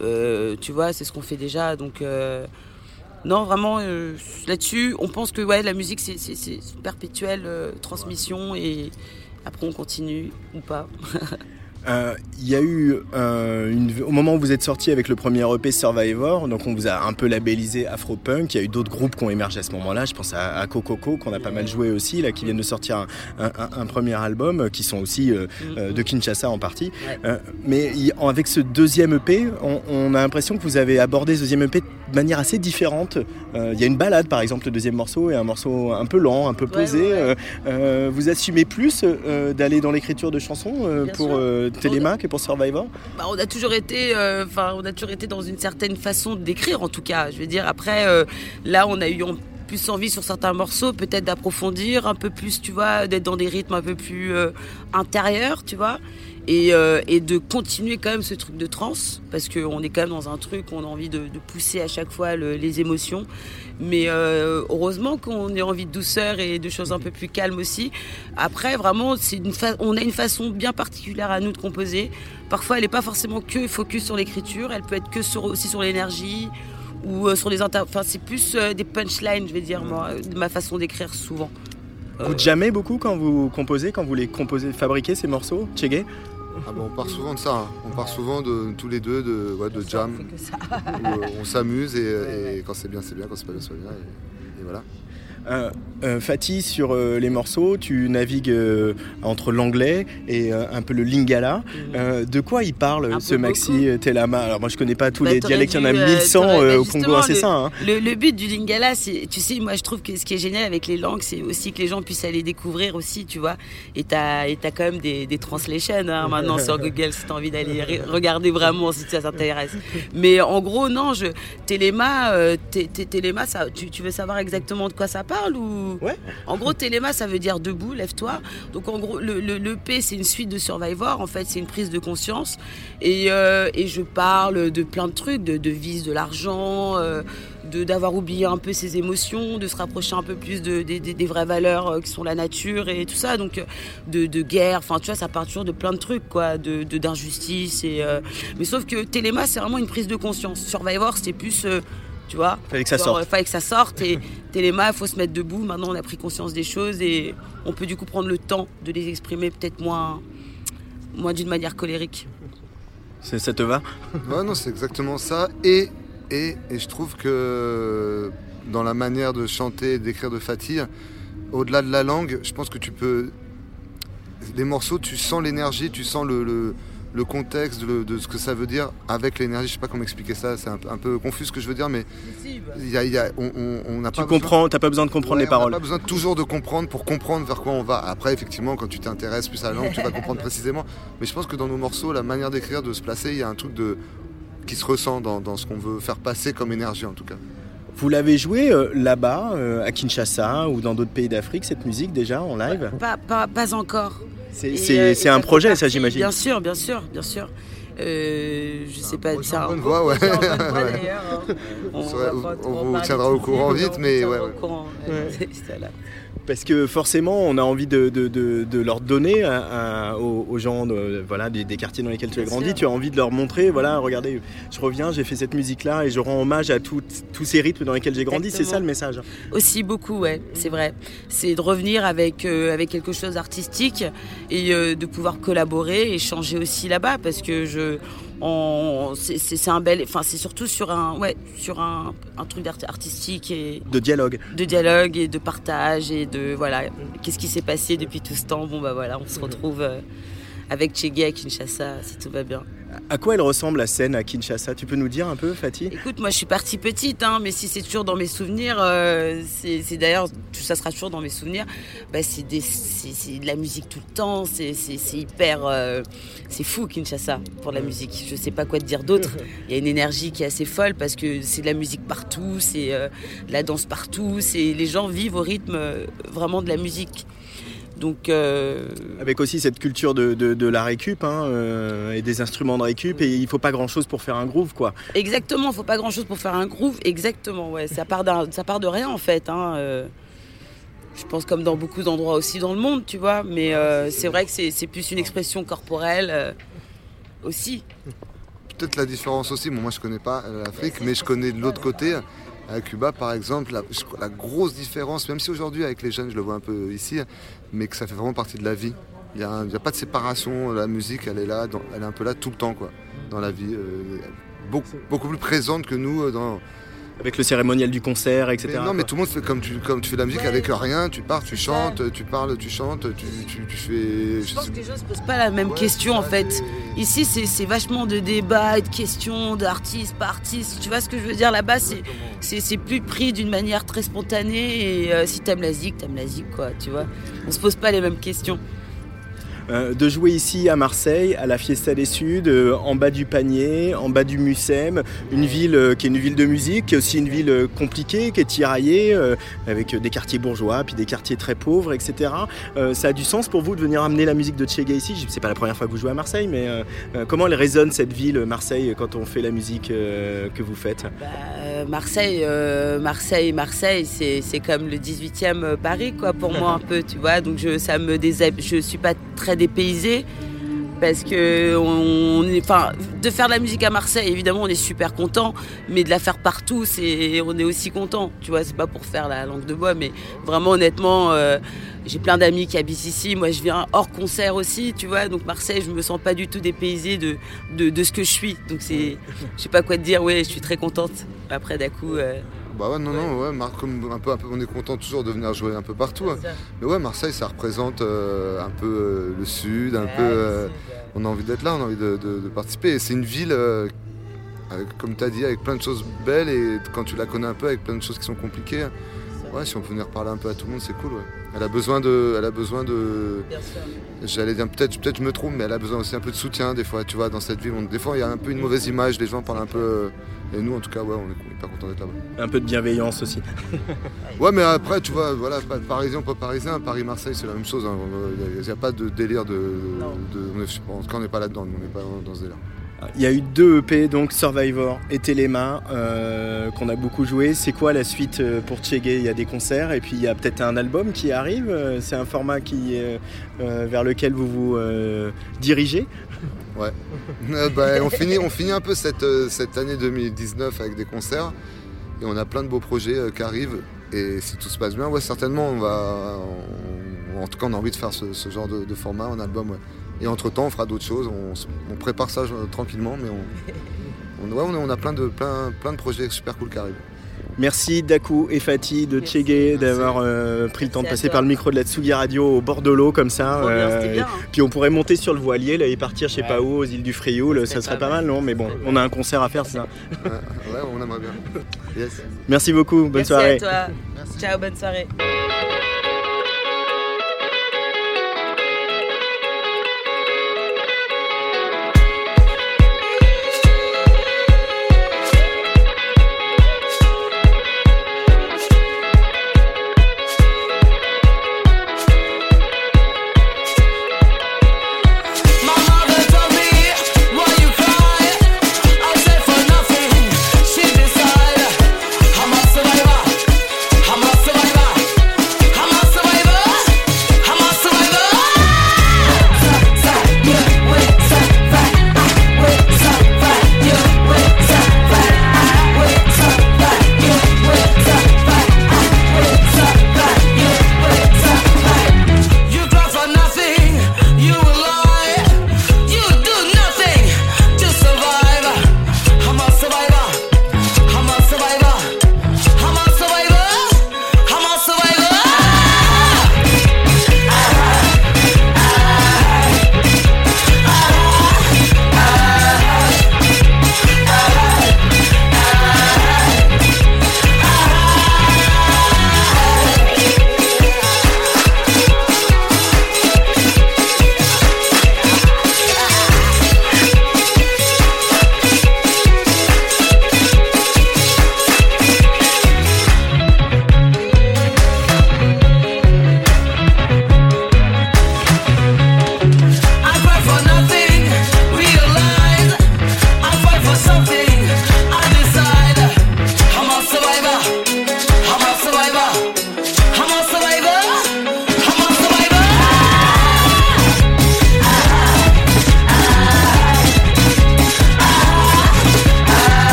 euh, tu vois, c'est ce qu'on fait déjà. Donc, euh, non, vraiment, euh, là-dessus, on pense que ouais, la musique, c'est, c'est, c'est une perpétuelle euh, transmission et après, on continue ou pas. Euh, Il y a eu, euh, une, au moment où vous êtes sorti avec le premier EP Survivor, donc on vous a un peu labellisé Afropunk. Il y a eu d'autres groupes qui ont émergé à ce moment-là. Je pense à, à Cococo, qu'on a pas mal joué aussi, là, qui viennent de sortir un, un- un- un premier album, euh, qui sont aussi euh, de Kinshasa en partie. Mais avec ce deuxième EP, on, on a l'impression que vous avez abordé ce deuxième EP de manière assez différente. Euh, Il y a une balade, par exemple, le deuxième morceau, et un morceau un peu lent, un peu posé. Euh, vous assumez plus euh, d'aller dans l'écriture de chansons pour Télémac et pour Survivor Bah, on a toujours été, euh, on a toujours été dans une certaine façon d'écrire, en tout cas. Je veux dire, après, euh, là, on a eu plus envie sur certains morceaux, peut-être d'approfondir un peu plus, tu vois, d'être dans des rythmes un peu plus euh, intérieurs, tu vois. Et, euh, et de continuer quand même ce truc de trance, parce qu'on est quand même dans un truc, on a envie de, pousser à chaque fois le- les émotions. Mais euh, heureusement qu'on ait envie de douceur et de choses un peu plus calmes aussi. Après, vraiment, c'est une on a une façon bien particulière à nous de composer. Parfois, elle n'est pas forcément que focus sur l'écriture, elle peut être que sur, aussi sur l'énergie ou euh, sur les inter... Enfin, c'est plus euh, des punchlines, je vais dire, moi, euh, de ma façon d'écrire souvent. Vous jamais beaucoup quand vous composez, quand vous les composez, fabriquez ces morceaux, Tchégué? Ah bah, on part souvent de ça. hein. On part souvent de tous les deux de, ouais, de jam. où, on s'amuse et, et quand c'est bien, c'est bien. Quand c'est pas bien, c'est pas bien. Et, et voilà. Euh, Fatih, sur euh, les morceaux, tu navigues euh, entre l'anglais et euh, un peu le lingala. Euh, de quoi il parle ce maxi Telama Alors moi je connais pas tous Bah, les dialectes, il y en a dû, euh, 1100 t'aurais- euh, bah, au Congo, hein, c'est ça hein Le, le but du lingala, c'est, tu sais, moi je trouve que ce qui est génial avec les langues, c'est aussi que les gens puissent aller découvrir aussi, tu vois. Et t'as, et t'as quand même des, des translations hein, maintenant sur Google si t'as envie d'aller re- regarder vraiment si ça t'intéresse. Mais en gros, non, je, té- té- Téléma, ça, tu, tu veux savoir exactement de quoi ça parle ou En gros, Téléma, ça veut dire debout, lève-toi. Donc en gros, le, le, le P, c'est une suite de Survivor. En fait, c'est une prise de conscience. Et, euh, et je parle de plein de trucs, de, de vice, de l'argent, euh, de d'avoir oublié un peu ses émotions, de se rapprocher un peu plus de, des- vraies valeurs euh, qui sont la nature et tout ça. Donc euh, de, de guerre, enfin tu vois, ça part toujours de plein de trucs, quoi, de d'injustice. et euh, Mais sauf que Téléma, c'est vraiment une prise de conscience. Survivor, c'était plus... euh, Tu vois Fallait que ça sorte. Fallait que ça sorte et Téléma, il faut se mettre debout. Maintenant, on a pris conscience des choses et on peut du coup prendre le temps de les exprimer peut-être moins, moins d'une manière colérique. Ça te va? Ouais, non, c'est exactement ça. Et, et, et je trouve que dans la manière de chanter et d'écrire de Fatih, au-delà de la langue, je pense que tu peux. Les morceaux, tu sens l'énergie, tu sens le, le, le contexte de, de ce que ça veut dire avec l'énergie. Je sais pas comment expliquer ça, c'est un, peu- un peu confus ce que je veux dire, mais y a, y a- on- on on n'a Tu pas comprends, t'as pas besoin de comprendre Ouais, les paroles. On n'a pas besoin toujours de comprendre pour comprendre vers quoi on va. Après, effectivement, quand tu t'intéresses plus à la langue, tu vas comprendre précisément. Mais je pense que dans nos morceaux, la manière d'écrire, de se placer, il y a un truc de qui se ressent dans, dans ce qu'on veut faire passer comme énergie, en tout cas. Vous l'avez joué euh, là-bas, euh, à Kinshasa ou dans d'autres pays d'Afrique, cette musique déjà en live? Pas, pas, pas encore. C'est- euh, c'est un projet, ça, j'imagine. Bien sûr, bien sûr, bien sûr. Euh, je sais pas, un bonne voix, ouais. On, vous tiendra au courant vite, on mais ouais, Parce que forcément, on a envie de, de, de, de- de leur donner à- à- aux, aux gens voilà, des, des quartiers dans lesquels tu as grandi. sûr. Tu as envie de leur montrer, voilà, regardez, je reviens, j'ai fait cette musique-là et je rends hommage à tout- tous ces rythmes dans lesquels j'ai grandi. C'est ça le message. Aussi beaucoup, ouais, c'est vrai. C'est de revenir avec, euh, avec quelque chose d'artistique et euh, de pouvoir collaborer et changer aussi là-bas parce que je, c'est un bel, enfin c'est surtout sur un, ouais, sur un, un truc artistique et De dialogue. de dialogue et de partage et de voilà, qu'est-ce qui s'est passé depuis tout ce temps? Bon bah voilà, on se retrouve euh, avec Tchégué à Kinshasa si tout va bien. À quoi elle ressemble la scène à Kinshasa? Tu peux nous dire un peu, Fatih? Écoute, moi je suis partie petite, hein, mais si c'est toujours dans mes souvenirs, euh, c'est d'ailleurs, tout ça sera toujours dans mes souvenirs, bah, c'est de la musique tout le temps, c'est hyper. euh, c'est fou Kinshasa pour la musique. Je sais pas quoi te dire d'autre. Il y a une énergie qui est assez folle parce que c'est de la musique partout, c'est euh, de la danse partout, c'est les gens vivent au rythme vraiment de la musique. Donc. euh, Avec aussi cette culture de, de, de la récup hein, euh, et des instruments de récup, et il faut pas grand-chose pour faire un groove, quoi. Exactement, faut pas grand chose pour faire un groove. Exactement, ouais. Ça part, d'un- ça part de rien en fait. hein, euh. Je pense comme dans beaucoup d'endroits aussi dans le monde, tu vois. Mais euh, c'est vrai que c'est c'est plus une expression corporelle euh, aussi. Peut-être la différence aussi, bon, moi je connais pas l'Afrique, mais je connais de l'autre côté. À Cuba, par exemple, la grosse différence, même si aujourd'hui avec les jeunes, je le vois un peu ici, mais que ça fait vraiment partie de la vie. Il n'y a, a pas de séparation, la musique, elle est là, elle est un peu là tout le temps, quoi, dans la vie. euh, beaucoup, beaucoup plus présente que nous euh, dans. Avec le cérémonial du concert, etc. Mais non, quoi. mais tout le monde fait comme tu, comme tu fais de la musique avec rien, tu pars, tu chantes, tu parles, tu chantes, tu, tu, tu fais. Je pense que les gens se posent pas la même question en fait. Ici, c'est vachement de débats et de questions d'artiste par artiste. Tu vois ce que je veux dire Là-bas, c'est- plus pris d'une manière très spontanée. Et euh, si t'aimes la zik, t'aimes la zik, quoi. Tu vois On se pose pas les mêmes questions. Euh, de jouer ici à Marseille, à la Fiesta des Suds, euh, en bas du panier, en bas du Mucem, une ville euh, qui est une ville de musique, qui est aussi une ville compliquée, qui est tiraillée, avec des quartiers bourgeois, puis des quartiers très pauvres, etc. Ça a du sens pour vous de venir amener la musique de Tchéga ici? C'est pas la première fois que vous jouez à Marseille, mais comment elle résonne cette ville, Marseille, quand on fait la musique que vous faites? Euh, Marseille, Marseille, Marseille, c'est comme le 18e Paris, quoi, pour moi un peu, tu vois. Donc je, ça me déshab... je suis pas très dépaysée parce que on est, enfin, de faire de la musique à Marseille, évidemment, on est super content, mais de la faire partout, c'est, on est aussi content, tu vois. C'est pas pour faire la langue de bois, mais vraiment, honnêtement, euh, j'ai plein d'amis qui habitent ici. Moi, je viens hors concert aussi, tu vois. Donc Marseille, je me sens pas du tout dépaysée de, de, de ce que je suis. Donc c'est, je sais pas quoi te dire. Ouais, je suis très contente. Après, d'un coup. euh, Bah ouais, non, non, ouais, Mar- comme un peu, un peu, on est content toujours de venir jouer un peu partout. hein. Mais ouais, Marseille, ça représente euh, un peu euh, le sud, un peu. euh, on a envie d'être là, on a envie de, de- de participer. C'est une ville, avec- comme tu as dit, avec plein de choses belles et quand tu la connais un peu, avec plein de choses qui sont compliquées. Ouais, si on peut venir parler un peu à tout le monde, c'est cool. Ouais. Elle a besoin de, elle a besoin de. J'allais dire peut-être, peut-être je me trompe, mais elle a besoin aussi un peu de soutien des fois. Tu vois, dans cette ville, on- des fois il y a un peu une mauvaise image, les gens parlent un peu. Euh, et nous, en tout cas, ouais, on est hyper contents d'être là-bas. Un peu de bienveillance aussi. Ouais, mais après, tu vois, voilà, pas de parisien, pas parisien, Paris-Marseille, c'est la même chose. Il n'y a, pas de délire de. de- on est- je pense qu'on n'est pas là-dedans, nous, on n'est pas dans, ce délire. Il y a eu deux EP, donc Survivor et Téléma, euh, qu'on a beaucoup joué. C'est quoi la suite euh, pour Tchégué? Il y a des concerts et puis il y a peut-être un album qui arrive. Euh, C'est un format qui, euh, euh, vers lequel vous vous euh, dirigez? Ouais. Euh, bah, on, finit, un peu cette, euh, année 2019 avec des concerts. Et on a plein de beaux projets euh, qui arrivent. Et si tout se passe bien, ouais, certainement, on va. en tout cas, on a envie de faire ce, genre de, format en album. Et entre-temps, on fera d'autres choses. On, prépare ça tranquillement, mais on, on, on a plein, de, plein, plein de projets super cool qui arrivent. Merci Daku et Fatih de Tchégué d'avoir euh, pris le temps de passer par le micro de la Tsugi Radio au bord de l'eau comme ça. Bien, euh, bien, hein. Puis on pourrait monter sur le voilier là, et partir je sais pas où aux îles du Frioul, ça serait pas mal non Mais bon, on a un concert à faire ça. Ouais, ouais, on aimerait bien. Yes. Merci beaucoup, bonne Merci soirée. à toi. Ciao, bonne soirée.